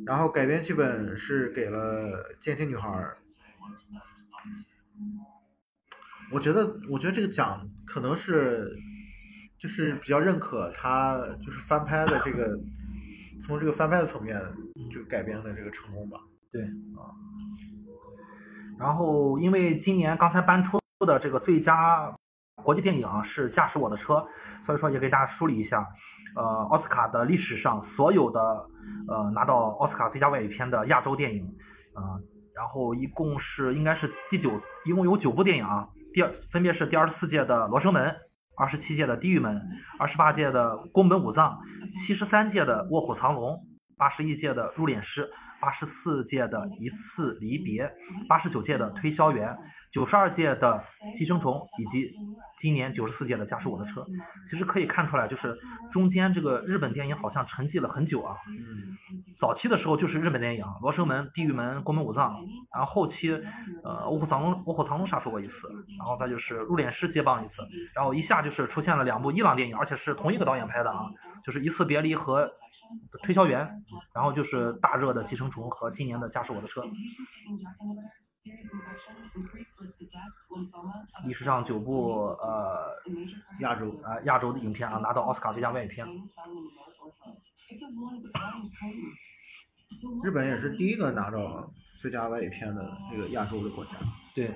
然后改编剧本是给了《监听女孩》。我觉得，我觉得这个奖可能是，就是比较认可他就是翻拍的这个，从这个翻拍的层面，就改编的这个成功吧。对啊然后，因为今年刚才颁出的这个最佳国际电影啊是《驾驶我的车》，所以说也给大家梳理一下，呃，奥斯卡的历史上所有的呃拿到奥斯卡最佳外语片的亚洲电影，呃，然后一共是应该是第九，一共有九部电影啊，第二分别是第二十四届的《罗生门》，二十七届的《地狱门》，二十八届的《宫本武藏》，七十三届的《卧虎藏龙》，八十一届的《入殓师》。八十四届的《一次离别》，八十九届的《推销员》，九十二届的《寄生虫》，以及今年九十四届的《驾驶我的车》。其实可以看出来，就是中间这个日本电影好像沉寂了很久啊。嗯。早期的时候就是日本电影，《罗生门》《地狱门》《宫本武藏》，然后后期，呃，《卧虎藏龙》《卧虎藏龙》杀出过一次，然后再就是《入殓师》接棒一次，然后一下就是出现了两部伊朗电影，而且是同一个导演拍的啊，就是《一次别离》和《推销员》，然后就是大热的《寄生虫》和今年的《驾驶我的车》。历史上九部呃亚洲呃亚洲的影片啊拿到奥斯卡最佳外语片。日本也是第一个拿到最佳外语片的这个亚洲的国家。对，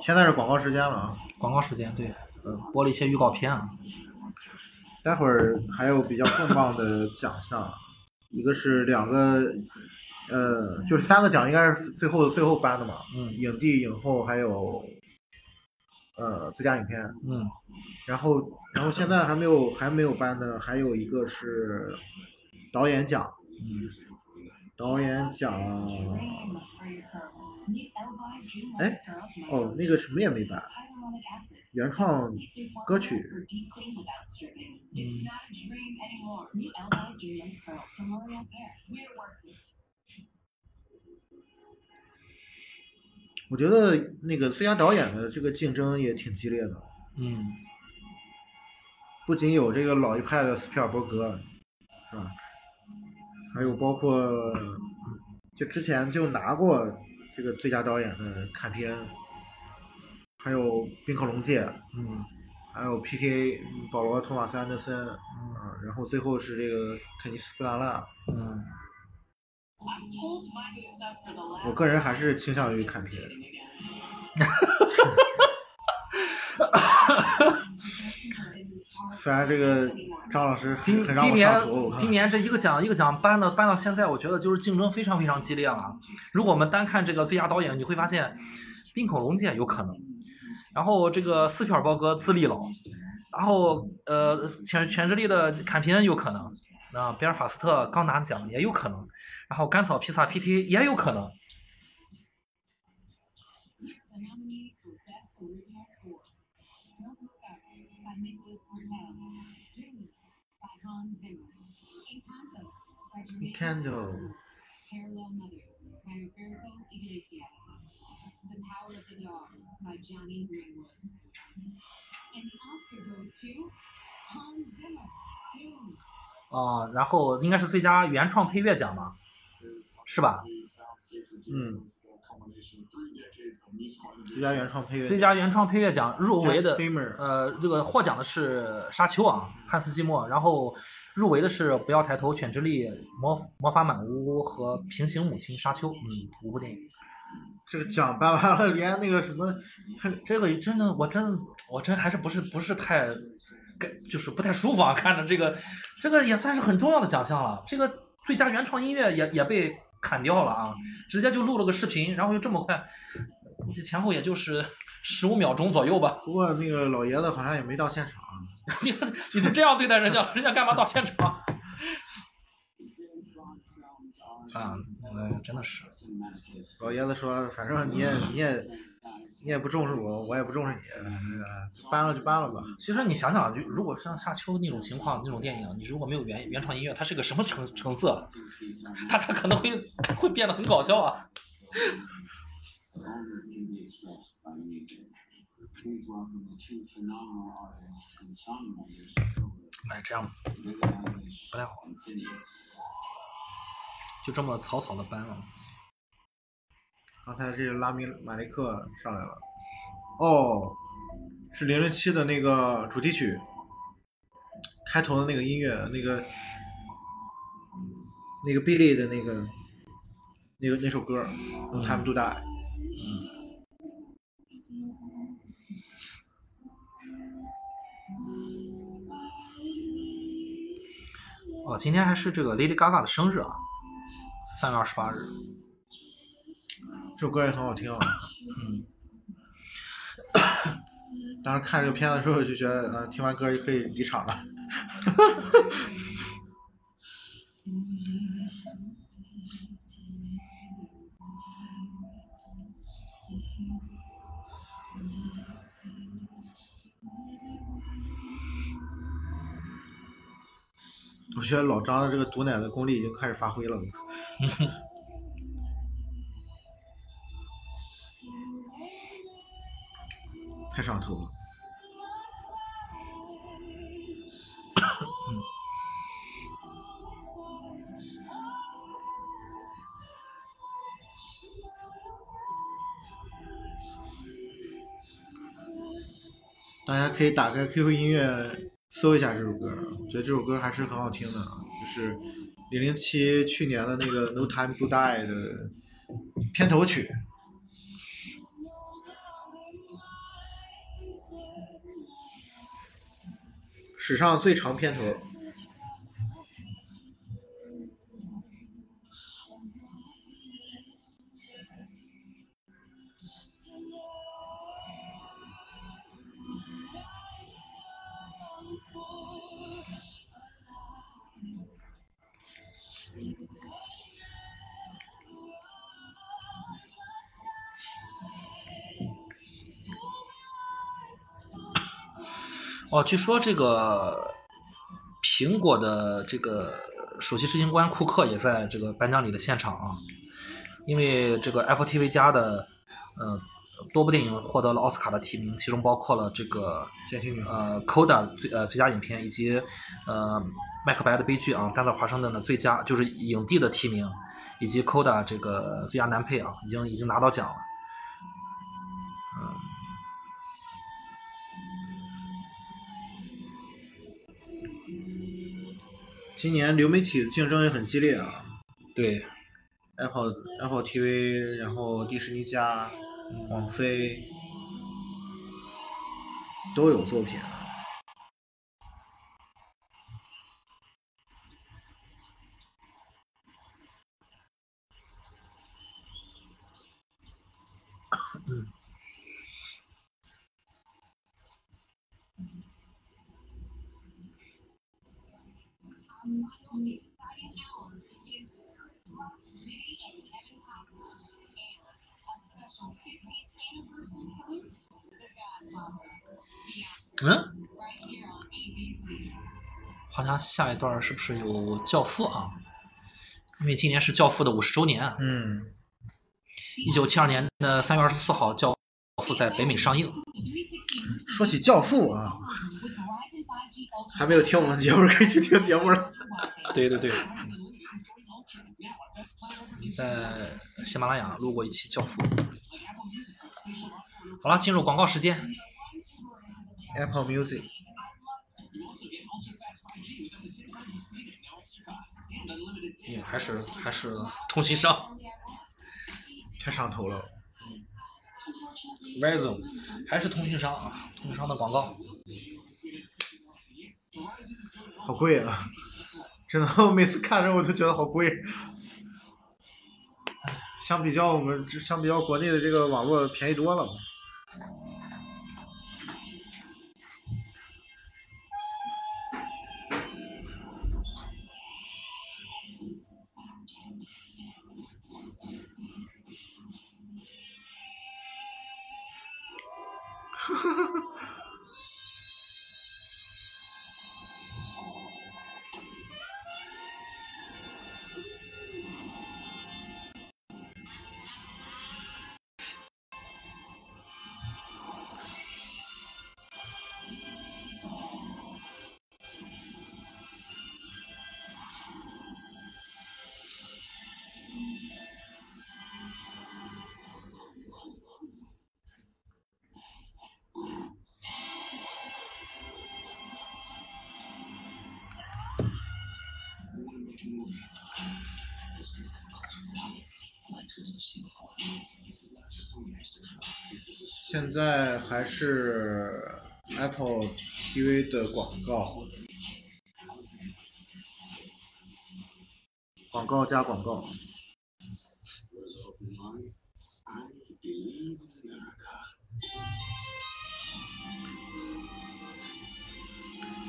现在是广告时间了啊，广告时间对，呃，播了一些预告片啊。待会儿还有比较重磅的奖项，一个是两个，呃，就是三个奖应该是最后最后颁的嘛，嗯。影帝、影后还有，呃，最佳影片。嗯。然后，然后现在还没有还没有颁的，还有一个是导演奖，嗯，导演奖，哎，哦，那个什么也没颁，原创歌曲，嗯，我觉得那个最佳导演的这个竞争也挺激烈的，嗯。不仅有这个老一派的斯皮尔伯格，是吧？还有包括就之前就拿过这个最佳导演的看片，还有冰口龙界，嗯还有 P.T.A. 保罗·托马斯·安德森，啊，然后最后是这个肯尼斯·布达纳。嗯，我个人还是倾向于看片。虽然这个张老师今今年今年这一个奖一个奖颁到颁到现在，我觉得就是竞争非常非常激烈了。如果我们单看这个最佳导演，你会发现，冰口龙介有可能，然后这个斯皮尔伯格资历老，然后呃全全智力的坎皮恩有可能，啊比尔法斯特刚拿奖也有可能，然后甘草披萨 PT 也有可能。By Parallel Mothers Roberto Iglesias, The Power of the Dog by Johnny Greenwood. And the Oscar goes to Hans Zimmer, Doom. 啊、然后应该是最佳原创配乐奖吧，是吧？嗯，最佳原创配乐，最佳原创配乐奖入围的呃，这个获奖的是《沙丘》啊，汉斯季默，然后入围的是《不要抬头》《犬之力》《魔魔法满屋》和《平行母亲》《沙丘》，嗯，五部电影。这个奖颁完了，连那个什么，这个真的，我真我真还是不是不是太，感就是不太舒服啊，看着这个，这个也算是很重要的奖项了。这个最佳原创音乐也也被砍掉了啊，直接就录了个视频，然后又这么快，这前后也就是十五秒钟左右吧。不过那个老爷子好像也没到现场。你你就这样对待人家，人家干嘛到现场？啊，嗯，真的是，老爷子说，反正你也你也你也不重视我，我也不重视你，呃搬了就搬了吧。其实你想想，就如果像《沙丘》那种情况，那种电影，你如果没有原原创音乐，它是个什么成成色？它它可能会会变得很搞笑啊。Longer can be expressed by music. Please welcome the two phenomenal artists and songwriters, 哎，这样不太好.就这么草草的搬了。刚才这个拉米马利克上来了，哦，是零零七的那个主题曲，开头的那个音乐，那个那个 Billy 的那个那个那首歌《Time to Die》。哦，今天还是这个 Lady Gaga 的生日啊，三月二十八日。这首歌也很好听啊。嗯，当时看这个片子的时候就觉得，呃，听完歌就可以离场了。我觉得老张的这个毒奶的功力已经开始发挥了。太上头了。大家可以打开 QQ 音乐。搜一下这首歌，我觉得这首歌还是很好听的，就是零零七去年的那个《No Time to Die》的片头曲。史上最长片头。哦，据说这个苹果的这个首席执行官库克也在这个颁奖礼的现场啊，因为这个 Apple TV 加的呃多部电影获得了奥斯卡的提名，其中包括了这个监听呃 Coda 最呃最佳影片以及呃麦克白的悲剧啊，丹泽尔华盛顿的最佳就是影帝的提名，以及 Coda 这个最佳男配啊，已经已经拿到奖了。今年流媒体的竞争也很激烈啊对，，Apple Apple TV，然后迪士尼加、网飞都有作品啊。exciting hour begins with Chris Rock, Diddy, and Kevin Costner. And a special 50th anniversary salute to The Godfather. The 嗯.好像下一段是不是有《教父》啊？因为今年是《教父》的五十周年啊。嗯，一九七二年的三月二十四号，《教父》在北美上映。说起《教父》啊，With Verizon 5G Ultra 还没有听我们节目，可以去听节目了。对对对，在喜马拉雅录过一期《教父》。好了，进入广告时间。Apple Music，嗯，还是还是通信商太上头了。Verizon，还是通讯商啊，通讯商的广告。好贵啊！真的，我每次看着我就觉得好贵。相比较我们相比较国内的这个网络便宜多了。现在还是 Apple TV 的广告，广告加广告。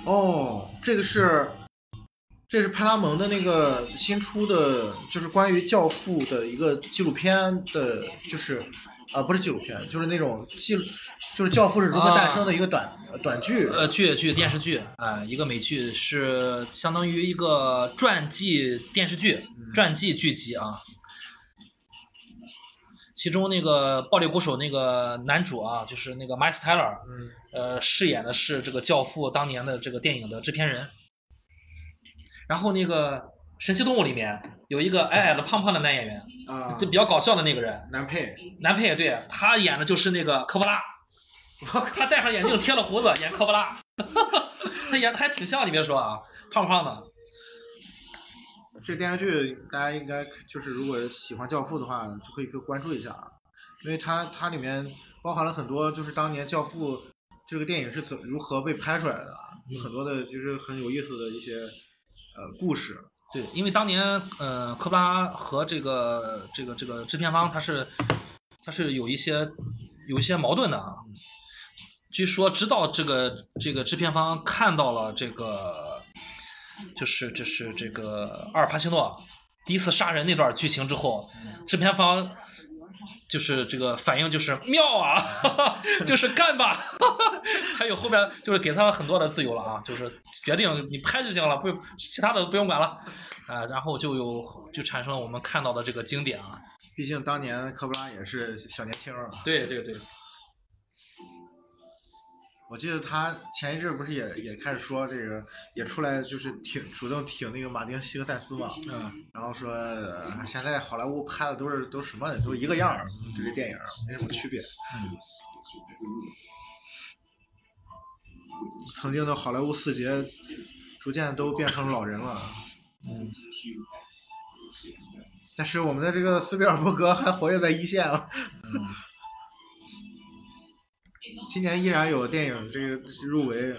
哦，这个是，这是派拉蒙的那个新出的，就是关于《教父》的一个纪录片的，就是啊、不是纪录片，就是那种记，就是《教父》是如何诞生的一个短、短剧。呃，剧剧电视剧啊、一个美剧是相当于一个传记电视剧、传记剧集啊。其中那个暴力鼓手那个男主啊，就是那个 Miles Teller，嗯，呃，饰演的是这个《教父》当年的这个电影的制片人。然后那个《神奇动物》里面有一个矮矮的、胖胖的男演员，啊就，比较搞笑的那个人，男配，男配对他演的就是那个科波拉，他戴上眼镜，贴了胡子，演科波拉，他演的还挺像，你别说啊，胖胖的。这电视剧大家应该就是如果喜欢《教父》的话，就可以去关注一下啊，因为它它里面包含了很多就是当年《教父》这个电影是怎如何被拍出来的啊，有很多的就是很有意思的一些呃故事。对，因为当年呃，科巴和这个这个这个制片方他是他是有一些有一些矛盾的啊。据说直到这个这个制片方看到了这个就是就是这个阿尔帕西诺第一次杀人那段剧情之后，制片方就是这个反应就是妙啊，就是干吧，还有后边就是给他很多的自由了啊，就是决定你拍就行了，不其他的不用管了，啊、然后就有就产生了我们看到的这个经典啊，毕竟当年科布拉也是小年轻儿啊。对对对，我记得他前一阵不是也也开始说这个，也出来就是挺主动挺那个马丁·西格塞斯嘛，嗯，然后说、呃现在好莱坞拍的都是都什么都一个样儿，这个电影没什么区别。嗯曾经的好莱坞四杰，逐渐都变成老人了。嗯，但是我们的这个斯皮尔伯格还活跃在一线啊。嗯今年依然有电影这个入围。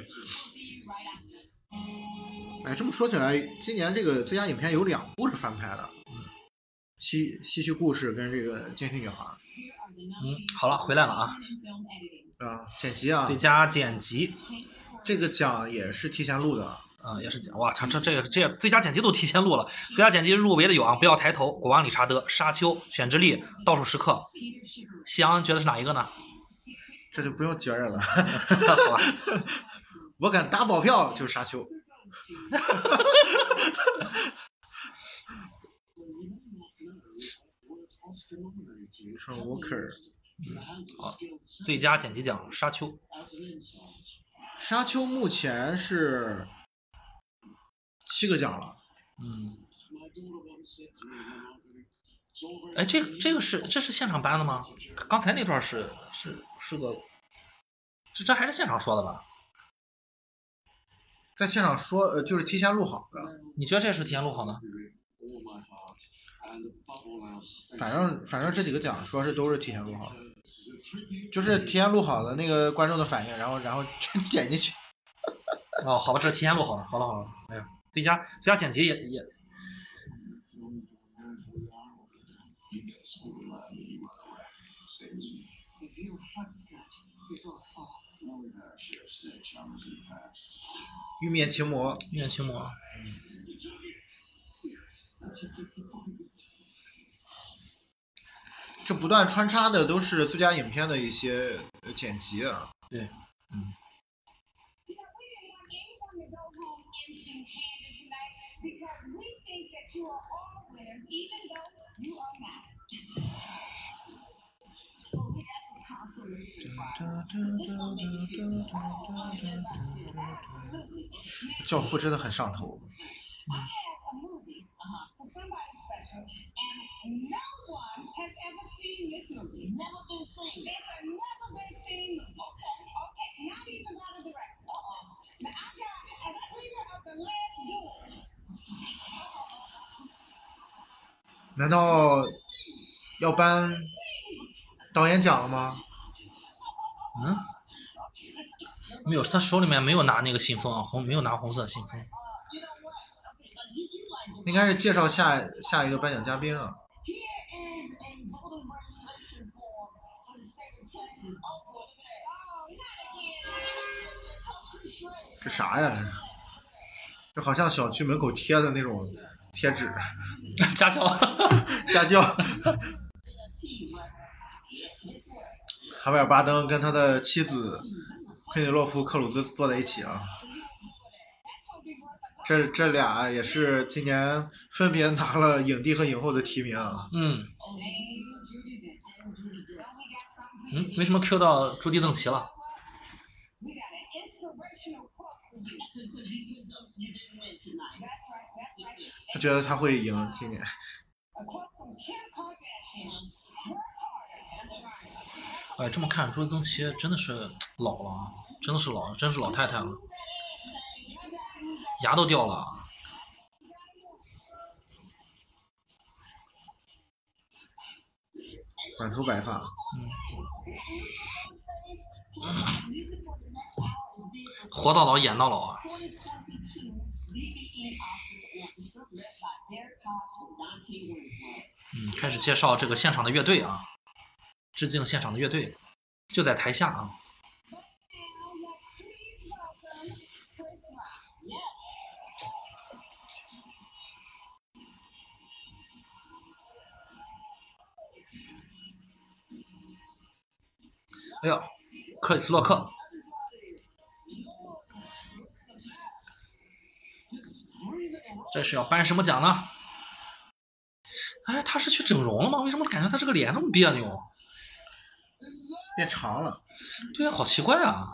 哎，这么说起来，今年这个最佳影片有两部是翻拍的，《嗯西西区故事》跟这个《监听女孩》嗯，好了，回来了啊，啊，剪辑啊最，佳剪辑，这个奖也是提前录的。啊，也是讲哇，这这这个这最佳剪辑都提前录了。最佳剪辑入围的有啊，不要抬头、国王理查德、沙丘、犬之力、倒数时刻。夕阳觉得是哪一个呢？这就不用觉着了，我敢打保票就是沙丘。Walker，最佳剪辑奖沙丘。沙丘目前是七个奖了，嗯，哎，这个这个是这是现场搬的吗？刚才那段是是是个，这这还是现场说的吧？在现场说呃就是提前录好的，你觉得这是提前录好的？反正反正这几个奖说是都是提前录好的，就是提前录好的那个观众的反应，然后然后 点进去。哦，好吧，这是提前录好的。好了好了，哎呀，最佳最佳剪辑也也 If your footsteps, it goes far. 玉面情魔，玉面情魔。这不断穿插的都是最佳影片的一些呃剪辑啊。对，You 教父真的很上头。难道要颁导演奖了吗？嗯没有他手里面没有拿那个信封啊红没有拿红色信封。应该是介绍下下一个颁奖嘉宾啊这啥呀？这好像小区门口贴的那种贴纸。家教。家教。卡维尔·巴登跟他的妻子佩内洛普·克鲁兹坐在一起啊。这这俩也是今年分别拿了影帝和影后的提名啊。嗯。嗯，为什么 Q 到朱迪·邓奇了？他觉得他会赢今年。哎，这么看，朱增琪真的是老了啊，真的是老，真是老太太了，牙都掉了。满头白发，活到老，演到老啊！嗯，开始介绍这个现场的乐队啊，致敬现场的乐队，就在台下啊。哎呦，克里斯洛克，这是要颁什么奖呢？哎，他是去整容了吗？为什么感觉他这个脸这么别扭？变长了。对啊，好奇怪啊！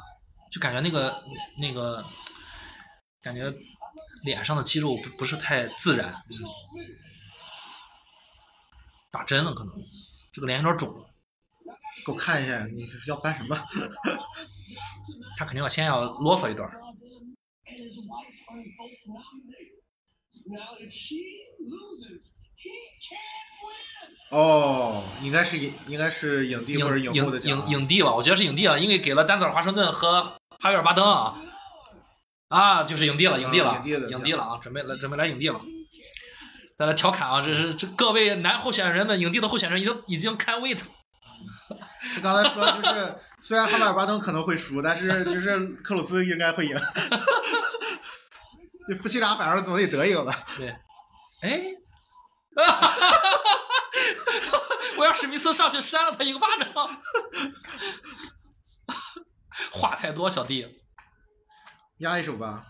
就感觉那个那个，感觉脸上的肌肉不不是太自然，嗯打针了可能，这个脸有点肿。给我看一下，你是要搬什么？他肯定要先要啰嗦一段哦，应该是影，应该是影帝或者影影后的奖影。影帝吧，我觉得是影帝啊，因为给了丹泽尔华盛顿和哈维尔巴登啊，啊，就是影帝了，影帝了，啊影帝的影帝了啊，准备来准备来影帝了。再来调侃啊，这是这各位男候选人们，影帝的候选人已经已经 can wait。他 刚才说就是，虽然哈维尔巴登可能会输，但是就是克鲁斯应该会赢。这夫妻俩反正总得得一个吧？对，哎，威尔史密斯上去扇了他一个巴掌，话太多，小弟，压一手吧，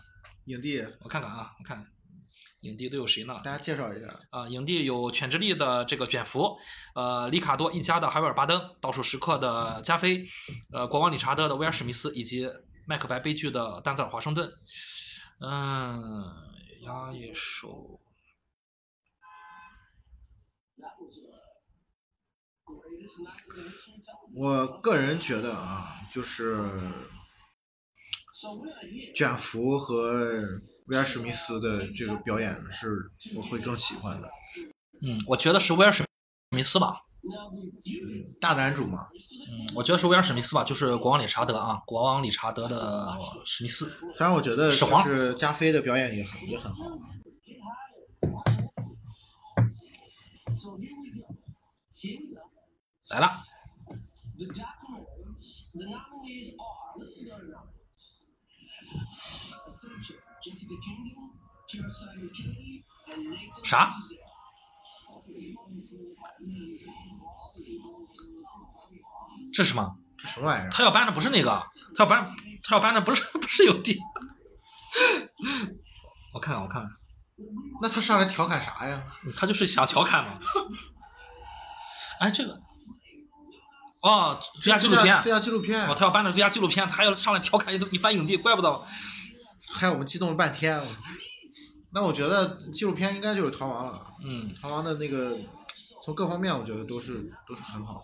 影帝，我看看啊，我看看，影帝都有谁呢？大家介绍一下。啊，影帝有犬之力的这个卷福，呃，里卡多一家的海维尔巴登，倒数时刻的加菲，呃，国王理查德的威尔史密斯，以及麦克白悲剧的丹泽尔华盛顿。嗯，压一手，我个人觉得啊，就是卷福和威尔史密斯的这个表演是我会更喜欢的。嗯，我觉得是威尔史密斯吧，嗯，大男主嘛，嗯，我觉得是威尔史密斯吧，就是国王理查德啊，国王理查德的史密斯。虽然我觉得是加菲的表演也很也很好来了。啥？这是什么？这什么玩意儿？他要搬的不是那个他要搬他要搬的不是不是有地。我看看我看看。那他上来调侃啥呀？他就是想调侃嘛。哎这个哦，最佳纪录片，最佳，纪录片哦，，他要颁的最佳纪录片，他还要上来调侃一一番影帝，怪不得。害我们激动了半天。那我觉得纪录片应该就是逃亡了。嗯，逃亡的那个从各方面我觉得都是都是很好。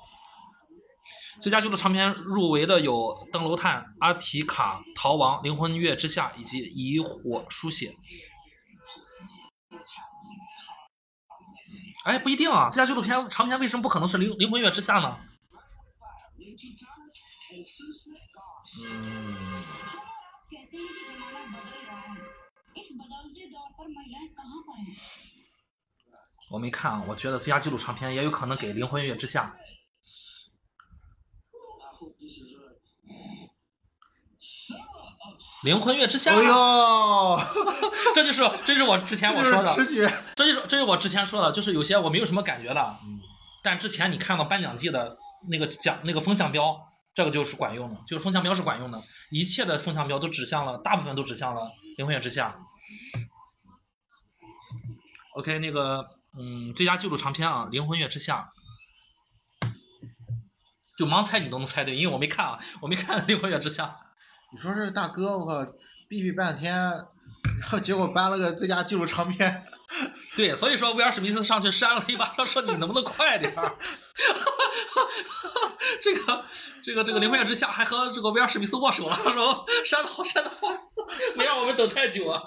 最佳纪录长片入围的有《登楼探》《阿提卡》《逃亡》《灵魂月之下》以及《以火书写》。哎，不一定啊，最佳纪录片长片为什么不可能是灵《灵魂月之下》呢？嗯， कहते हैं कि जमाना बदल रहा है इस बदलते दौर पर महिलाएं कहाँ पर हैं 我没看啊，我觉得最佳纪录长片也有可能给《灵魂月之下》。 灵魂月之下，哎呦，这就是这就是我之前我说的，这是直觉。这就是这是我之前说的，就是有些我没有什么感觉的，嗯但之前你看到颁奖季的 那个奖那个风向标，这个就是管用的，就是风向标是管用的，一切的风向标都指向了，大部分都指向了《灵魂月之下》。OK，那个嗯，最佳纪录长片啊，《灵魂月之下》，就盲猜你都能猜对，因为我没看啊，我没看《灵魂月之下》。你说这大哥，我靠，逼逼半天，然后结果颁了个最佳纪录长片。对，所以说威尔史密斯上去扇了一巴掌，说你能不能快点儿？这个这个这个林慧之下还和这个威尔史密斯握手了，说扇的好，扇的好，没让我们等太久啊。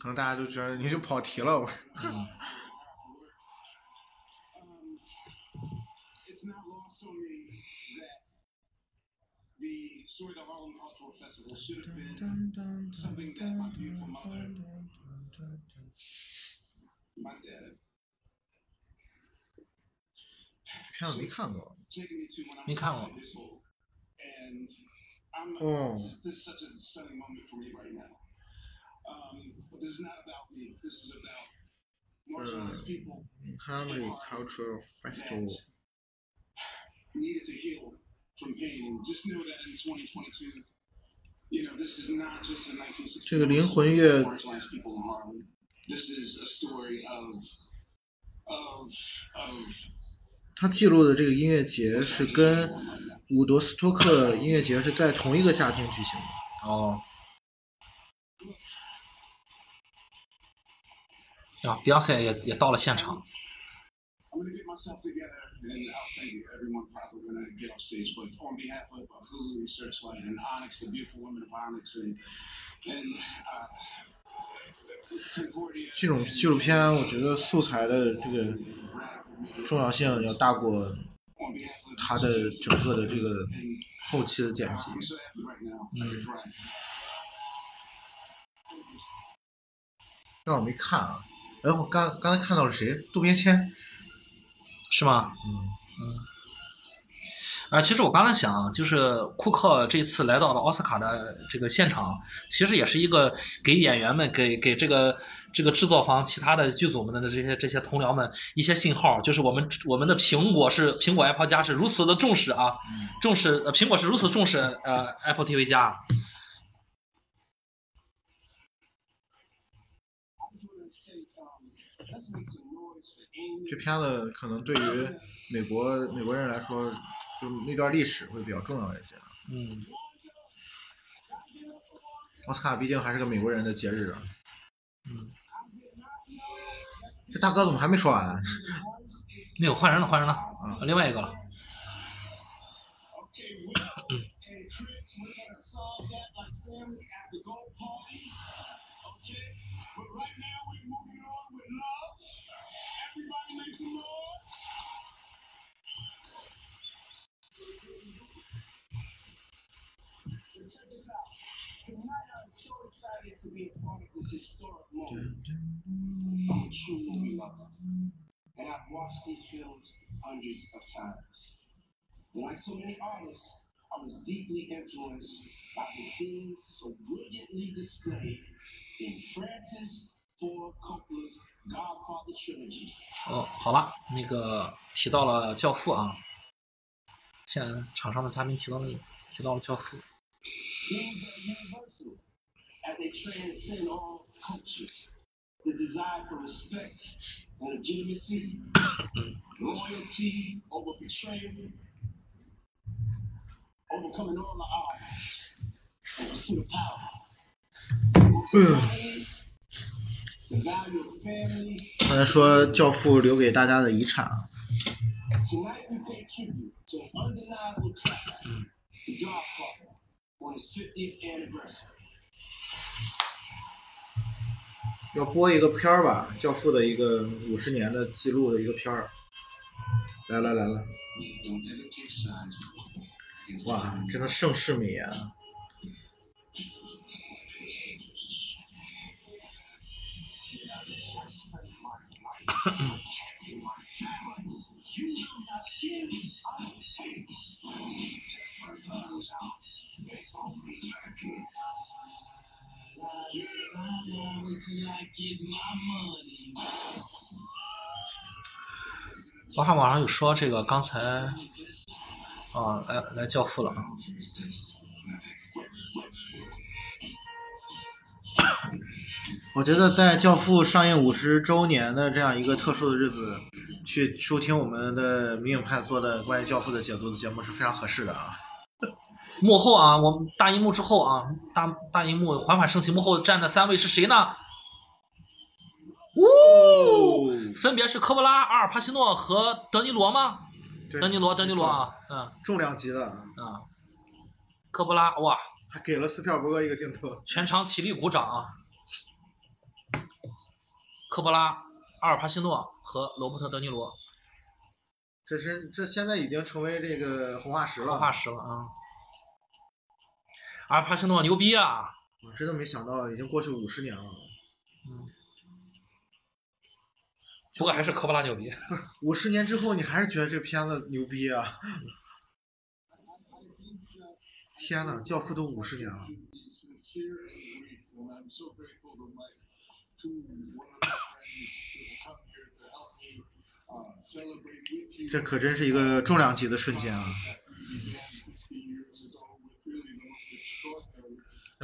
可能大家都觉得你就跑题了。Um, it's not lost on me that the story of the Harlem Cultural Festival should have been something that my beautiful mother, my dad, 片子没看过。taken me to when I 没 was 看过 five years old. And I'm Oh. this is such a stunning moment for me right now. Um, but this is not about me. This is about marginalized people Hamley Cultural Festival，needed to heal 这个灵魂乐，他记录的这个音乐节是跟伍德斯托克音乐节是在同一个夏天举行的。哦，啊，比赛也也到了现场。And I'll thank you. Everyone probably gonna get off stage, but on behalf of, of Hulu and Searchlight and Onyx, the beautiful women of Onyx and and uh, Concordia 这种纪录片，我觉得素材的这个重要性要大过它的整个的这个后期的剪辑。I'm so happy right now. Mm. That's right. 但我没看啊。然后刚刚才看到了谁？渡边谦。是吗？嗯，啊，其实我刚才想，就是库克这次来到了奥斯卡的这个现场，其实也是一个给演员们、给给这个这个制作方、其他的剧组们的这些这些同僚们一些信号，就是我们我们的苹果是苹果 Apple 加是如此的重视啊，重视呃苹果是如此重视呃 Apple TV 加。这片子可能对于美国美国人来说，就那段历史会比较重要一些。嗯，奥斯卡毕竟还是个美国人的节日。嗯，这大哥怎么还没说完？没 有换人了，换人了，啊，另外一个了。Okay, Will and Chris, we're gonna solve that like family at the gold party. Okay? But right now we're moving on with love. Everybody make some noise. But check this out. Tonight I'm so excited to be a part of this historic moment. I'm a movie lover, and I've watched these films hundreds of times. And like so many artists, I was deeply influenced by the themes so brilliantly displayed in Francis Ford Coppola's Godfather trilogy. 哦，好了，那个提到了《教父》啊，现场上的嘉宾提到了提到了《教父》。Themes are universal as they transcend all cultures. The desire for respect and legitimacy, loyalty over betrayal, overcoming all the odds, and pursuit of power. Most importantly, the value of family. 刚才说《教父》留给大家的遗产啊，要播一个片儿吧，《教父》的一个五十年的记录的一个片儿。来了来了，哇，真的盛世美颜啊！我看网上有说这个刚才啊来来教父了啊，我觉得在《教父》上映五十周年的这样一个特殊的日子，去收听我们的迷影派做的关于《教父》的解读的节目是非常合适的啊。幕后啊，我们大荧幕之后啊，大大荧幕缓缓升起，幕后站的三位是谁呢？呜、分别是科波拉、阿尔帕西诺和德尼罗吗？对德尼罗，德尼罗啊，嗯重量级的，啊，科波拉，哇，还给了斯皮尔伯格一个镜头。全场起立鼓掌啊！科波拉、阿尔帕西诺和罗伯特·德尼罗，这是这现在已经成为这个红化石了。红化石了啊！阿尔帕西诺牛逼啊！我真的没想到，已经过去五十年了。嗯。不过还是科波拉牛逼。五十年之后，你还是觉得这片子牛逼啊？天呐，教父都五十年了。这可真是一个重量级的瞬间啊！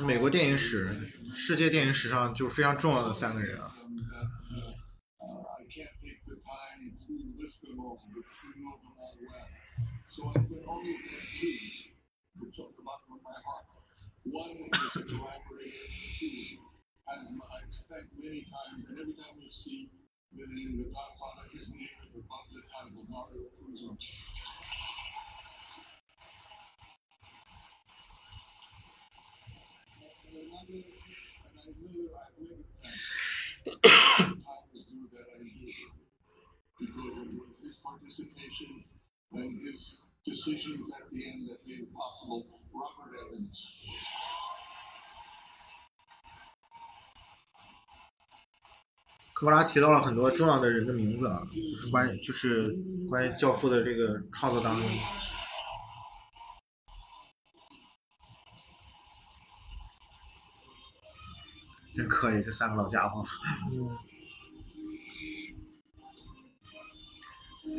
美国电影史、世界电影史上就非常重要的三个人啊。科波拉提到了很多重要的人的名字啊，就是关于就是关于《教父》的这个创作当中。真可以，这三个老家伙。嗯，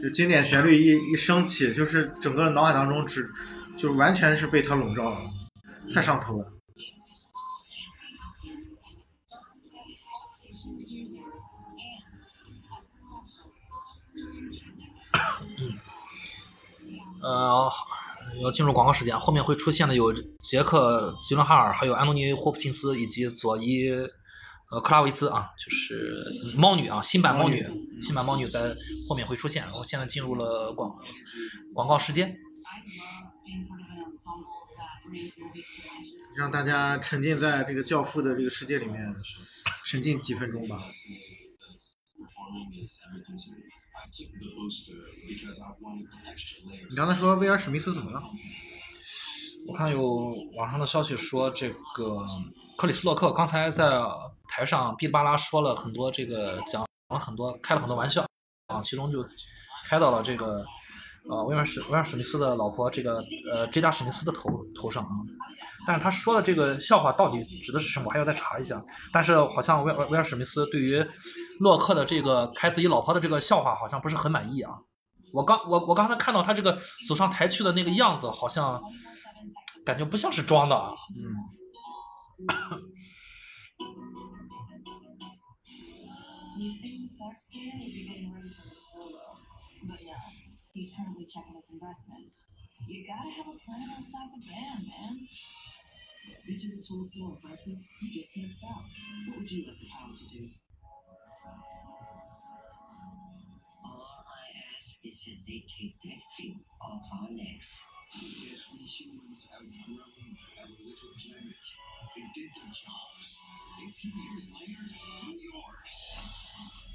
这经典旋律一一升起，就是整个脑海当中只就完全是被它笼罩了，太上头了。嗯呃，要进入广告时间，后面会出现的有杰克·吉伦哈尔，还有安东尼·霍普金斯以及佐伊呃克拉维兹啊，就是猫女啊，新版猫女，新版猫女在后面会出现。然后现在进入了广广告时间。让大家沉浸在这个《教父》的这个世界里面，沉浸几分钟吧。你刚才说威尔史密斯怎么了？我看有网上的消息说这个克里斯洛克刚才在台上哔哩吧啦说了很多这个讲了很多开了很多玩笑啊其中就开到了这个呃威尔史威尔史密斯的老婆这个呃 J 达史密斯的头头上啊。但是他说的这个笑话到底指的是什么，我还要再查一下。但是好像威尔威尔史密斯对于洛克的这个开自己老婆的这个笑话好像不是很满意啊。我刚我我刚才看到他这个走上台去的那个样子，好像感觉不像是装的啊。嗯，he's currently checking his investments. You gotta have a plan outside the band, man. Digital tools so impressive, you just can't stop. What would you like the power to do? All I ask is that they take that feet off our necks. Yes, we humans have grown our little planet. They did their jobs. 18 years later, do yours.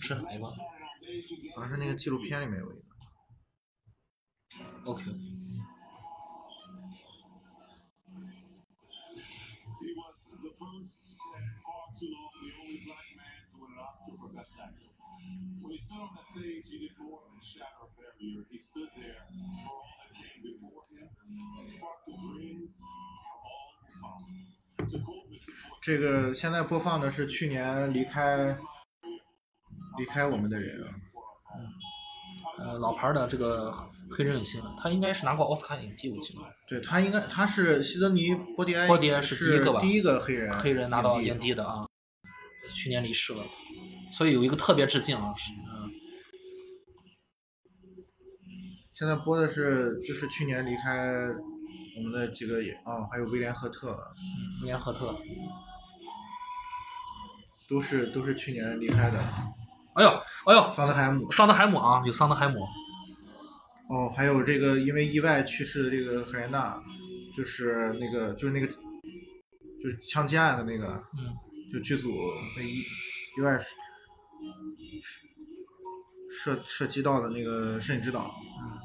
吃哪个？ They 好像是那个纪录片里面有一个。 OK， He was the first and far too long the only black man to win an Oscar for Best Actor. When he stood on that stage, he did more than shatter a barrier. He stood there for all that came before him and sparked the dreams of all who followed. To. Ford, 这个现在播放的是去年离开离开我们的人啊，呃，老牌的这个黑人影星，他应该是拿过奥斯卡影帝，我记得。对他应该他是西德尼·波迪埃，波迪埃是是第一个吧第一个黑人黑人拿到影影帝的啊，去年离世了，所以有一个特别致敬啊，是嗯，现在播的是就是去年离开我们的几个也哦，还有威廉·赫特，威廉赫特。都是都是去年离开的。哎呦，哎呦，桑德海姆桑德海姆啊，有桑德海姆，哦，还有这个因为意外去世的这个赫莲娜，就是那个就是那个就是枪击案的那个，嗯，就剧组被意意外涉涉及到的那个摄影指导，嗯，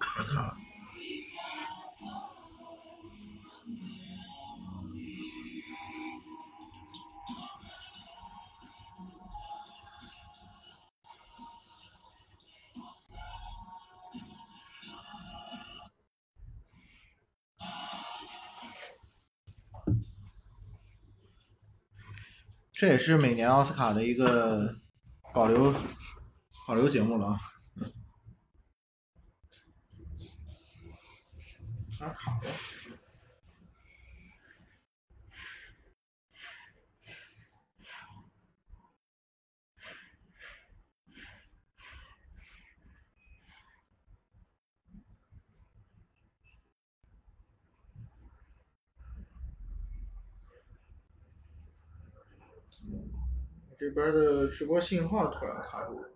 别这也是每年奥斯卡的一个保留保留节目了啊。啊，好。这边的直播信号突然卡住了。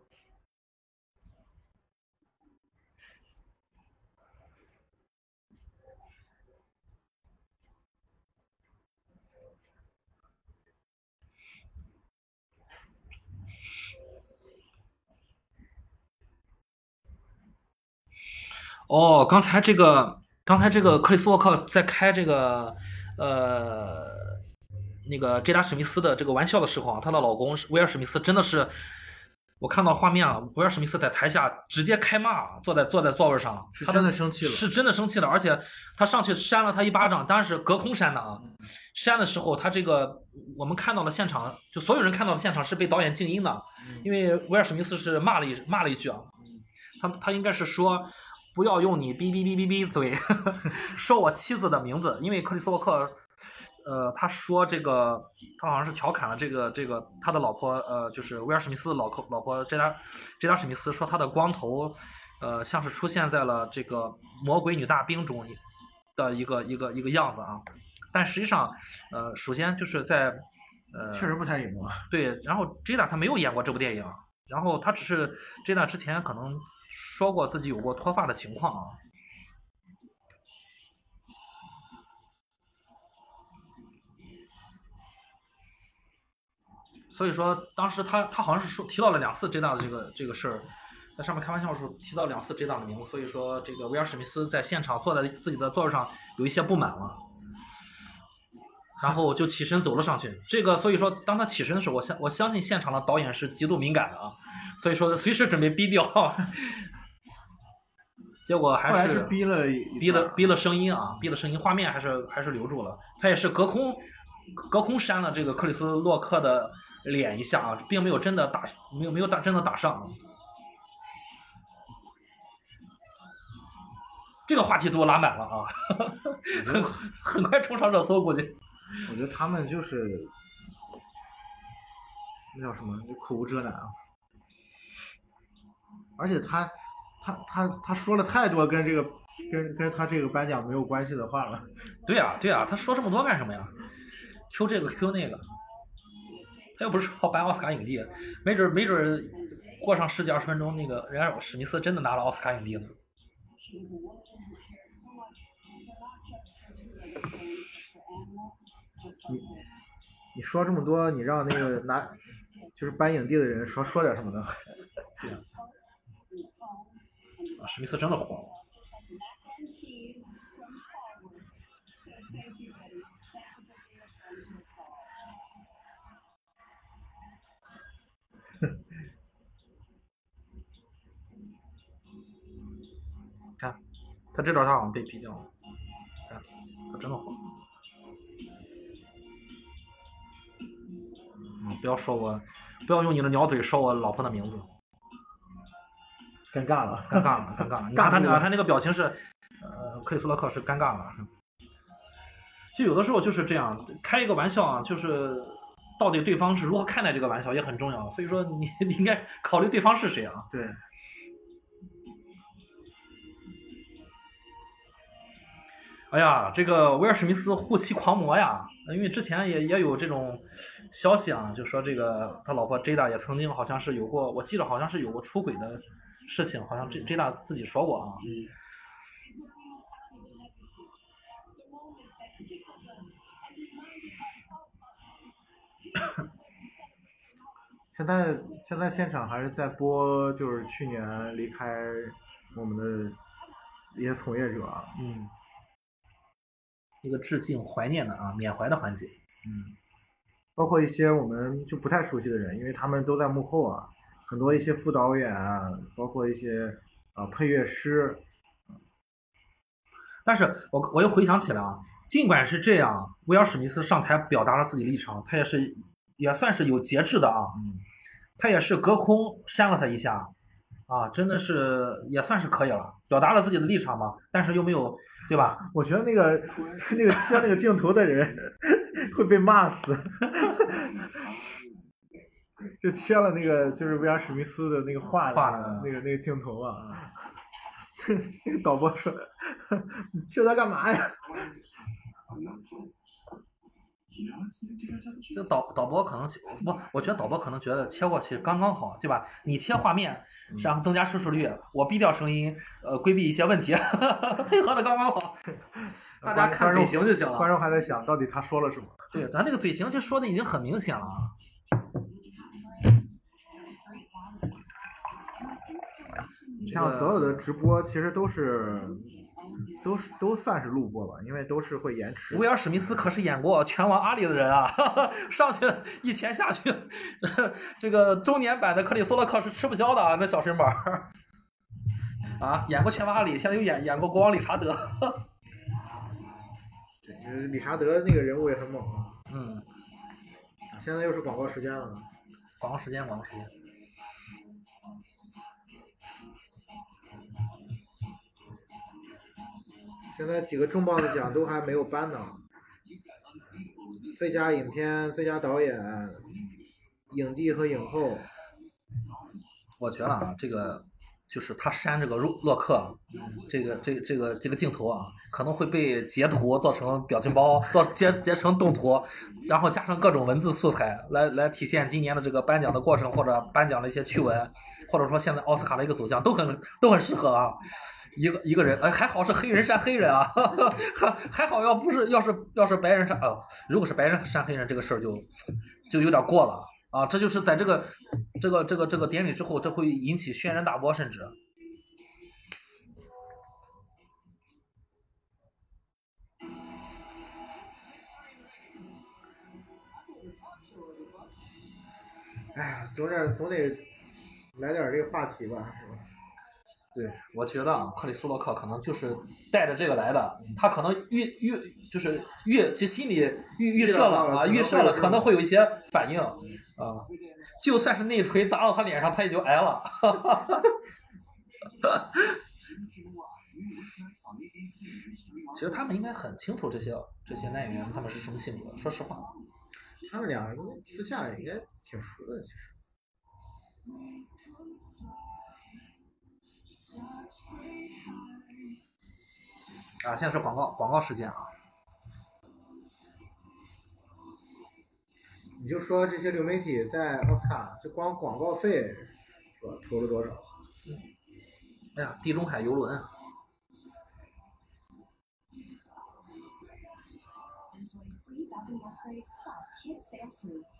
哦，刚才这个，刚才这个克里斯沃克在开这个，呃，那个杰达史密斯的这个玩笑的时候啊，她的老公威尔史密斯，真的是，我看到画面啊，威尔史密斯在台下直接开骂，坐在坐在座位上，他是真的生气了是真的生气了，而且他上去扇了他一巴掌，当然是隔空扇的啊，扇的时候他这个我们看到了现场，就所有人看到的现场是被导演静音的，因为威尔史密斯是骂了一骂了一句啊，他他应该是说不要用你哔哔哔哔哔嘴 说我妻子的名字，因为克里斯沃克，呃，他说这个他好像是调侃了这个这个他的老婆，呃，就是威尔史密斯的老婆老婆杰达杰达史密斯说他的光头，呃，像是出现在了这个魔鬼女大兵中的一个一个一个样子啊，但实际上，呃，首先就是在呃，确实不太礼貌。对，然后 Jada 她没有演过这部电影，然后他只是 Jada 之前可能说过自己有过脱发的情况啊。所以说，当时他他好像是说提到了两次 Jada 的这个这个事儿，在上面开玩笑的时候提到两次 Jada 的名字，所以说这个威尔史密斯在现场坐在自己的座位上有一些不满了。然后就起身走了上去。这个，所以说，当他起身的时候，我相我相信现场的导演是极度敏感的啊，所以说随时准备逼掉。结果还是是逼了逼了逼了声音啊，逼了声音，画面还是还是留住了。他也是隔空隔空扇了这个克里斯洛克的脸一下啊，并没有真的打没有没有打真的打上啊。这个话题都拉满了啊，很很快冲上热搜，估计。我觉得他们就是那叫什么，就口无遮拦啊。而且他他他他说了太多跟这个跟跟他这个颁奖没有关系的话了。对呀、对呀、他说这么多干什么呀？Q 这个 Q 那个，他又不是说要颁奥斯卡影帝，没准没准过上十几二十分钟，那个人家史密斯真的拿了奥斯卡影帝呢。你你说这么多，你让那个拿就是颁影帝的人说说点什么呢？啊，史密斯真的火了。看，他这段他好像被毙掉了，哎，他真的火。嗯，不要说我，不要用你的鸟嘴说我老婆的名字，尴尬了，尴尬了，尴尬了。你看他那个他那个表情是，呃，克里斯洛克是尴尬了。就有的时候就是这样，开一个玩笑啊，就是到底对方是如何看待这个玩笑也很重要。所以说你 你应该考虑对方是谁啊。对。哎呀，这个威尔史密斯护妻狂魔呀，因为之前也也有这种消息啊，就说这个他老婆 Jada 也曾经好像是有过，我记得好像是有过出轨的事情，好像 J Jada 自己说过啊。现在现在现场还是在播，就是去年离开我们的一些从业者啊。嗯。一个致敬、怀念的啊，缅怀的环节。嗯。包括一些我们就不太熟悉的人，因为他们都在幕后啊，很多一些副导演啊，包括一些啊配乐师。但是我我又回想起来啊，尽管是这样，威尔史密斯上台表达了自己立场，他也是也算是有节制的啊。嗯。他也是隔空扇了他一下，啊，真的是也算是可以了，表达了自己的立场嘛，但是又没有，对吧？我觉得那个那个切那个镜头的人 会被骂死，就切了那个就是威尔史密斯的那个画画的那个那个镜头啊，那个导播说，你切他干嘛呀？这导导播可能不，我觉得导播可能觉得切过去刚刚好，对吧？你切画面，然后增加收视率，我避掉声音，呃，规避一些问题，配合的刚刚好。大家看嘴型就行了。观众还在想到底他说了什么？对，咱那个嘴型其实说的已经很明显了。像所有的直播其实都是。都是都算是录播吧，因为都是会延迟。威尔史密斯可是演过《拳王阿里》的人啊，哈 哈上去一拳下去，这个中年版的克里斯洛克是吃不消的啊，那小身板儿。啊，演过《拳王阿里》，现在又演演过国王理查德。对，理查德那个人物也很猛啊。嗯。现在又是广告时间了。广告时间，广告时间。现在几个重磅的奖都还没有颁呢，最佳影片、最佳导演、影帝和影后。我觉得啊，这个就是他删这个洛洛克，这个这这个这个镜头啊，可能会被截图做成表情包，做截截成动图，然后加上各种文字素材，来来体现今年的这个颁奖的过程或者颁奖的一些趣闻，或者说现在奥斯卡的一个走向，都很都很适合啊。一个一个人，哎，还好是黑人扇黑人啊，还还好，要不是要是要是白人扇，哦，如果是白人扇黑人，这个事儿就就有点过了啊，这就是在这个这个这个这个典礼之后，这会引起轩然大波，甚至。哎呀，总得总得来点这个话题吧，是吧？对，我觉得啊，克里斯洛克可能就是带着这个来的，他可能预预就是预其心里预预设了啊，预设了可能会有一些反应啊，就算是内锤砸到他脸上，他也就挨了。其实他们应该很清楚这些这些男演员他们是什么性格，说实话。他们俩私下应该挺熟的，其实。啊，现在是广告广告时间啊！你就说这些流媒体在奥斯卡就光广告费，说投了多少？哎呀，地中海游轮。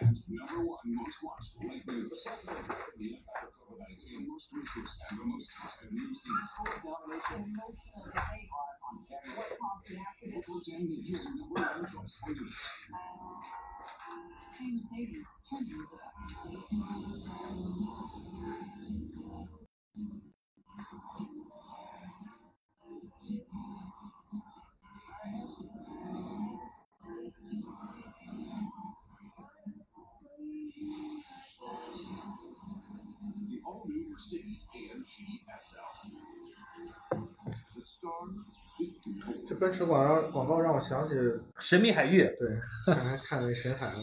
And January 6th insurrection Number one most watched news in the evening. attack on the city. And number one most watched late news. The impact of COVID-19, most researched and the most trusted news team. Emotional debate on what caused the accident. Local 10 News. Number one trustworthy. Hey, Mercedes, turn the music up. 这奔驰广告广告让我想起，神秘海域，对，刚才看那深海了。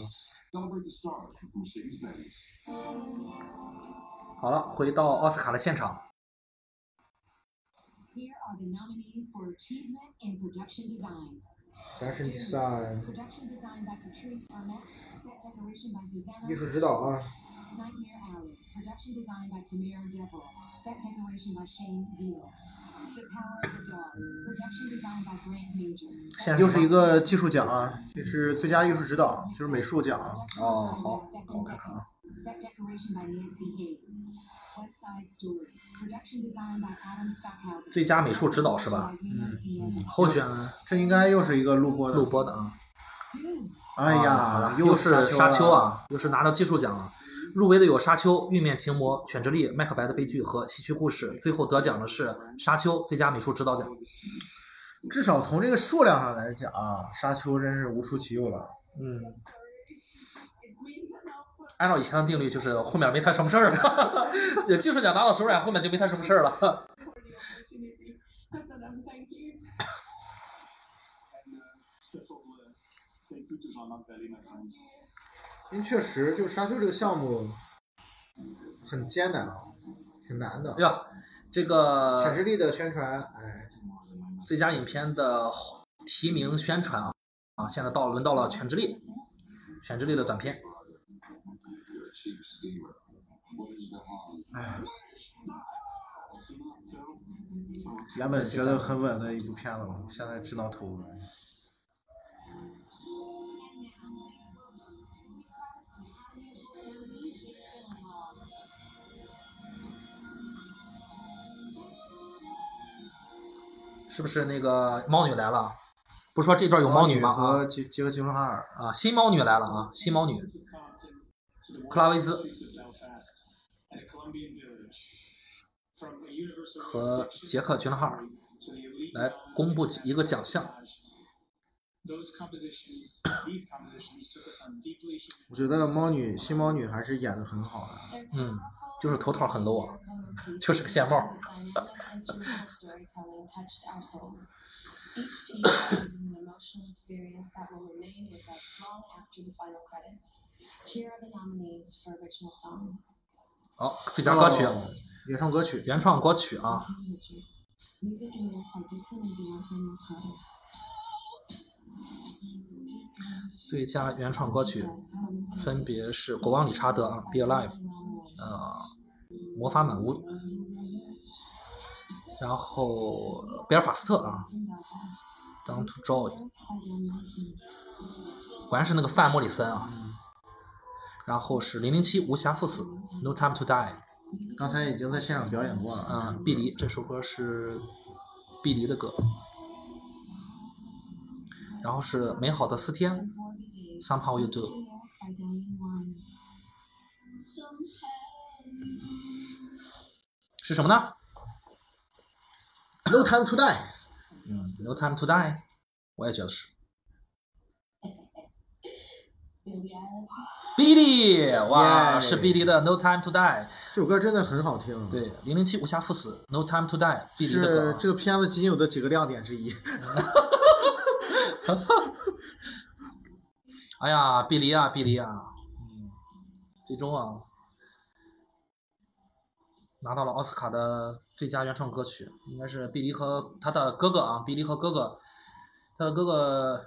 Celebrate the stars with Mercedes-Benz. 好了，回到奥斯卡的现场。Here are the nominees for achievement in production design. 艺术指导啊又是一个技术奖啊这是最佳艺术指导就是美术奖啊哦好我看看啊最佳美术指导是吧？嗯候选这应该又是一个录播的。录播的啊。哎呀啊，又又是沙丘丘！啊，又是拿到技术奖了。入围的有《沙丘》《玉面情魔》《犬之力》《麦克白的悲剧》和《戏曲故事》，最后得奖的是《沙丘》最佳美术指导奖。至少从这个数量上来讲啊，沙丘真是无出其右了。嗯，按照以前的定律，就是后面没他什么事儿了。技术奖拿到手软，后面就没他什么事儿了。Uh, uh. 因为确实，就沙丘这个项目很艰难啊，挺难的哎。呀，这犬个之力的宣传，哎，最佳影片的提名宣传啊啊，现在到轮到了《犬之力》，《犬之力》的短片。You're a cheap steamer. What is the harm? 哎，原本觉得很稳的一部片子，现在知道头了。是不是那个猫女来了？不说这段有猫女吗？啊和杰杰克吉伦哈尔，啊，新猫女来了啊，新猫女 To Compton, to the 克拉维兹和杰克·琼斯哈尔来公布一个奖项。我觉得猫女新猫女还是演的很好啊，嗯，就是头套很 low 啊，就是个线帽。好，最佳歌曲，原创歌曲，原创歌曲啊，最佳原创歌曲分别是国王理查德啊，《Be Alive》，呃，魔法满屋，然后贝尔法斯特啊，《Down to Joy》，果然是那个范莫里森啊，然后是《零零七无暇赴死》，《No Time to Die》。刚才已经在现场表演过了。嗯，碧梨这首歌是碧梨的歌，然后是美好的四天，Somehow You Warren. 是什么呢？No time to die，嗯，No Time to Die，我也觉得是。Billie Eilish. 碧梨，哇，耶是碧梨的 No Time to Die，这首歌真的很好听。，对，零零七无暇赴死，No Time to Die，碧梨的是歌。这个片子仅有的几个亮点之一。哎呀，比利啊，比利啊，嗯，最终啊，拿到了奥斯卡的最佳原创歌曲，应该是比利和他的哥哥啊，比利和哥哥，他的哥哥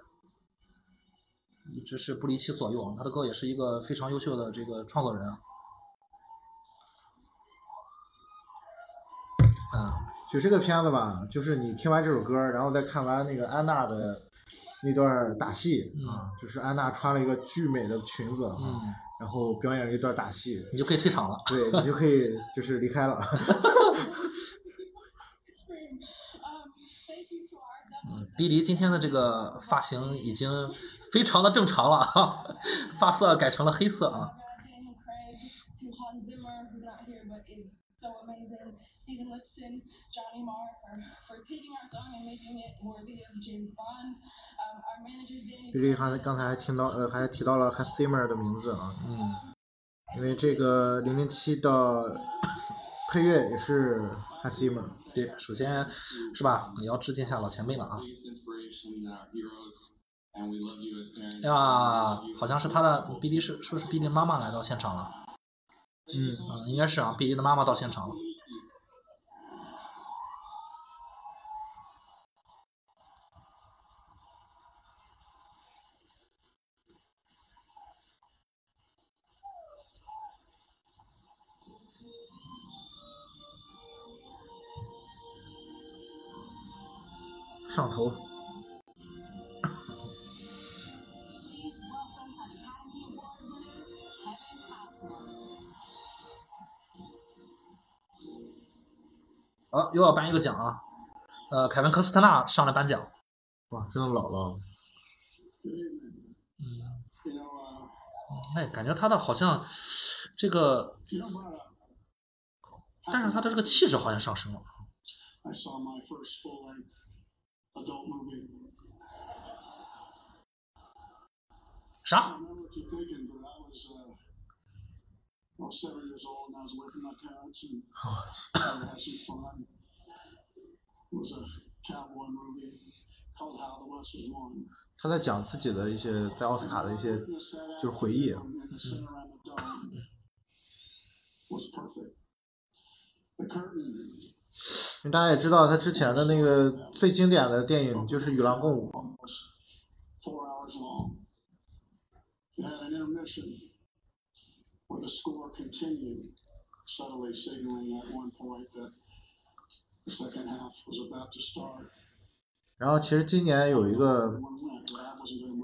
一直是不离其左右啊，他的哥哥也是一个非常优秀的这个创作人啊。啊，就这个片子吧，就是你听完这首歌，然后再看完那个安娜的那段打戏啊，就是安娜穿了一个巨美的裙子啊，嗯，然后表演了一段打戏，你就可以退场了。对你就可以就是离开了。Um, thank you to our 比利今天的这个发型已经非常的正常了，发色改成了黑色啊。比利还刚才还听到呃还提到了 Hathimer 的名字啊，嗯，因为这个零零七的配乐也是 Hathimer。对，首先是吧，也要致敬一下老前辈了啊。呀，好像是他的 BD 是是不是 BD 妈妈来到现场了？嗯，嗯，应该是啊，，BD 的妈妈到现场了。颁一个奖啊，呃，凯文科斯特纳上来颁奖。哇，真的老了。哎，感觉他的好像这个。但是他的这个气质好像上升了。啥？他在讲自己的一些在奥斯卡的一些就是回忆。嗯因为大家也知道，他之前的那个最经典的电影就是《与狼共舞》。然后，其实今年有一个，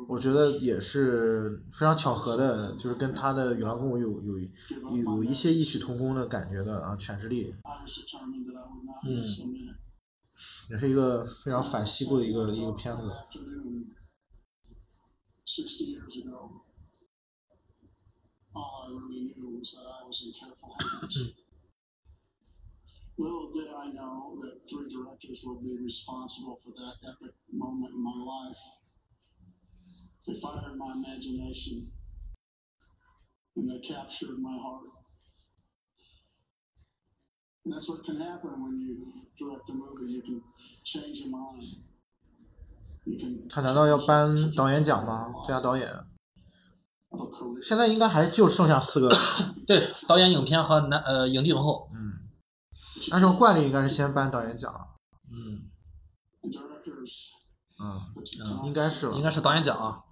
我觉得也是非常巧合的，就是跟他的员工有有有一些异曲同工的感觉的啊，《犬之力》。嗯，也是一个非常反西部的一个一个片子。嗯。Little did I know that three directors would be responsible for that epic moment in my life. They fired my imagination and they captured my heart. And that's what can happen when you direct a movie. You can change your mind. You can 他难道要颁导演奖吗？最佳导演？ of a career. 现在应该还就剩下四个了。对，导演、影片和男呃影帝影后。嗯， 按照惯例应该是先颁导演奖。嗯，嗯，嗯应该是了。应该是导演奖啊。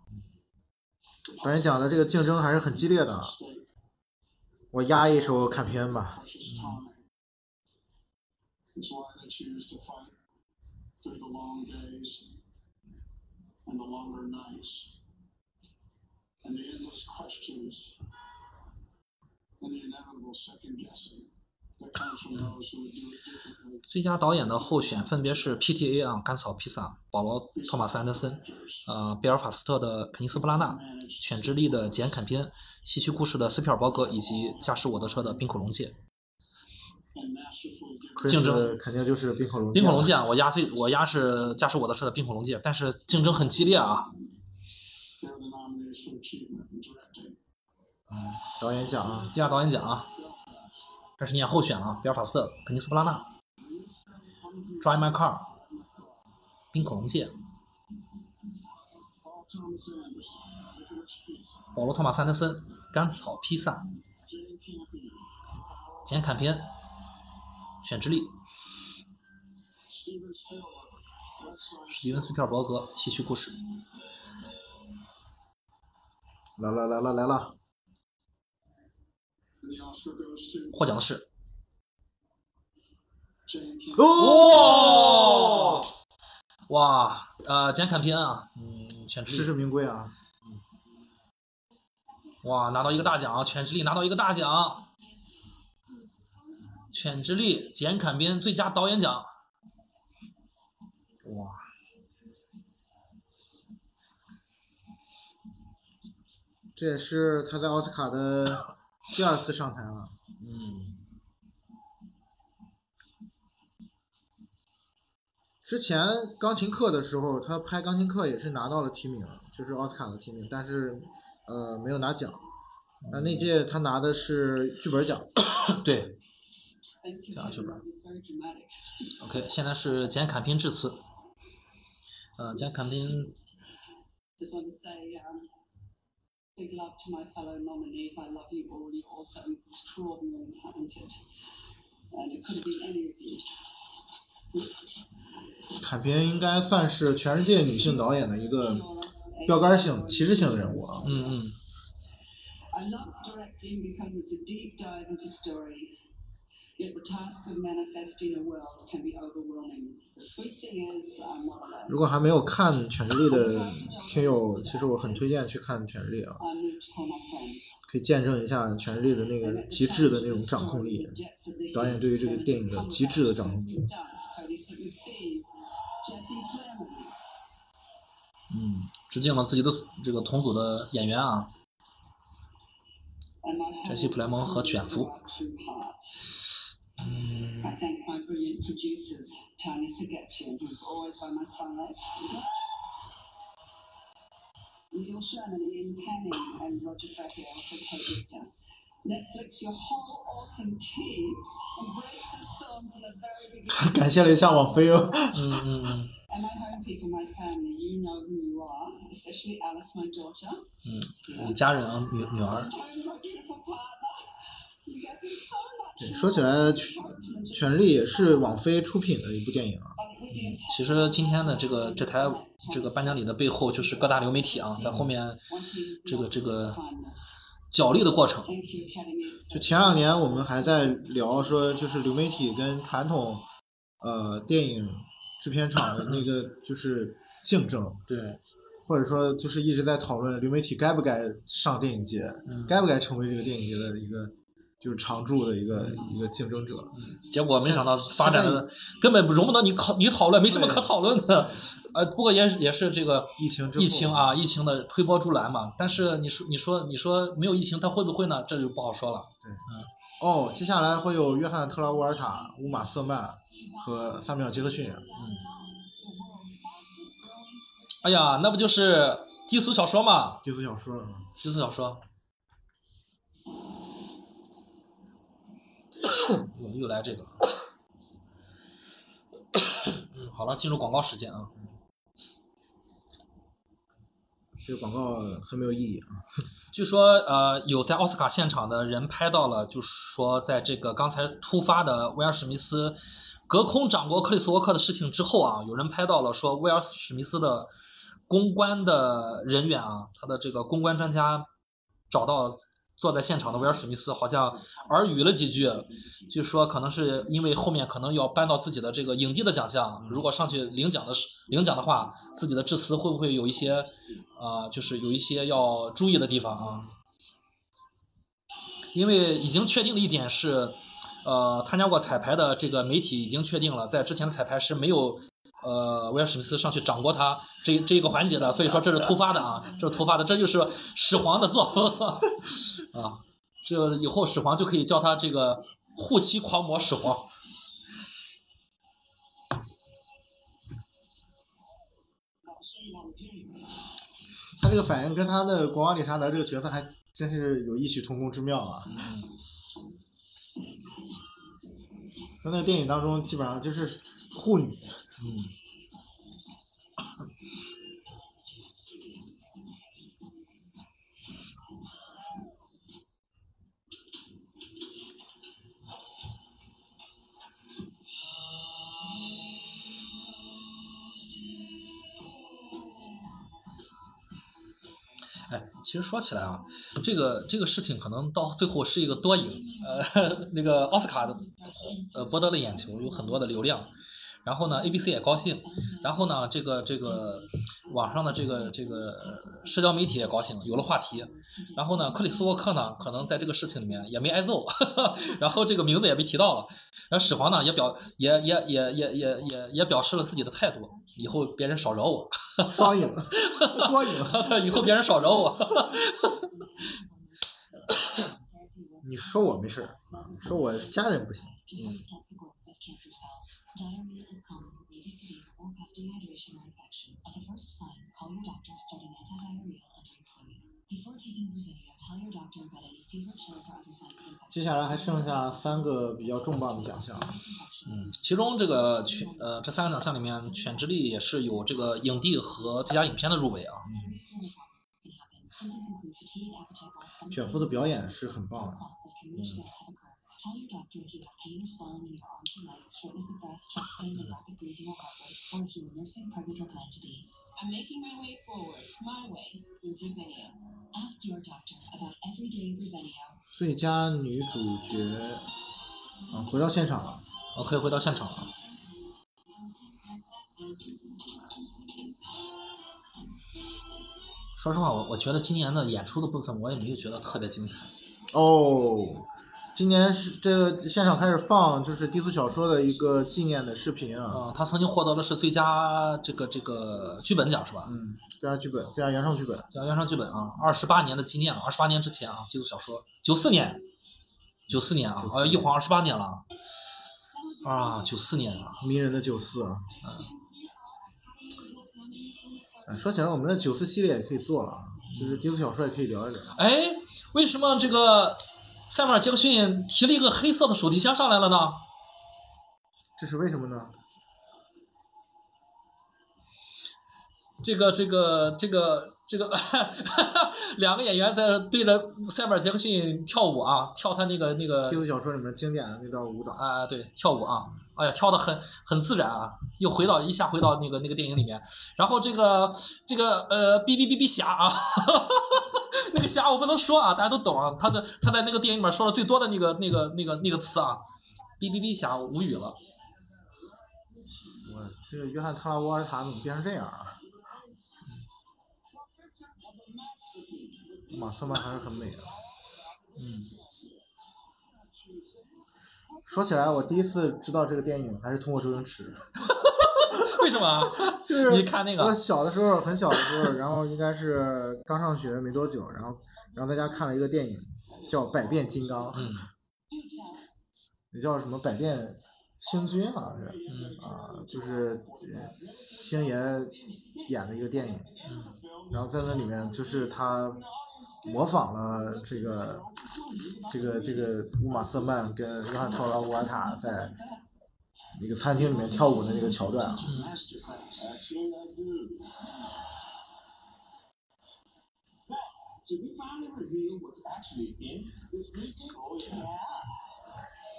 导演奖的这个竞争还是很激烈的。我压一首看片吧。precious 最佳导演的候选分别是 P.T.A. 啊，《甘草披萨》、保罗·托马斯·安德森、呃，《贝尔法斯特》的肯尼斯·布拉纳、《犬之力》的简·坎宾、《西区故事》的斯皮尔伯格以及《驾驶我的车》的冰恐龙界。竞争肯定就是冰恐龙界。冰恐龙界啊，我压最我压是《驾驶我的车》的冰恐龙界，但是竞争很激烈啊。嗯，导演奖啊，第二导演奖啊。这是你要候选了，比尔法斯特、肯尼斯布拉纳、Drive My Car、冰恐龙界、保罗·托马斯·德森、甘草披萨、简·坎平、犬之力、史蒂文·斯皮尔伯格、西区故事。来了来了来了 And the Oscar goes to 获奖的是.哦，哇，呃，简坎片啊，嗯，犬之实至，名归啊！哇，拿到一个大奖，犬之力拿到一个大奖，犬之力简坎边最佳导演奖，哇，这也是他在奥斯卡的第二次上台了。嗯，之前钢琴课的时候，他拍钢琴课也是拿到了提名，就是奥斯卡的提名，但是呃没有拿奖。那那届他拿的是剧本奖。对 much. It's very dramatic.，OK，现在是简坎平致辞，呃，简坎边 Just want to say um, big love to my fellow nominees. I love you all. You're all so extraordinarily talented. And it could have been any of you. 坎平应该算是全世界女性导演的一个标杆性、旗帜性的人物啊。嗯嗯，I love directing because it's a deep dive into story. 如果还没有看《犬之力》的 听友，其实我很推荐去看《犬之力》啊.可以见证一下《犬之力》的那个极致的那种掌控力。导演对于这个电影的极致的掌控力。嗯，致敬了自己的这个同组的演员啊，杰西·普莱蒙和卷福。嗯 I thank my brilliant producers, Tony Sagetchian, who's always by my side, Neil Sherman, Ian Canning, and Roger Fabio for co-director. Netflix, your whole awesome team embraced this film from the very beginning. 感谢了一下网飞哦。嗯嗯嗯 And my home people, my family, you know who you are, especially Alice, my daughter. 嗯，家人啊，女女儿， Tony, my beautiful partner. 对说起来，《犬犬之力》也是网飞出品的一部电影啊。Be 其实今天的这个这台这个颁奖礼的背后，就是各大流媒体啊，在后面这个这个角力的过程。就前两年我们还在聊说，就是流媒体跟传统呃电影制片厂的那个就是竞争，对，或者说就是一直在讨论流媒体该不该上电影节，嗯该不该成为这个电影节的一个就是常驻的一个一个竞争者。结果没想到发展的根本容不得你考你讨论，没什么可讨论的。呃，不过也也是这个疫情疫情啊，疫情的推波助澜嘛。但是你说你说你说没有疫情，它会不会呢？这就不好说了。对，嗯哦，接下来会有约翰特拉沃尔塔、乌玛瑟曼和萨米尔杰克逊。嗯哎呀，那不就是低俗小说嘛？低俗小说啊，低俗小说。我们又来这个。嗯，好了，进入广告时间啊。这个广告很没有意义啊。据说，呃，有在奥斯卡现场的人拍到了，就是说，在这个刚才突发的威尔史密斯隔空掌掴克里斯沃克的事情之后啊，有人拍到了说，威尔史密斯的公关的人员啊，他的这个公关专家找到坐在现场的威尔史密斯，好像耳语了几句，据说可能是因为后面可能要搬到自己的这个影帝的奖项，如果上去领奖的时领奖的话，自己的致辞会不会有一些，呃，就是有一些要注意的地方啊？因为已经确定的一点是，呃，参加过彩排的这个媒体已经确定了，在之前的彩排是没有，呃，威尔史密斯上去掌掴他这这一个环节的，所以说这是突发的啊，这是突发的，这就是始皇的作风啊，这以后始皇就可以叫他这个护妻狂魔始皇。他这个反应跟他的国王理查德这个角色还真是有异曲同工之妙啊。在那个电影当中，基本上就是护女，嗯。哎，其实说起来啊，这个这个事情可能到最后是一个多赢。呃，那个奥斯卡的，呃，博得了眼球，有很多的流量。然后呢，ABC 也高兴，然后呢，这个这个网上的这个这个呃社交媒体也高兴，有了话题。然后呢，克里斯沃克呢，可能在这个事情里面也没挨揍，然后这个名字也被提到了。然后始皇呢，也表也也也也也也也表示了自己的态度，以后别人少惹我，双赢，多赢。对以后别人少惹我。你说我没事儿，说我家人不行。嗯。Diarrhea is common, may be severe, or cause dehydration or infection. At the first sign, call your doctor, start an antidiarrheal, and drink fluids. Before taking Verzenio, tell your doctor about any fever, chills, or other signs of infection. 接下来还剩下三个比较重磅的奖项。嗯，其中这个犬呃这三个奖项里面，《犬之力》也是有这个影帝和最佳影片的入围啊。Stomach 卷福的表演是很棒的。clots shortness of breath, chest pain, and rapid breathing or or if you are nursing, pregnant, or plan to be. I'm making my way forward, my way, through Virginia. Ask your doctor about everyday Verzenio. 最佳女主角，嗯，回到现场了。我可以回到现场了。说实话，我我觉得今年的演出的部分，我也没有觉得特别精彩。哦，今年是这个现场开始放就是低俗小说的一个纪念的视频啊。嗯，他曾经获得的是最佳这个这个剧本奖是吧？嗯，最佳剧本，最佳原创剧本。最佳原创剧本啊，二十八年的纪念了，二十八年之前啊，低俗小说，九四年，九四年啊，呃，一晃二十八年了啊，九四年啊，迷人的九四啊。哎，说起来，我们的九四系列也可以做了，啊，就是低俗小说也可以聊一聊。哎，为什么这个塞缪尔杰克逊提了一个黑色的手提箱上来了呢？这是为什么呢？这个这个这个这个 两个演员在对着塞缪尔杰克逊跳舞啊，跳他那个那个低俗小说里面经典的那段舞蹈。啊、对，跳舞啊，哎呀，跳的很很自然啊，又回到一下回到那个那个电影里面，然后这个这个呃哔哔哔哔侠啊，那个侠我不能说啊，大家都懂啊，他的他在那个电影里面说的最多的那个那个那个那个词啊，哔哔哔侠，无语了。我这个约翰特拉沃尔塔怎么变成这样啊？马斯曼还是很美的。嗯，说起来，我第一次知道这个电影还是通过周星驰。为什么啊？就是你看那个我小的时候，很小的时候，然后应该是刚上学没多久，然后然后在家看了一个电影，叫《百变金刚 》，嗯也叫什么《百变星君》好像是，嗯啊，就是呃星爷演的一个电影，嗯然后在那里面就是他模仿了这个这个这个乌玛瑟曼跟约翰特劳沃尔塔在一个餐厅里面跳舞的那个桥段? Oh.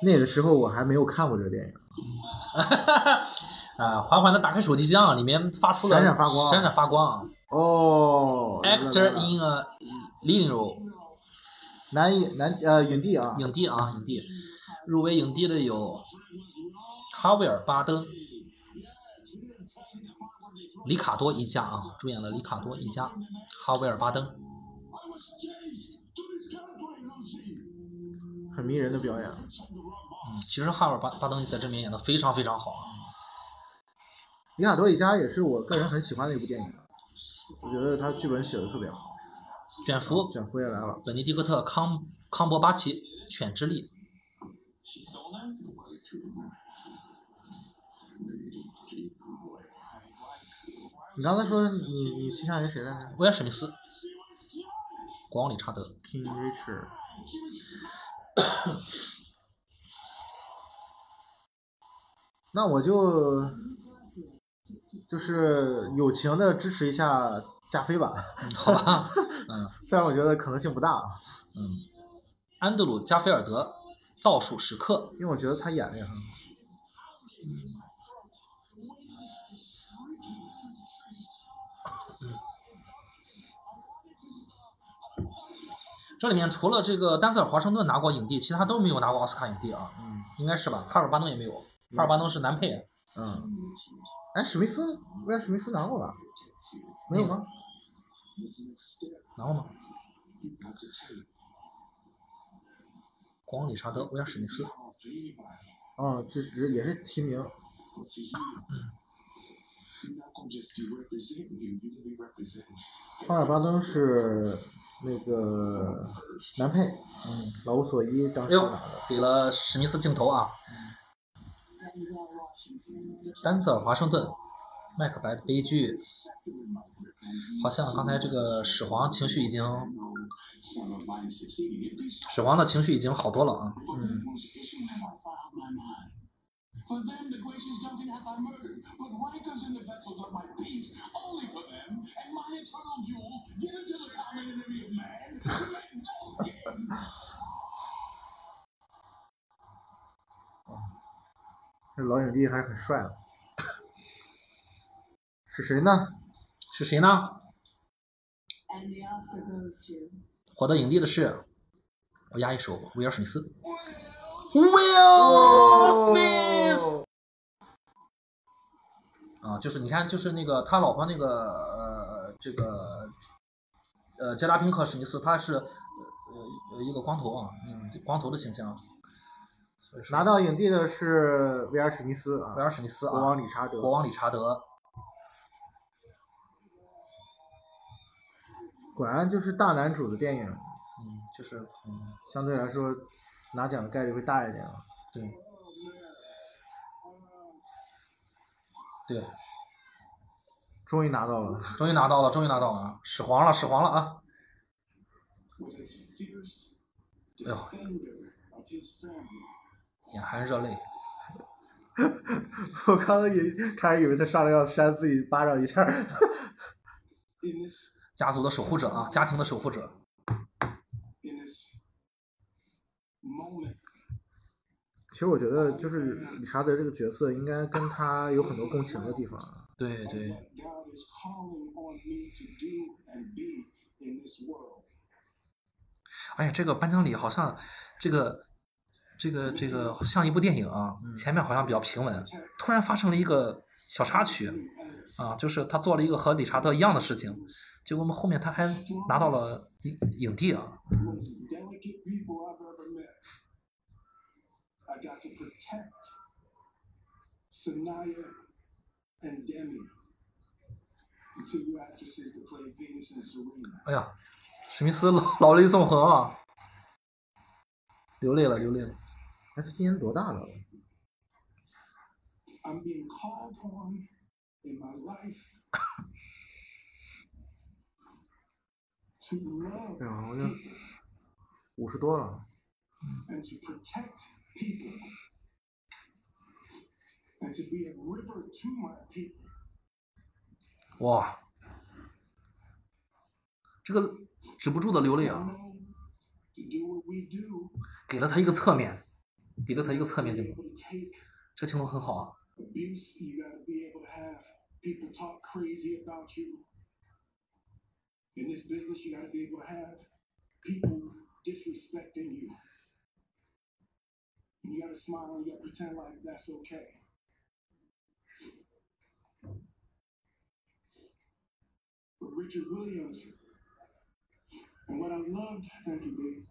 那个时候我还没有看过这个电影，啊，缓缓的打开手机箱，里面发出了闪闪发光闪闪发光啊哦 Actor in a leading role，男影男呃影帝啊，影帝啊，影帝，入围影帝的有哈维尔·巴登、里卡多一家啊，主演了里卡多一家，哈维尔·巴登，很迷人的表演。嗯，其实哈维尔·巴巴登在这里面演的非常非常好啊，里卡多一家也是我个人很喜欢的一部电影，我觉得他剧本写的特别好。卷福，卷福也来了，本尼迪克特·康康伯巴奇，《犬之力》你刚才说你你倾向于谁来着威尔史密斯，国王理查德，？King Richard。那我就就是友情的支持一下加菲吧，好吧，嗯 虽然我觉得可能性不大啊，嗯，安德鲁·加菲尔德，《倒数时刻》，因为我觉得他演的也很好。嗯这里面除了这个丹泽尔华盛顿拿过影帝，其他都没有拿过奥斯卡影帝啊，嗯应该是吧？哈尔巴登也没有，哈尔巴登是男配，嗯，哎，史密斯，威尔史密斯拿过吧？没有吗？拿过吗？国王理查德、威尔史密斯，啊，这只也是提名。巴尔巴登是那个男配，嗯，老无所依当哎呦时拿的。，给了史密斯镜头啊。丹泽尔华盛顿，麦克白的悲剧，好像刚才这个始皇情绪已经，始皇的情绪已经好多了啊。嗯，这老影帝还是很帅的。是谁呢？是谁呢获得影帝的是，我压一手，威尔史密斯。Will Smith 啊，就是你看，就是那个他老婆那个呃，这个呃杰拉宾克史密斯，他是呃呃一个光头啊，嗯，光头的形象。拿到影帝的是威尔史密斯啊威，尔史密斯啊，国王理查德。国王理查德，果然就是大男主的电影，嗯，就是嗯，相对来说拿奖的概率会大一点啊。对，对，终于拿到了，终于拿到了，终于拿到了啊，始皇了，始皇了啊。哎呦，眼含热泪。我刚刚也差点以为他上来要扇自己巴掌一下。家族的守护者啊，家庭的守护者。其实我觉得，就是理查德这个角色，应该跟他有很多共情的地方。对对。哎呀，这个颁奖礼好像，这个这个这个像一部电影啊前面好像比较平稳突然发生了一个小插曲啊就是他做了一个和理查德一样的事情结果我们后面他还拿到了影影帝啊。哎呀史密斯老泪纵横啊。流泪了流泪了。哎他今年多大了？哎呀我这五十多了。哇这个止不住的流泪啊。给了他一个侧面，给了他一个侧面 be 镜头，able to take 这镜头很好啊。abuse. You got to be able to have people talk crazy about you. In this business, you got to be able to have people disrespecting you. You got to smile and you got to pretend like that's okay. But Richard Williams, and what I loved, thank you, babe.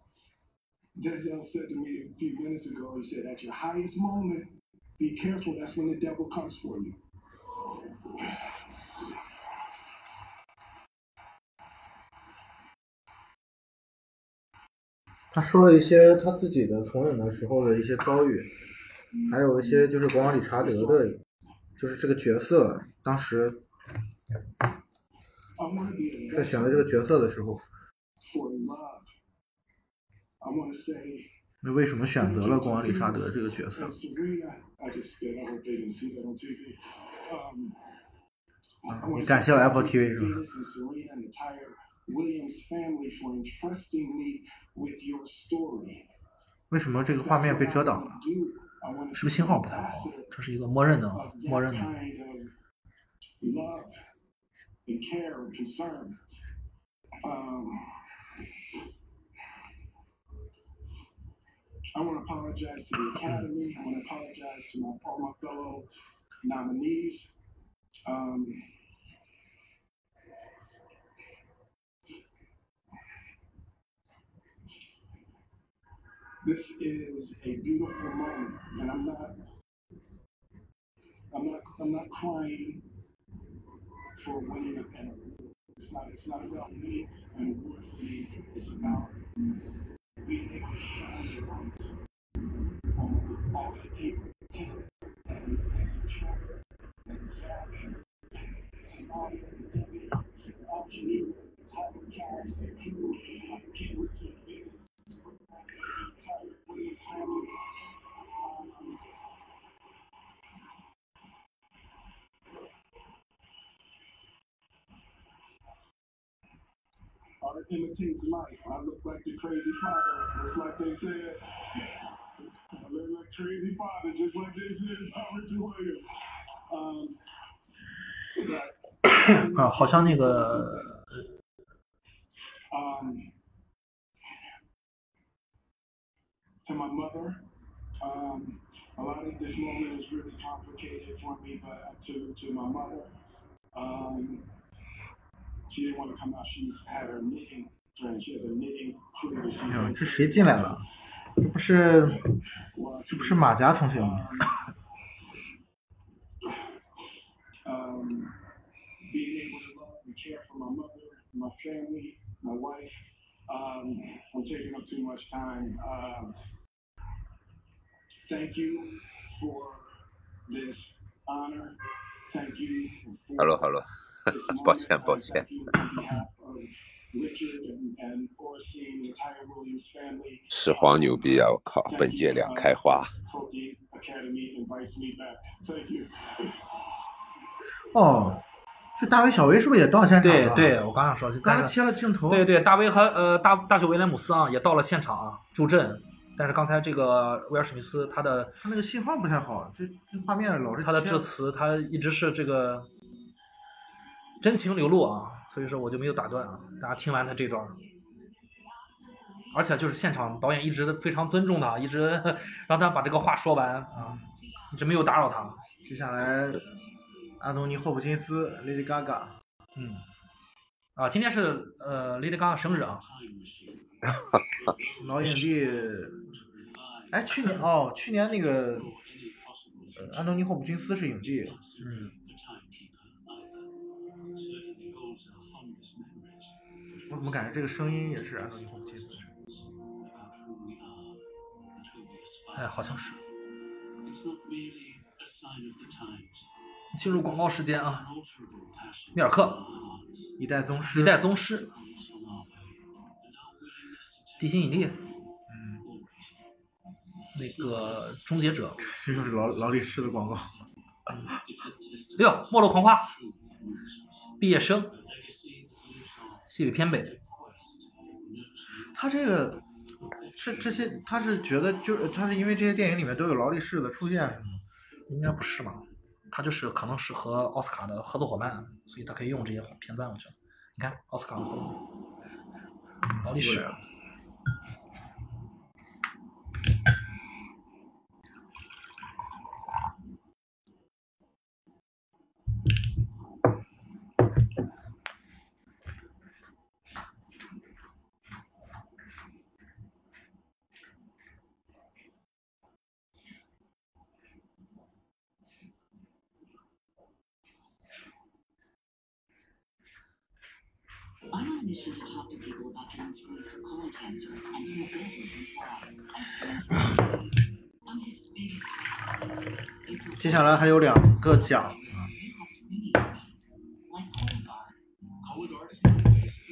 Denzel said to me a few minutes ago, he said, at your highest moment, be careful, that's when the devil comes for you. 他说了一些他自己的从影的时候的一些遭遇，还有一些就是国王理查德的，就是这个角色，当时在选择这个角色的时候，那为什么选择了国王理查德这个角色？感谢了 Apple TV，是吧？为什么这个画面被遮挡了？是不是信号不太好？这是一个默认的，默认的。I want to apologize to the Academy. I want to apologize to my, all my fellow nominees. Um, this is a beautiful moment, and I'm not, I'm not, I'm not crying for winning an. It's not, it's not about winning an award for me. It's about being able to shine the light on all the people, Tim and Trevor and Zach and Simone and Debbie, all you, Tyler Cass and crew. I can't wait to do this. Tyler Williams family. Art imitates life. I look like the crazy father, just like they said. I look like crazy father, just like they said. Robert D. Williams. Um, but, 啊，好像那个 um, to my mother, um, a lot of this moment is really complicated for me, but uh, to, to my mother, um, she didn't want to come out. She's had her knitting trend. She has a knitting crew that she's 哎呦，这谁进来了？这不是这不是马甲同学吗？ um, being able to love and care for my mother, my family, my wife. Um, I'm taking up too much time. Um, thank you for this honor. Thank you for Hello Hello， this 抱歉，抱歉。始皇牛逼啊！我靠，本届两开花。哦，这大卫小威是不是也到现场了？对对，我刚想说，刚才切了镜头。对对，大卫和呃大大学威廉姆斯啊也到了现场啊助阵，但是刚才这个威尔史密斯他的他那个信号不太好，这画面老是他的致辞他一直是这个。真情流露啊，所以说我就没有打断啊，大家听完他这段。而且就是现场导演一直非常尊重他，一直 让他把这个话说完啊，一直没有打扰他。接下来，安东尼·霍普金斯、Lady Gaga，嗯，啊，今天是呃 Lady Gaga 生日啊，老影帝。哎，去年哦，去年那个，呃，安东尼·霍普金斯是影帝。嗯，我怎么感觉这个声音也是安东尼·霍普金斯的声音？哎，好像是。进入广告时间啊，米尔克，一代宗师。一代宗师，地心引力，嗯，那个终结者，这就是劳劳力士的广告。六，末路狂花，毕业生，西北偏北，他这个是这些，他是觉得就是他是因为这些电影里面都有劳力士的出现，是吗？应该不是吧？他就是可能是和奥斯卡的合作伙伴，所以他可以用这些片段。我觉得，你看奥斯卡的合作，劳力士，I'm on a mission to talk to people about getting screened for colon cancer and hemophilias as well. I'm his biggest fan. 接下来还有两个奖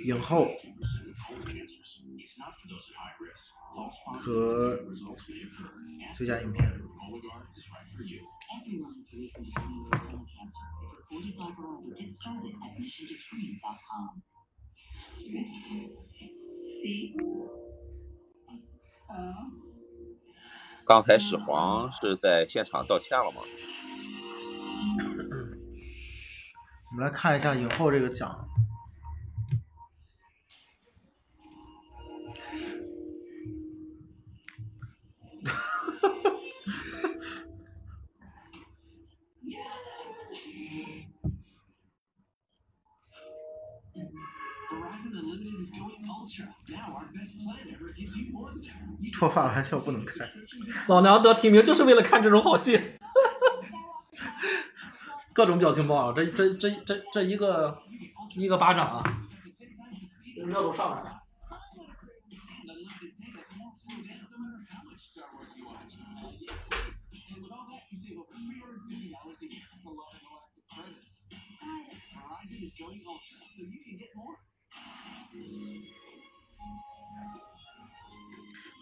影后和最佳影片。刚才始皇是在现场道歉了吗？我们来看一下影后这个奖。脱发玩笑不能开，老娘得提名就是为了看这种好戏，哈哈。各种表情包啊，这这这这这一个一个巴掌啊。我们要走上面了。哈哈哈。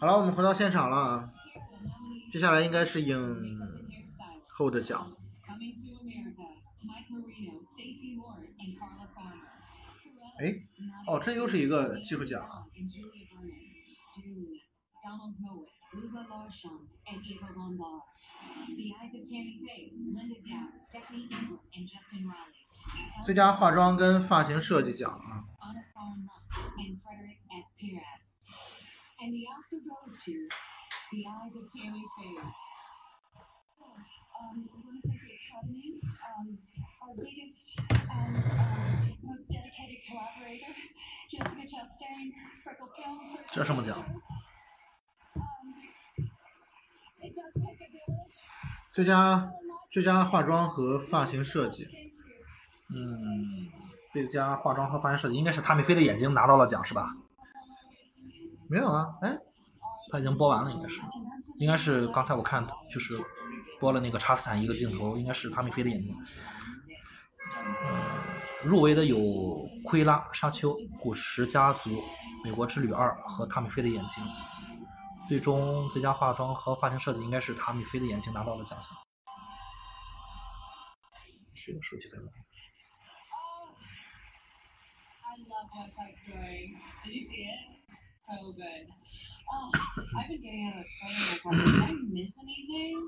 好了，我们回到现场了啊，接下来应该是影后的奖。哎，哦，这又是一个技术奖啊。最佳化妆跟发型设计奖啊。And the Oscar goes to The Eyes of Tammy Faye. Um, we want to thank the Academy, um, our biggest and um, most dedicated collaborator, Jessica Chastain, Freckle Films. 这是什么奖？Um. 最佳最佳化妆和发型设计，嗯，最佳化妆和发型设计应该是塔米菲的眼睛拿到了奖是吧？没有啊？哎，他已经播完了，应该是，应该是刚才我看就是播了那个查斯坦一个镜头，应该是塔米菲的眼睛。呃，入围的有《奎拉》《沙丘》《古时家族》《美国之旅二》和塔米菲的眼睛。最终最佳化妆和发型设计应该是塔米菲的眼睛拿到了奖项。谁的手机在哪？I love West Side Story. Did you see it? So good. Oh, I've been getting out of the spider closet. Did I miss anything?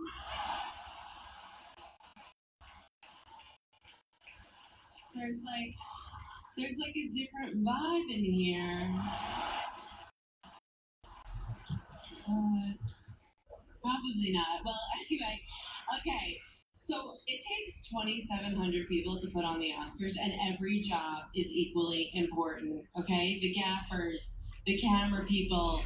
There's like, there's like a different vibe in here. Uh, probably not. Well, anyway, okay. So it takes 2,700 people to put on the Oscars, and every job is equally important. Okay, the gaffers, the camera people,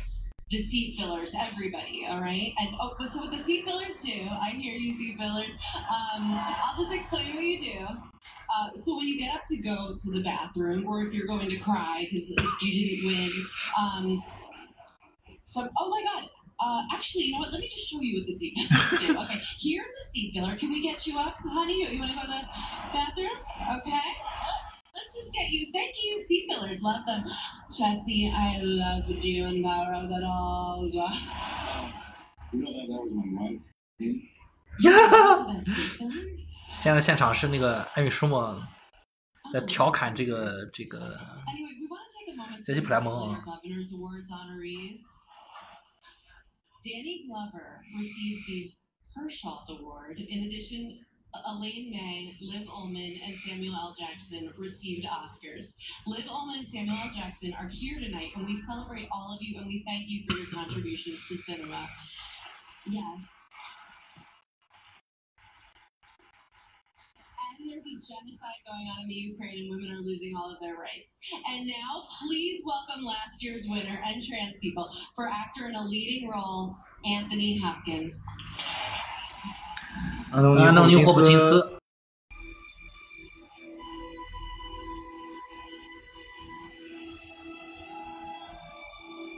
the seat fillers, everybody. All right, and oh, so what the seat fillers do? I hear you, seat fillers. Um, I'll just explain what you do. Uh, so when you get up to go to the bathroom, or if you're going to cry because you didn't win, um, some oh my god. Uh, actually, you know what? Let me just show you what the seat fillers do. Okay, here's a seat filler. Can we get you up, honey? You, you want to go to the bathroom? Okay. Let's just get you. Thank you, seat fillers. Love them. Jesse, I loved you and borrow that all. You know that that was my wife. That seat filler? 现在现场是那个艾米舒默在调侃这个这个 Anyway, we want to take a moment Jesse to Plemons. our Governor's Awards honorees. Danny Glover received the Herschel Award. In addition, Elaine May, Liv Ullman, and Samuel L. Jackson received Oscars. Liv Ullman and Samuel L. Jackson are here tonight, and we celebrate all of you and we thank you for your contributions to cinema. Yes. And there's a genocide going on in the Ukraine, and women are losing all of their rights. And now, please welcome last year's winner and trans people for actor in a leading role, Anthony Hopkins. 安东安东尼·霍普金斯。斯。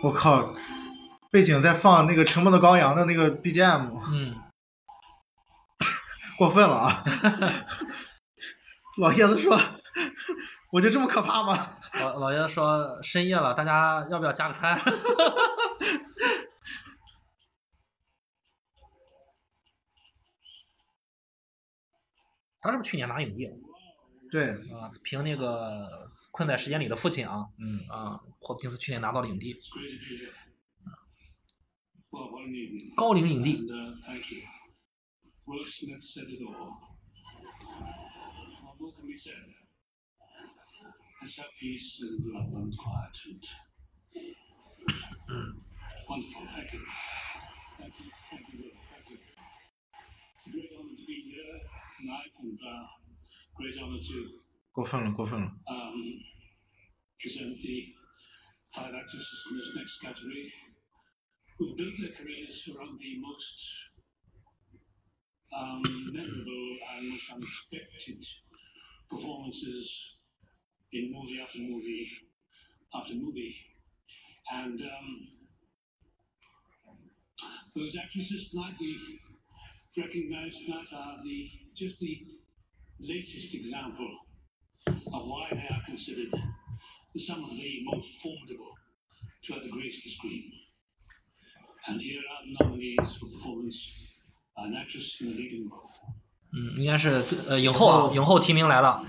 我靠，背景在放那个《沉默的羔羊》的那个 BGM，嗯，过分了啊！老爷子说：“我就这么可怕吗老老爷子说深夜了，大家要不要加个餐？他是不是去年拿影帝了？？”对，啊，凭那个《困在时间里的父亲》啊，嗯，啊，霍普金斯去年拿到了影帝.高龄影帝。Uh. Wonderful. Thank you. Thank you. Thank you. Thank you. It's a great honor to be here tonight and uh, great honor to 过分了，过分了。um, present the five actresses in this next category who've built their careers around the most um, memorable and most unexpected performances in movie after movie after movie. And um, those actresses tonight we recognize that are the just the latest example of why they are considered some of the most formidable to ever grace the screen. And here are the nominees for performance an actress in the leading role. 嗯，应该是呃影后啊，影后提名来了。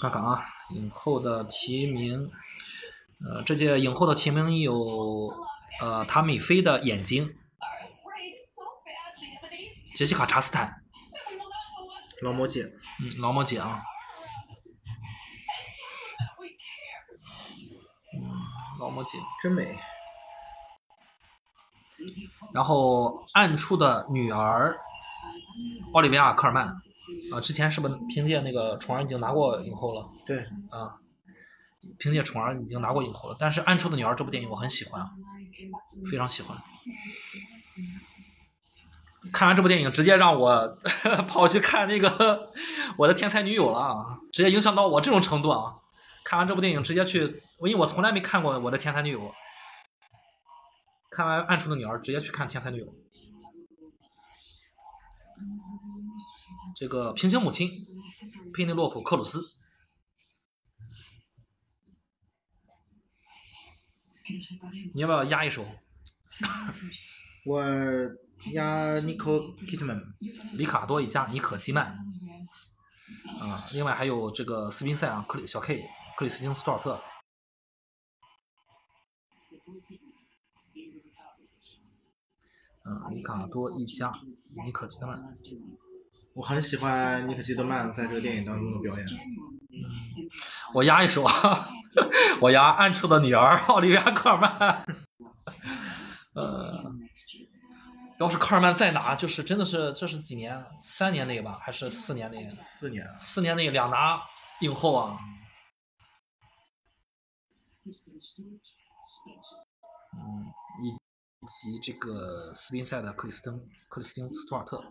看看啊，影后的提名，呃，这届影后的提名有呃塔米菲的眼睛，杰西卡查斯坦，劳模姐，嗯，劳模姐啊，嗯，劳模姐，真美。然后暗处的女儿，奥利维亚科尔曼，啊，之前是不是凭借那个宠儿已经拿过影后了？对，啊，凭借宠儿已经拿过影后了。但是暗处的女儿这部电影我很喜欢，啊，非常喜欢。看完这部电影，直接让我 跑去看那个《我的天才女友》了，直接影响到我这种程度啊！看完这部电影，直接去，因为我从来没看过《我的天才女友》。看完《暗处的女儿》，直接去看《天才女友》。这个平行母亲，佩内洛普·克鲁斯。你要不要压一首？我压尼可基特曼，里卡多·一家，尼可基曼。啊，另外还有这个斯宾塞啊，克里小 K，克里斯汀·斯图尔特。嗯，里卡多一家，尼可基德曼，我很喜欢尼可基德曼在这个电影当中的表演。嗯，我压一首啊，我压《暗处的女儿》奥利维亚·科尔曼。呃，要是科尔曼在拿，就是真的是这是几年？三年内吧，还是四年内？四年。四年内两拿影后啊。嗯，以。及这个斯宾塞的克里斯汀克里斯汀斯图尔特，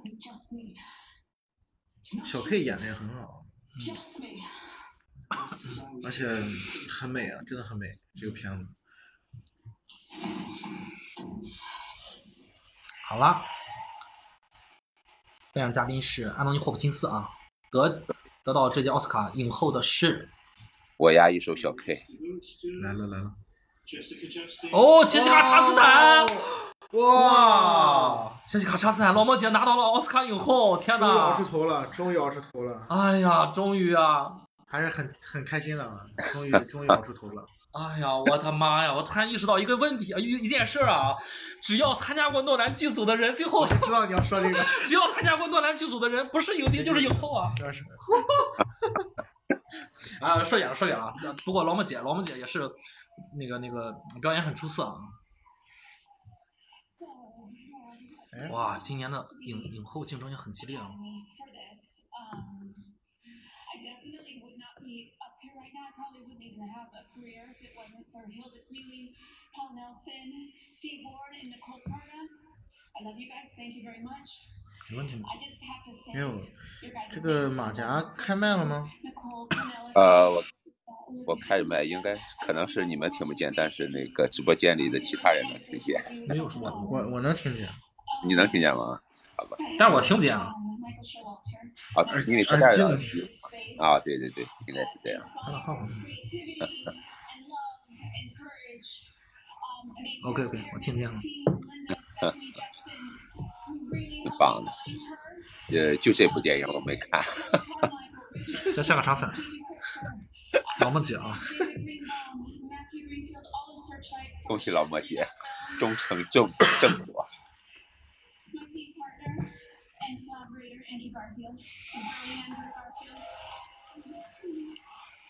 小 K 演的也很好，而且很美啊，真的很美这个片子。好了，颁奖嘉宾是安东尼霍普金斯啊，得得到这届奥斯卡影后的是，我押一首小 K，来了来了。哦，杰西卡·查斯坦！哇，杰西卡·查斯坦，劳模姐拿到了奥斯卡影后，天哪！终于熬出头了，终于熬出头了！哎呀，终于啊！还是很很开心的，终于终于熬出头了！哎呀，我的妈呀！我突然意识到一个问题啊，一一件事啊，只要参加过诺兰剧组的人，最后知道你要说这个，只要参加过诺兰剧组的人，不是影帝就是影后啊！是。啊，说远了，说远了。不过劳模姐，劳模姐也是。那个那个表演很出色啊！哇，今年的影影后竞争也很激烈啊！没问题吗？没有，这个马甲开麦了吗？呃，我。我开着麦，应该可能是你们听不见，但是那个直播间里的其他人能听见。没有什么，我 我能听见。你能听见吗？好吧。但是我听不见啊。啊，因为他这样。啊，对对对，应该是这样。OK OK，我听见了。挺棒的。呃，就这部电影我没看。这像个啥粉？老莫姐啊！恭喜老莫姐，终成正正果。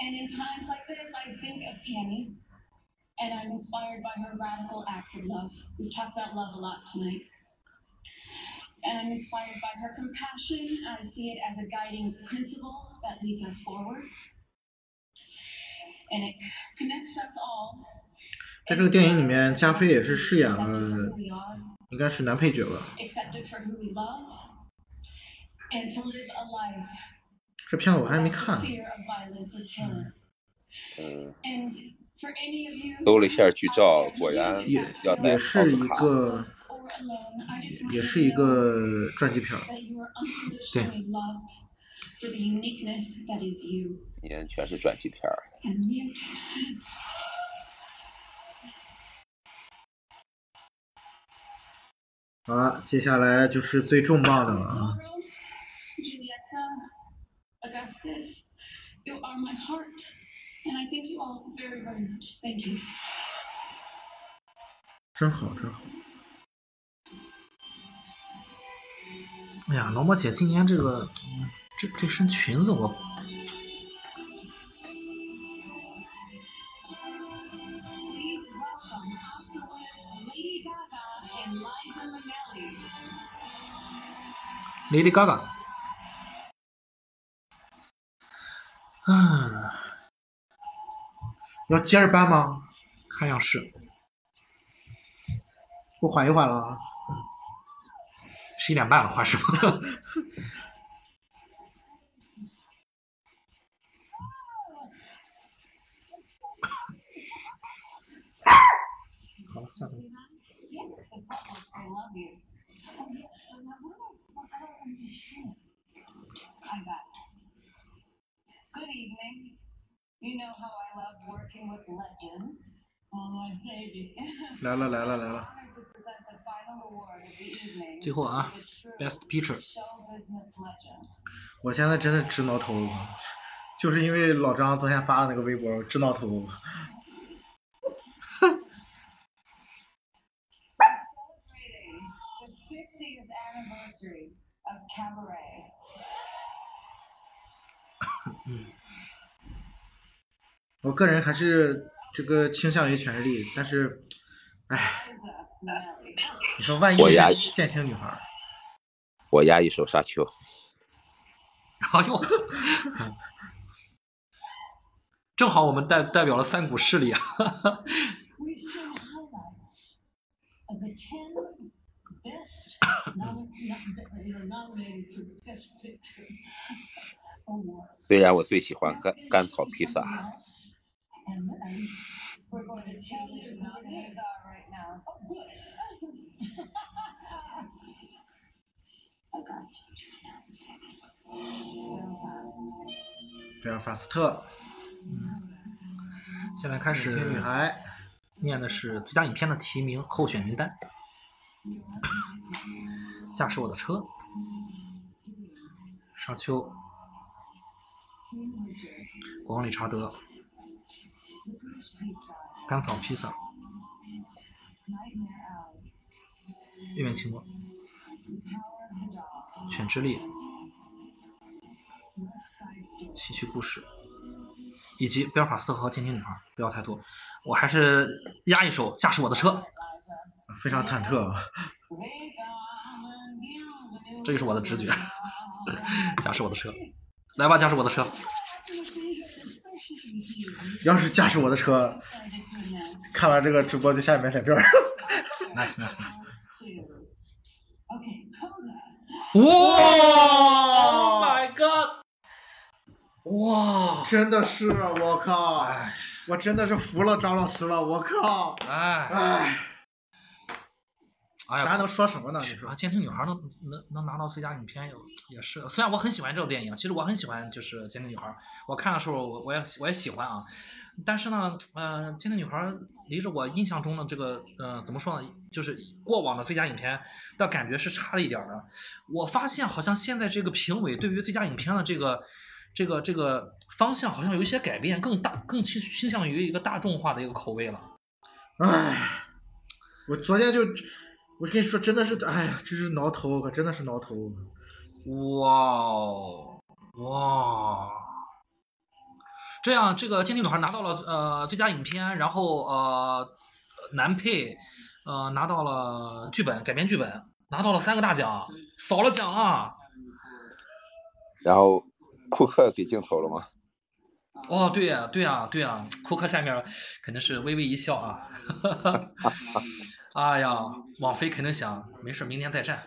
And in times like this, I think of Tammy, and I'm inspired by her radical acts of love. We've talked about love a lot tonight. And I'm inspired by her compassion. I see it as a guiding principle that leads us forward. And it connects us all. 在这个电影里面，加菲也是饰演 accepted 了 for who we are, 应该是男配角吧。 accepted for who we love, and to live a life 这片我还没看，嗯，搜了一下剧照，果然也也是一个，也是一个传记片，对，年全是传记片。好了，接下来就是最重磅的了啊！You are my heart. And I thank you all very, very much. Thank you. 真好，真好。哎呀，罗摩姐今年这个，嗯这这身裙子我 Lady Gaga 啊要接着搬吗？看样式我缓一缓了啊。十一点半了换师傅好了下班了 I love you. I got it. Good evening. You know how I love working with legends. Oh, my baby. 来了来了来了！Honored to present the final award of the evening. 最后啊 business legend. 我现在真的直挠头，就是因为老张昨天发的那个微博，我直挠头。Celebrating the 50th anniversary of Cabaret. 我个人还是这个倾向于权力，但是，哎，你说万一女孩，我压一手沙丘。哎呦，正好我们代代表了三股势力啊！虽然我最喜欢甘甘草披萨。贝尔法斯特，嗯，现在开始。女孩念的是最佳影片的提名候选名单。驾驶我的车，沙丘。国王理查德、甘草披萨、月面情魔、犬之力、戏曲故事，以及贝尔法斯特和监听女孩，不要太多。我还是压一首《驾驶我的车》，非常忐忑啊。这就是我的直觉。驾驶我的车，来吧，驾驶我的车。要是驾驶我的车，看完这个直播就下面脸边儿。nice nice。Okay, Coda. 哇！Oh my god！哇，真的是我靠，哎我真的是服了张老师了，我靠，哎哎，哎呀，大家能说什么呢？你说啊，？监听女孩能能能拿到最佳影片也也是，虽然我很喜欢这部电影，其实我很喜欢就是监听女孩，我看的时候我我也我也喜欢啊，但是呢，呃，监听女孩离着我印象中的这个呃怎么说呢，就是过往的最佳影片的感觉是差了一点儿的。我发现好像现在这个评委对于最佳影片的这个这个这个方向好像有一些改变，更大更倾倾向于一个大众化的一个口味了。哎，我昨天就，我跟你说，真的是，哎呀，这是挠头，可真的是挠头。哇哦哇！这样，这个《监听女孩》拿到了呃最佳影片，然后呃男配呃拿到了剧本改编剧本，拿到了三个大奖，扫了奖啊！然后库克给镜头了吗？哦，对呀、对呀、对呀、库克下面肯定是微微一笑啊！哎呀，网飞肯定想没事，明年再战。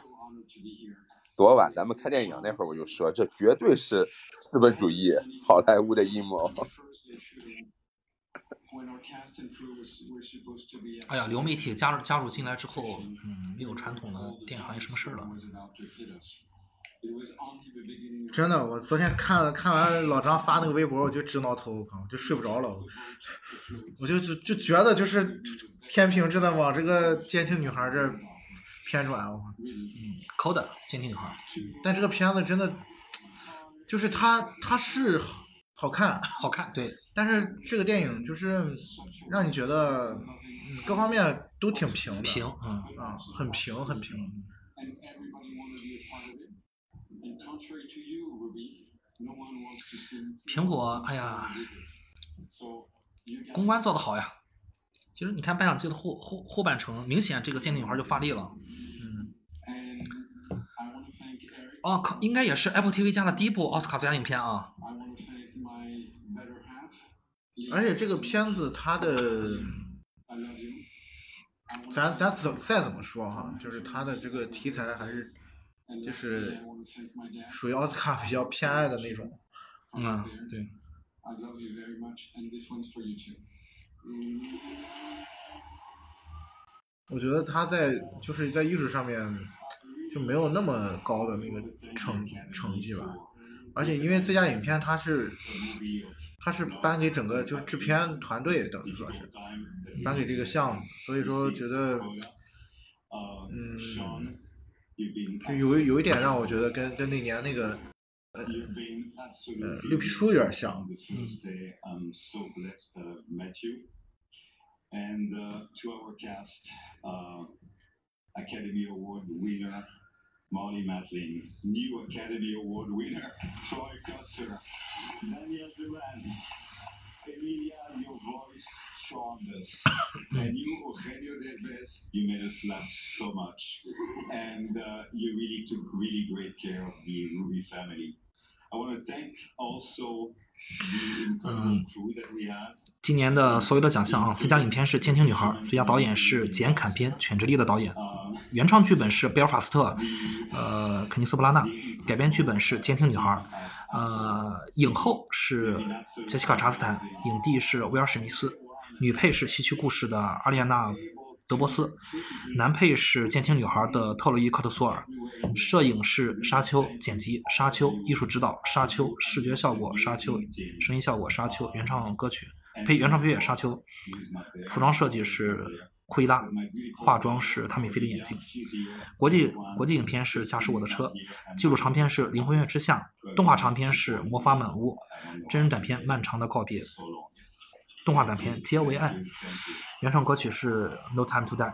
昨晚咱们看电影那会儿我就说，这绝对是资本主义好莱坞的阴谋。哎呀，流媒体加入加入进来之后，嗯，没有传统的电影行业什么事儿了。真的，我昨天看看完老张发那个微博，我就直挠头，我靠，就睡不着了。我 就就就觉得就是天平真的往这个监听女孩这偏转，我靠。嗯，抠的监听女孩，但这个片子真的，就是它它是好好看，好看，对，但是这个电影就是让你觉得嗯各方面都挺平的，平，嗯。啊，很平很平。苹果，哎呀，公关做得好呀。其实你看颁奖季的后后后半程，明显这个《鉴定女孩》就发力了。嗯。哦，靠，应该也是 Apple TV 加的第一部奥斯卡最佳影片啊。而且这个片子它的，咱咱怎再怎么说哈，就是它的这个题材还是就是属于奥斯卡比较偏爱的那种。嗯，对。我觉得他在就是在艺术上面就没有那么高的那个成成绩吧，而且因为最佳影片他是他是颁给整个就是制片团队等于说是颁给这个项目，所以说觉得嗯就有有一点让我觉得跟跟那年那个呃呃绿皮书有点像，And uh, to our cast, uh, Academy Award winner Molly Matlin, new Academy Award winner Troy Kutzer, Daniel Duran, Emilia, your voice charmed us, and you, Eugenio Derbez, you made us laugh so much, and uh, you really took really great care of the Ruby family. I want to thank also the incredible crew that we had. 今年的所有的奖项啊，最佳影片是《监听女孩》，最佳导演是简·坎边，犬之力的导演，原创剧本是贝尔法斯特，呃，肯尼斯·布拉纳，改编剧本是《监听女孩》，呃，影后是杰西卡·查斯坦，影帝是威尔·史密斯，女配是《西区故事》的阿丽安娜·德波斯，男配是《监听女孩》的特洛伊·科特索尔，摄影是沙丘，剪辑沙丘，艺术指导沙丘，视觉效果沙丘，声音效果沙丘，原创歌曲。配原创配乐沙丘，服装设计是库伊拉，化妆是汤米菲的眼镜。国际国际影片是《驾驶我的车》，纪录长片是《灵魂乐之下》，动画长片是《魔法满屋》，真人短片《漫长的告别》，动画短片《皆为爱》，原创歌曲是《No Time to Die》。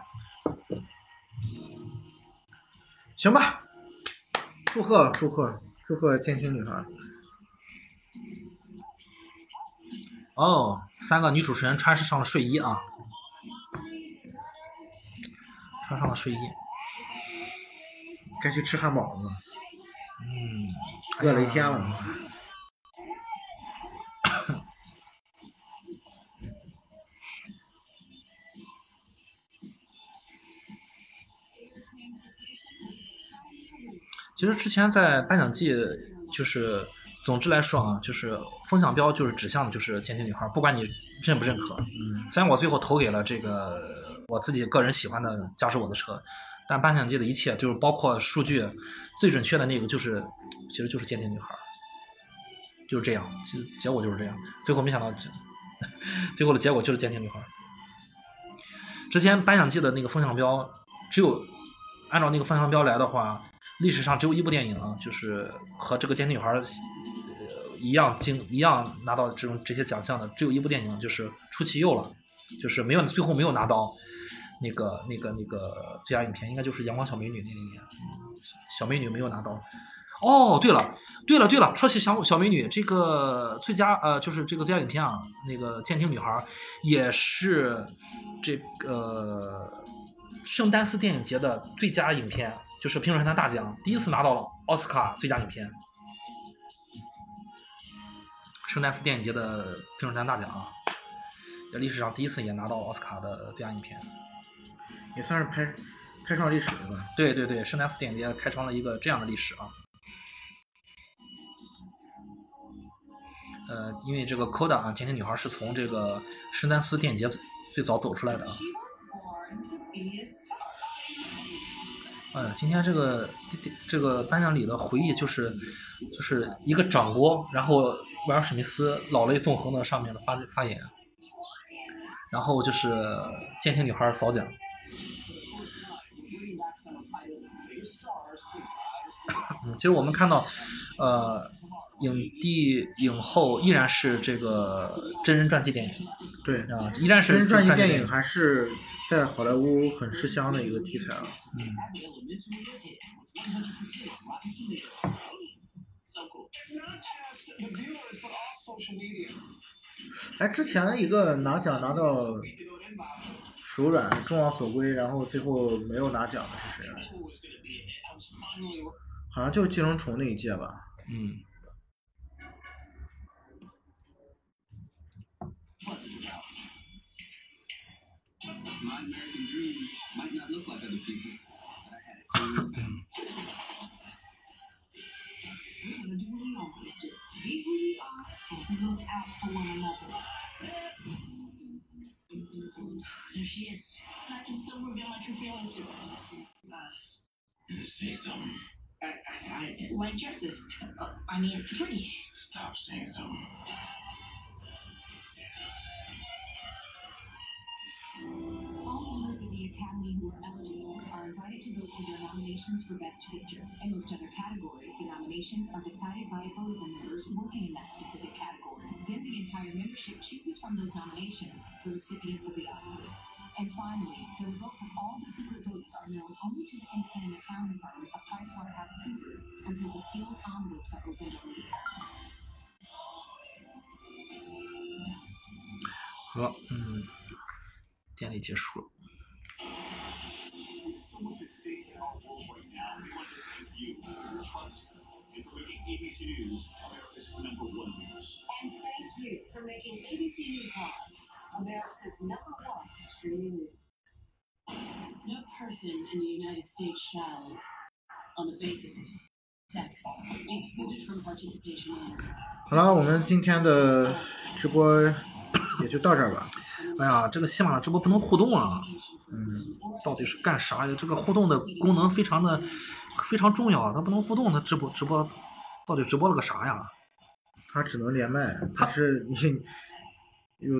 行吧，祝贺祝贺祝贺监听女孩。哦，三个女主持人穿上了睡衣啊，穿上了睡衣，该去吃汉堡了。嗯，饿了一天了。其实之前在颁奖季，就是总之来说啊，就是风向标就是指向的就是监听女孩，不管你认不认可。嗯，虽然我最后投给了这个我自己个人喜欢的驾驶我的车，但颁奖季的一切就是包括数据最准确的那个就是其实就是监听女孩，就是这样，其实结果就是这样。最后没想到，最后的结果就是监听女孩。之前颁奖季的那个风向标，只有按照那个风向标来的话，历史上只有一部电影啊，就是和这个监听女孩呃一样经一样拿到这种这些奖项的，只有一部电影就是《出其右》了，就是没有最后没有拿到那个那个那个最佳影片，应该就是《阳光小美女》那一年，小美女没有拿到。哦，对了。对了对了，说起小小美女，这个最佳呃就是这个最佳影片啊，那个《监听女孩》也是这个圣丹斯电影节的最佳影片，就是评审团大奖，第一次拿到了奥斯卡最佳影片。圣丹斯电影节的评审团大奖啊，在历史上第一次也拿到奥斯卡的最佳影片。也算是拍开创历史了吧？对对对，圣丹斯电影节开创了一个这样的历史啊。呃，因为这个 Coda 啊，今天女孩是从这个圣丹斯电影节最最早走出来的啊。哎呀，今天这个这个颁奖礼的回忆就是就是一个掌掴，然后威尔史密斯老泪纵横的上面的发发言，然后就是监听女孩扫奖。嗯，其实我们看到，呃，影帝、影后依然是这个真人传记电影对，啊，依然是真人传记记电影还是在好莱坞很吃香的一个题材啊。嗯，哎，之前一个拿奖拿到手软、众望所归，然后最后没有拿奖的是谁来着？好像就寄生虫那一届吧。嗯，and look out for one another. There she is. I can still reveal my true feelings to her. Uh, Say something. I, I, I like dresses. Uh, I mean, pretty. Stop saying something. to vote for their nominations for Best Picture. In most other categories, the nominations are decided by a vote of the members working in that specific category. Then the entire membership chooses from those nominations the recipients of the Oscars. And finally, the results of all the secret votes are known only to the independent accounting firm of PricewaterhouseCoopers until the sealed envelopes are opened on the 好了，嗯，典礼结束了。 at stake in our world right now, we want to thank you for your trust and for making ABC News America's number one news. And thank you for making ABC News Live America's number one streaming news. No person in the United States shall, on the basis of sex, be excluded from participation in 好了，我们今天的直播也就到这儿吧。哎呀，这个喜马拉雅直播不能互动啊！ 嗯，到底是干啥呀？这个互动的功能非常的非常重要啊，它不能互动，它直播直播到底直播了个啥呀？它只能连麦，它是你有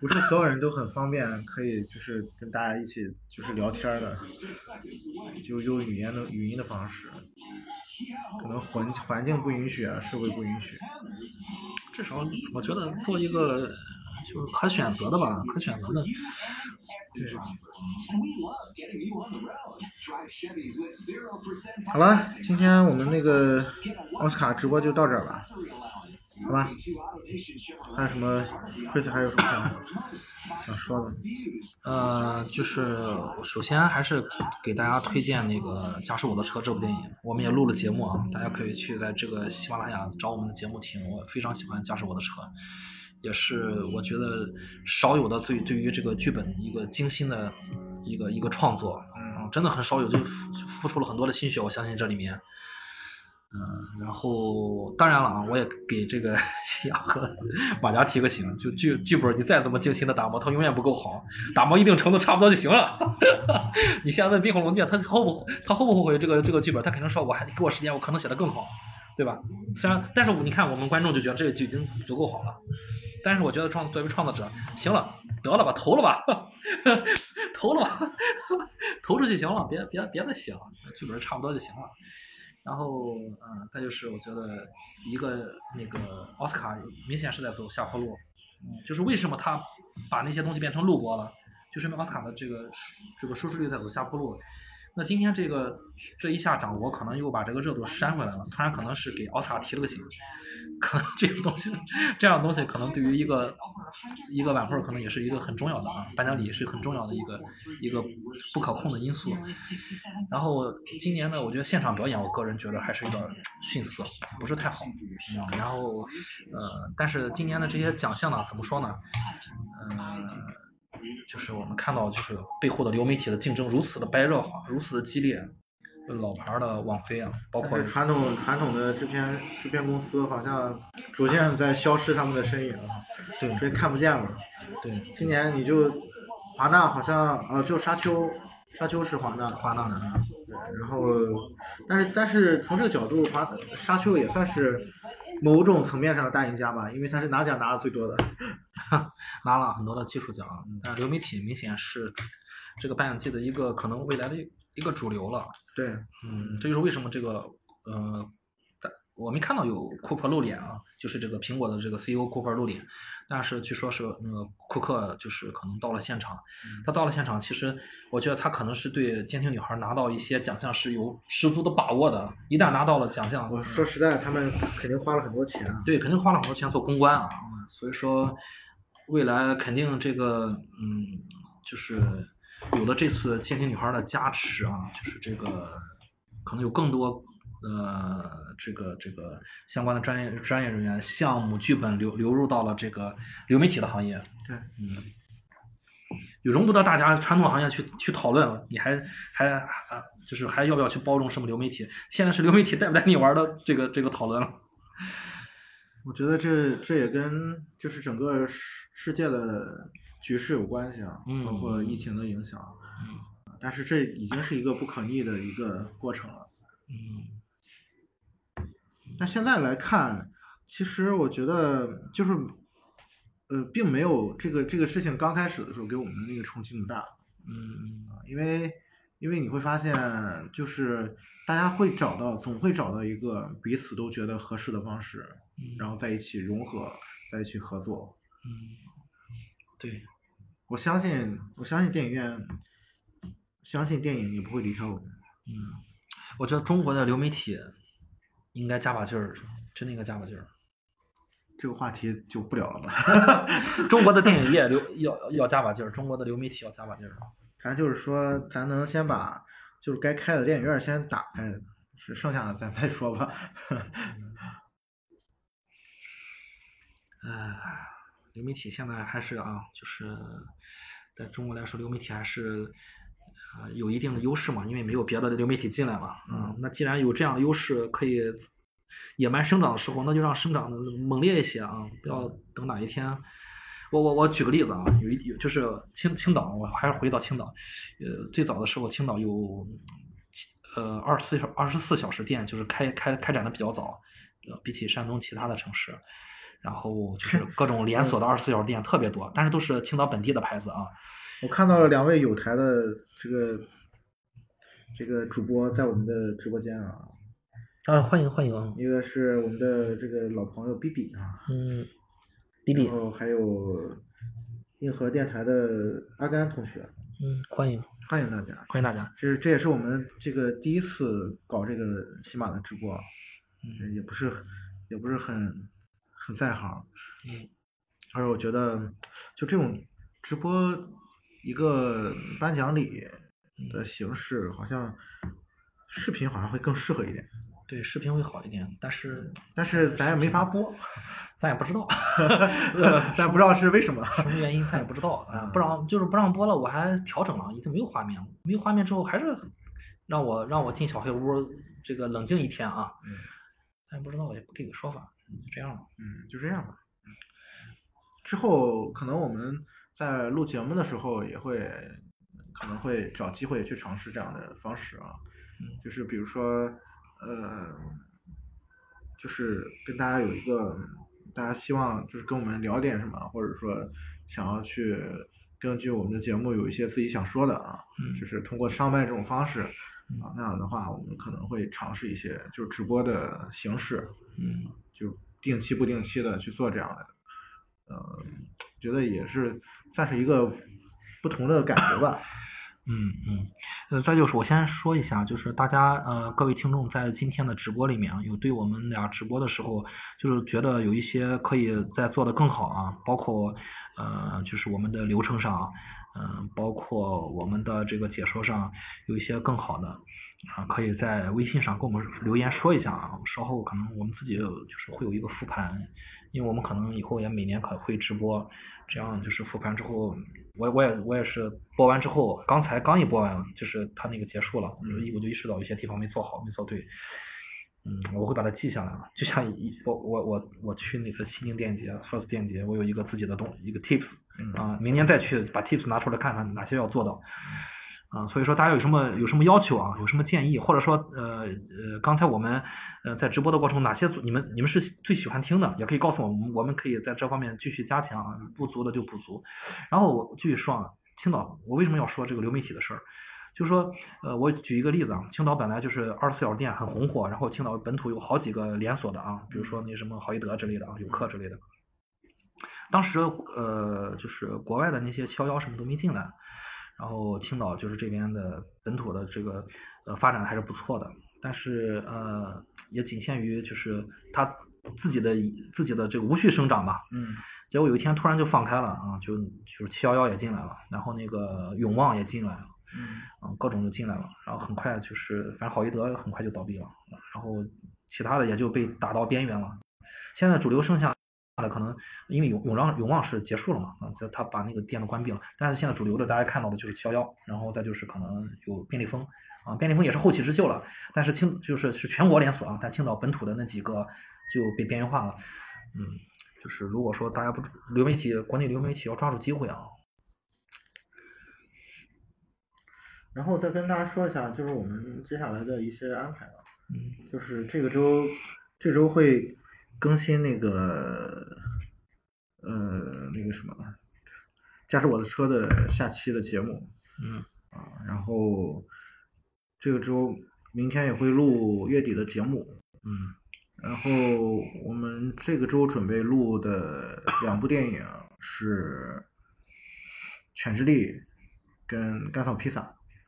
不是所有人都很方便，可以就是跟大家一起就是聊天儿的，就用语言的语音的方式，可能环环境不允许啊，社会不允许。至少我觉得做一个就是可选择的吧，可选择的。对，And we love getting you on the road. Drive Chevys with 0%好了，今天我们那个奥斯卡直播就到这儿吧，好吧？还有什么，Chris 还有什么想想说的？呃，就是首先还是给大家推荐那个《驾驶我的车》这部电影，我们也录了节目啊，大家可以去在这个喜马拉雅找我们的节目听。我非常喜欢《驾驶我的车》，也是我觉得少有的对对于这个剧本一个精心的一个一个创作，嗯，真的很少有，就付付出了很多的心血，我相信这里面。嗯，然后当然了啊，我也给这个西雅和马甲提个醒，就剧剧本你再怎么精心的打磨，它永远不够好，打磨一定程度差不多就行了。你现在问《冰火龙剑》，他后不他后不后悔这个这个剧本？他肯定说我还给我时间，我可能写的更好，对吧？虽然，但是你看我们观众就觉得这个就已经足够好了。但是我觉得创作为创作者，行了，得了吧，投了吧，投了吧，投出去行了，别别别再写了，剧本差不多就行了。然后，嗯，再就是我觉得一个那个奥斯卡明显是在走下坡路，就是为什么他把那些东西变成录播了，就是因为奥斯卡的这个这个收视率在走下坡路。那今天这个这一下掌我，可能又把这个热度扇回来了，突然可能是给奥斯卡提了个醒，可能这个东西这样的东西可能对于一个一个晚会可能也是一个很重要的啊，颁奖礼是很重要的一个一个不可控的因素。然后今年呢，我觉得现场表演，我个人觉得还是有点逊色，不是太好。然后呃，但是今年的这些奖项呢，怎么说呢？嗯。就是我们看到，就是背后的流媒体的竞争如此的白热化，如此的激烈。老牌的网飞啊，包括传统传统的制片制片公司，好像逐渐在消失他们的身影。对，这看不见了。对，今年你就华纳好像呃，就沙丘，沙丘是华纳华纳的。对，然后但是但是从这个角度，华沙丘也算是。某种层面上的大赢家吧，因为他是拿奖拿的最多的，拿了很多的技术奖。但流媒体明显是这个颁奖季的一个可能未来的一个主流了。对，嗯，这就是为什么这个呃，我没看到有库珀露脸啊，就是这个苹果的这个 CEO 库珀露脸。但是据说是那个库克就是可能到了现场，他到了现场，其实我觉得他可能是对监听女孩拿到一些奖项是有十足的把握的。一旦拿到了奖项，我说实在，他们肯定花了很多钱。对，肯定花了很多钱做公关啊。所以说，未来肯定这个嗯，就是有了这次监听女孩的加持啊，就是这个可能有更多。呃，这个这个相关的专业专业人员、项目、剧本流流入到了这个流媒体的行业，对，嗯，就容不得大家传统行业去去讨论，你还还啊，就是还要不要去包容什么流媒体？现在是流媒体带不带你玩的这个这个讨论了。我觉得这这也跟就是整个世世界的局势有关系啊，包括疫情的影响，嗯，但是这已经是一个不可逆的一个过程了，嗯。那现在来看，其实我觉得就是，呃，并没有这个这个事情刚开始的时候给我们的那个冲击那么大，嗯，因为因为你会发现，就是大家会找到，总会找到一个彼此都觉得合适的方式，然后在一起融合，在一起合作，嗯，对，我相信，我相信电影院，相信电影也不会离开我们，嗯，我觉得中国的流媒体。应该加把劲儿，真的应该加把劲儿。这个话题就不聊了吧。中国的电影业流要要加把劲儿，中国的流媒体要加把劲儿。咱就是说，咱能先把就是该开的电影院先打开，是剩下的咱再说吧。啊，流媒体现在还是啊，就是在中国来说，流媒体还是。啊，有一定的优势嘛，因为没有别的流媒体进来嘛。嗯，那既然有这样的优势，可以野蛮生长的时候，那就让生长的猛烈一些啊！不要等哪一天。我我我举个例子啊，有一就是青青岛，我还是回到青岛。呃，最早的时候，青岛有呃二十四小二十四小时店，就是开开开展的比较早，呃，比起山东其他的城市，然后就是 各种连锁的二十四小时店特别多，但是都是青岛本地的牌子啊。我看到了两位有台的这个这个主播在我们的直播间啊，啊欢迎欢迎啊！一个是我们的这个老朋友 B B 啊，嗯然后还有硬核电台的阿甘同学，嗯，欢迎欢迎大家，欢迎大家，这是这也是我们这个第一次搞这个喜马的直播，嗯，也不是也不是很很在行，嗯，而且我觉得就这种直播。一个颁奖礼的形式，好像视频好像会更适合一点。对，视频会好一点，但是但是咱也没法播，咱也不知道，咱不知道是为什么，什么原因咱也不知道啊。不让就是不让播了，我还调整了，已经没有画面了。没有画面之后，还是让我让我进小黑屋，这个冷静一天啊。嗯，咱也不知道也不给个说法，就这样吧。嗯，就这样吧。嗯，之后可能我们在录节目的时候也会可能会找机会去尝试这样的方式啊，嗯就是比如说呃，就是跟大家有一个大家希望就是跟我们聊点什么，或者说想要去根据我们的节目有一些自己想说的啊，嗯就是通过上麦这种方式。啊，那样的话，我们可能会尝试一些就是直播的形式，嗯就定期不定期的去做这样的，呃，觉得也是算是一个不同的感觉吧。嗯嗯，呃，再就是我先说一下，就是大家呃各位听众在今天的直播里面，有对我们俩直播的时候，就是觉得有一些可以再做的更好啊，包括呃就是我们的流程上啊，嗯、包括我们的这个解说上有一些更好的啊，可以在微信上给我们留言说一下啊，稍后可能我们自己就是会有一个复盘，因为我们可能以后也每年可会直播，这样就是复盘之后。我我也我也是播完之后，刚才刚一播完，就是他那个结束了，我就我就意识到有些地方没做好，没做对。嗯，我会把它记下来啊，就像一我我我我去那个西宁电节，First 电节，我有一个自己的东一个 tips 啊，明年再去把 tips 拿出来看看哪些要做到。啊，所以说大家有什么有什么要求啊，有什么建议，或者说呃呃，刚才我们呃在直播的过程，哪些你们你们是最喜欢听的，也可以告诉我们，我们可以在这方面继续加强，啊不足的就补足。然后我继续说啊，青岛，我为什么要说这个流媒体的事儿？就是说，呃，我举一个例子啊，青岛本来就是二十四小时店很红火，然后青岛本土有好几个连锁的啊，比如说那什么好一德之类的啊，有客之类的。当时呃，就是国外的那些七幺幺什么都没进来，然后青岛就是这边的本土的这个呃发展还是不错的，但是呃也仅限于就是它自己的自己的这个无序生长吧。嗯结果有一天突然就放开了啊，就就是七幺幺也进来了，然后那个永旺也进来了，嗯啊各种就进来了，然后很快就是反正好一德很快就倒闭了，然后其他的也就被打到边缘了。现在主流剩下的可能因为永永让永旺是结束了嘛，啊，这他把那个店都关闭了，但是现在主流的大家看到的就是七幺幺，然后再就是可能有便利蜂，啊，便利蜂也是后起之秀了，但是青就是是全国连锁啊，但青岛本土的那几个就被边缘化了，嗯，就是如果说大家不流媒体国内流媒体要抓住机会啊，然后再跟大家说一下，就是我们接下来的一些安排啊，嗯。就是这个周这周会更新那个呃那个什么，驾驶我的车的下期的节目嗯。啊，然后这个周明天也会录月底的节目，嗯。然后我们这个周准备录的两部电影是《犬之力》跟《甘草披萨》。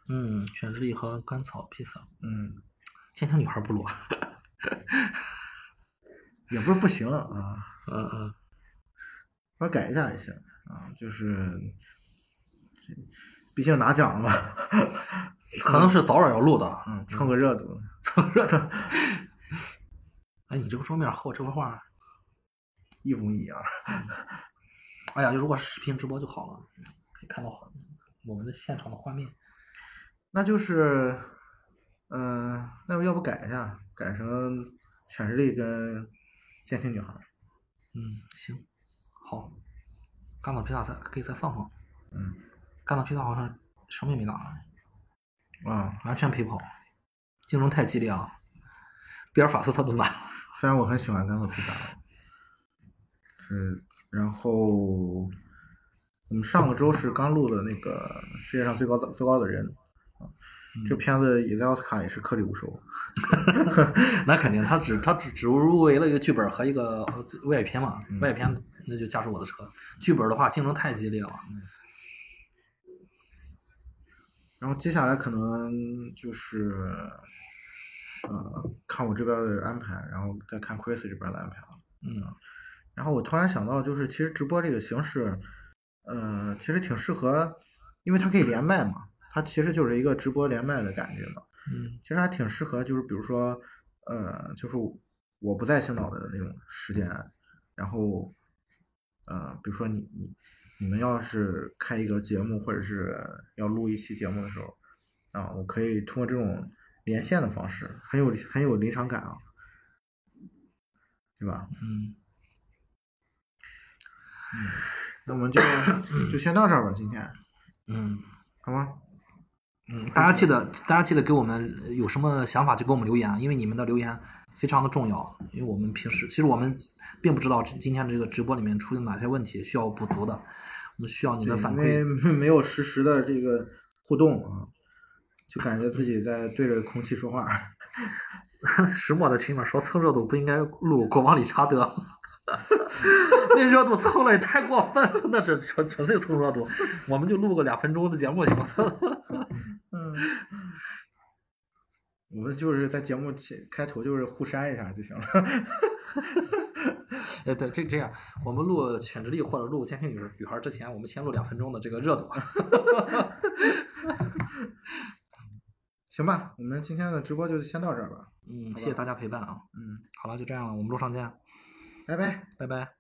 嗯，犬之力和甘草披萨，嗯，监听女孩不录，也不是不行啊，嗯嗯我改一下也行啊，就是，毕竟拿奖了嘛，可能是早晚要录的，嗯，蹭个热度。蹭热度。哎，你这个桌面和我这幅画，一模一样。哎呀，如果视频直播就好了，可以看到我们的现场的画面。那就是，嗯、那要不改一下，改成犬之力跟年轻女孩。嗯，行，好，甘草披萨再可以再放放。嗯，甘草披萨好像什么也没拿，啊，完全陪跑，竞争太激烈了，比尔法斯特都拿。虽然我很喜欢甘草披萨，是，然后我们上个周是刚录的那个世界上最高最高的人，这片子也在奥斯卡也是颗粒无收。那肯定，他只他只只入围了一个剧本和一个呃外语片嘛，嗯外语片那就驾驶我的车。剧本的话，竞争太激烈了。然后接下来可能就是，呃，看我这边的安排，然后再看 Chris 这边的安排了。嗯然后我突然想到，就是其实直播这个形式，呃，其实挺适合，因为它可以连麦嘛，它其实就是一个直播连麦的感觉嘛。嗯其实还挺适合，就是比如说，呃，就是我不在青岛的那种时间，然后，呃，比如说你你你们要是开一个节目，或者是要录一期节目的时候，啊，我可以通过这种连线的方式，很有很有临场感啊。对吧？嗯，那我们就 就先到这儿吧，今天嗯好吗？嗯，大家记得大家记得给我们呃有什么想法就给我们留言，啊因为你们的留言非常的重要。因为我们平时其实我们并不知道今天这个直播里面出现哪些问题需要补足的，我们需要你的反馈因为。没有实时的这个互动啊，就感觉自己在对着空气说话。石墨在群里面说蹭热度不应该录国王理查德，那热度蹭了也太过分了，那是纯纯粹蹭热度。我们就录个两分钟的节目行吗？嗯，我们就是在节目前开头就是互删一下就行了。呃，对，这这样，我们录犬之力或者录监听女女孩之前，我们先录两分钟的这个热度。行吧，我们今天的直播就先到这儿吧。嗯，谢谢大家陪伴啊。嗯，好了，就这样了，我们路上见，拜拜。拜拜。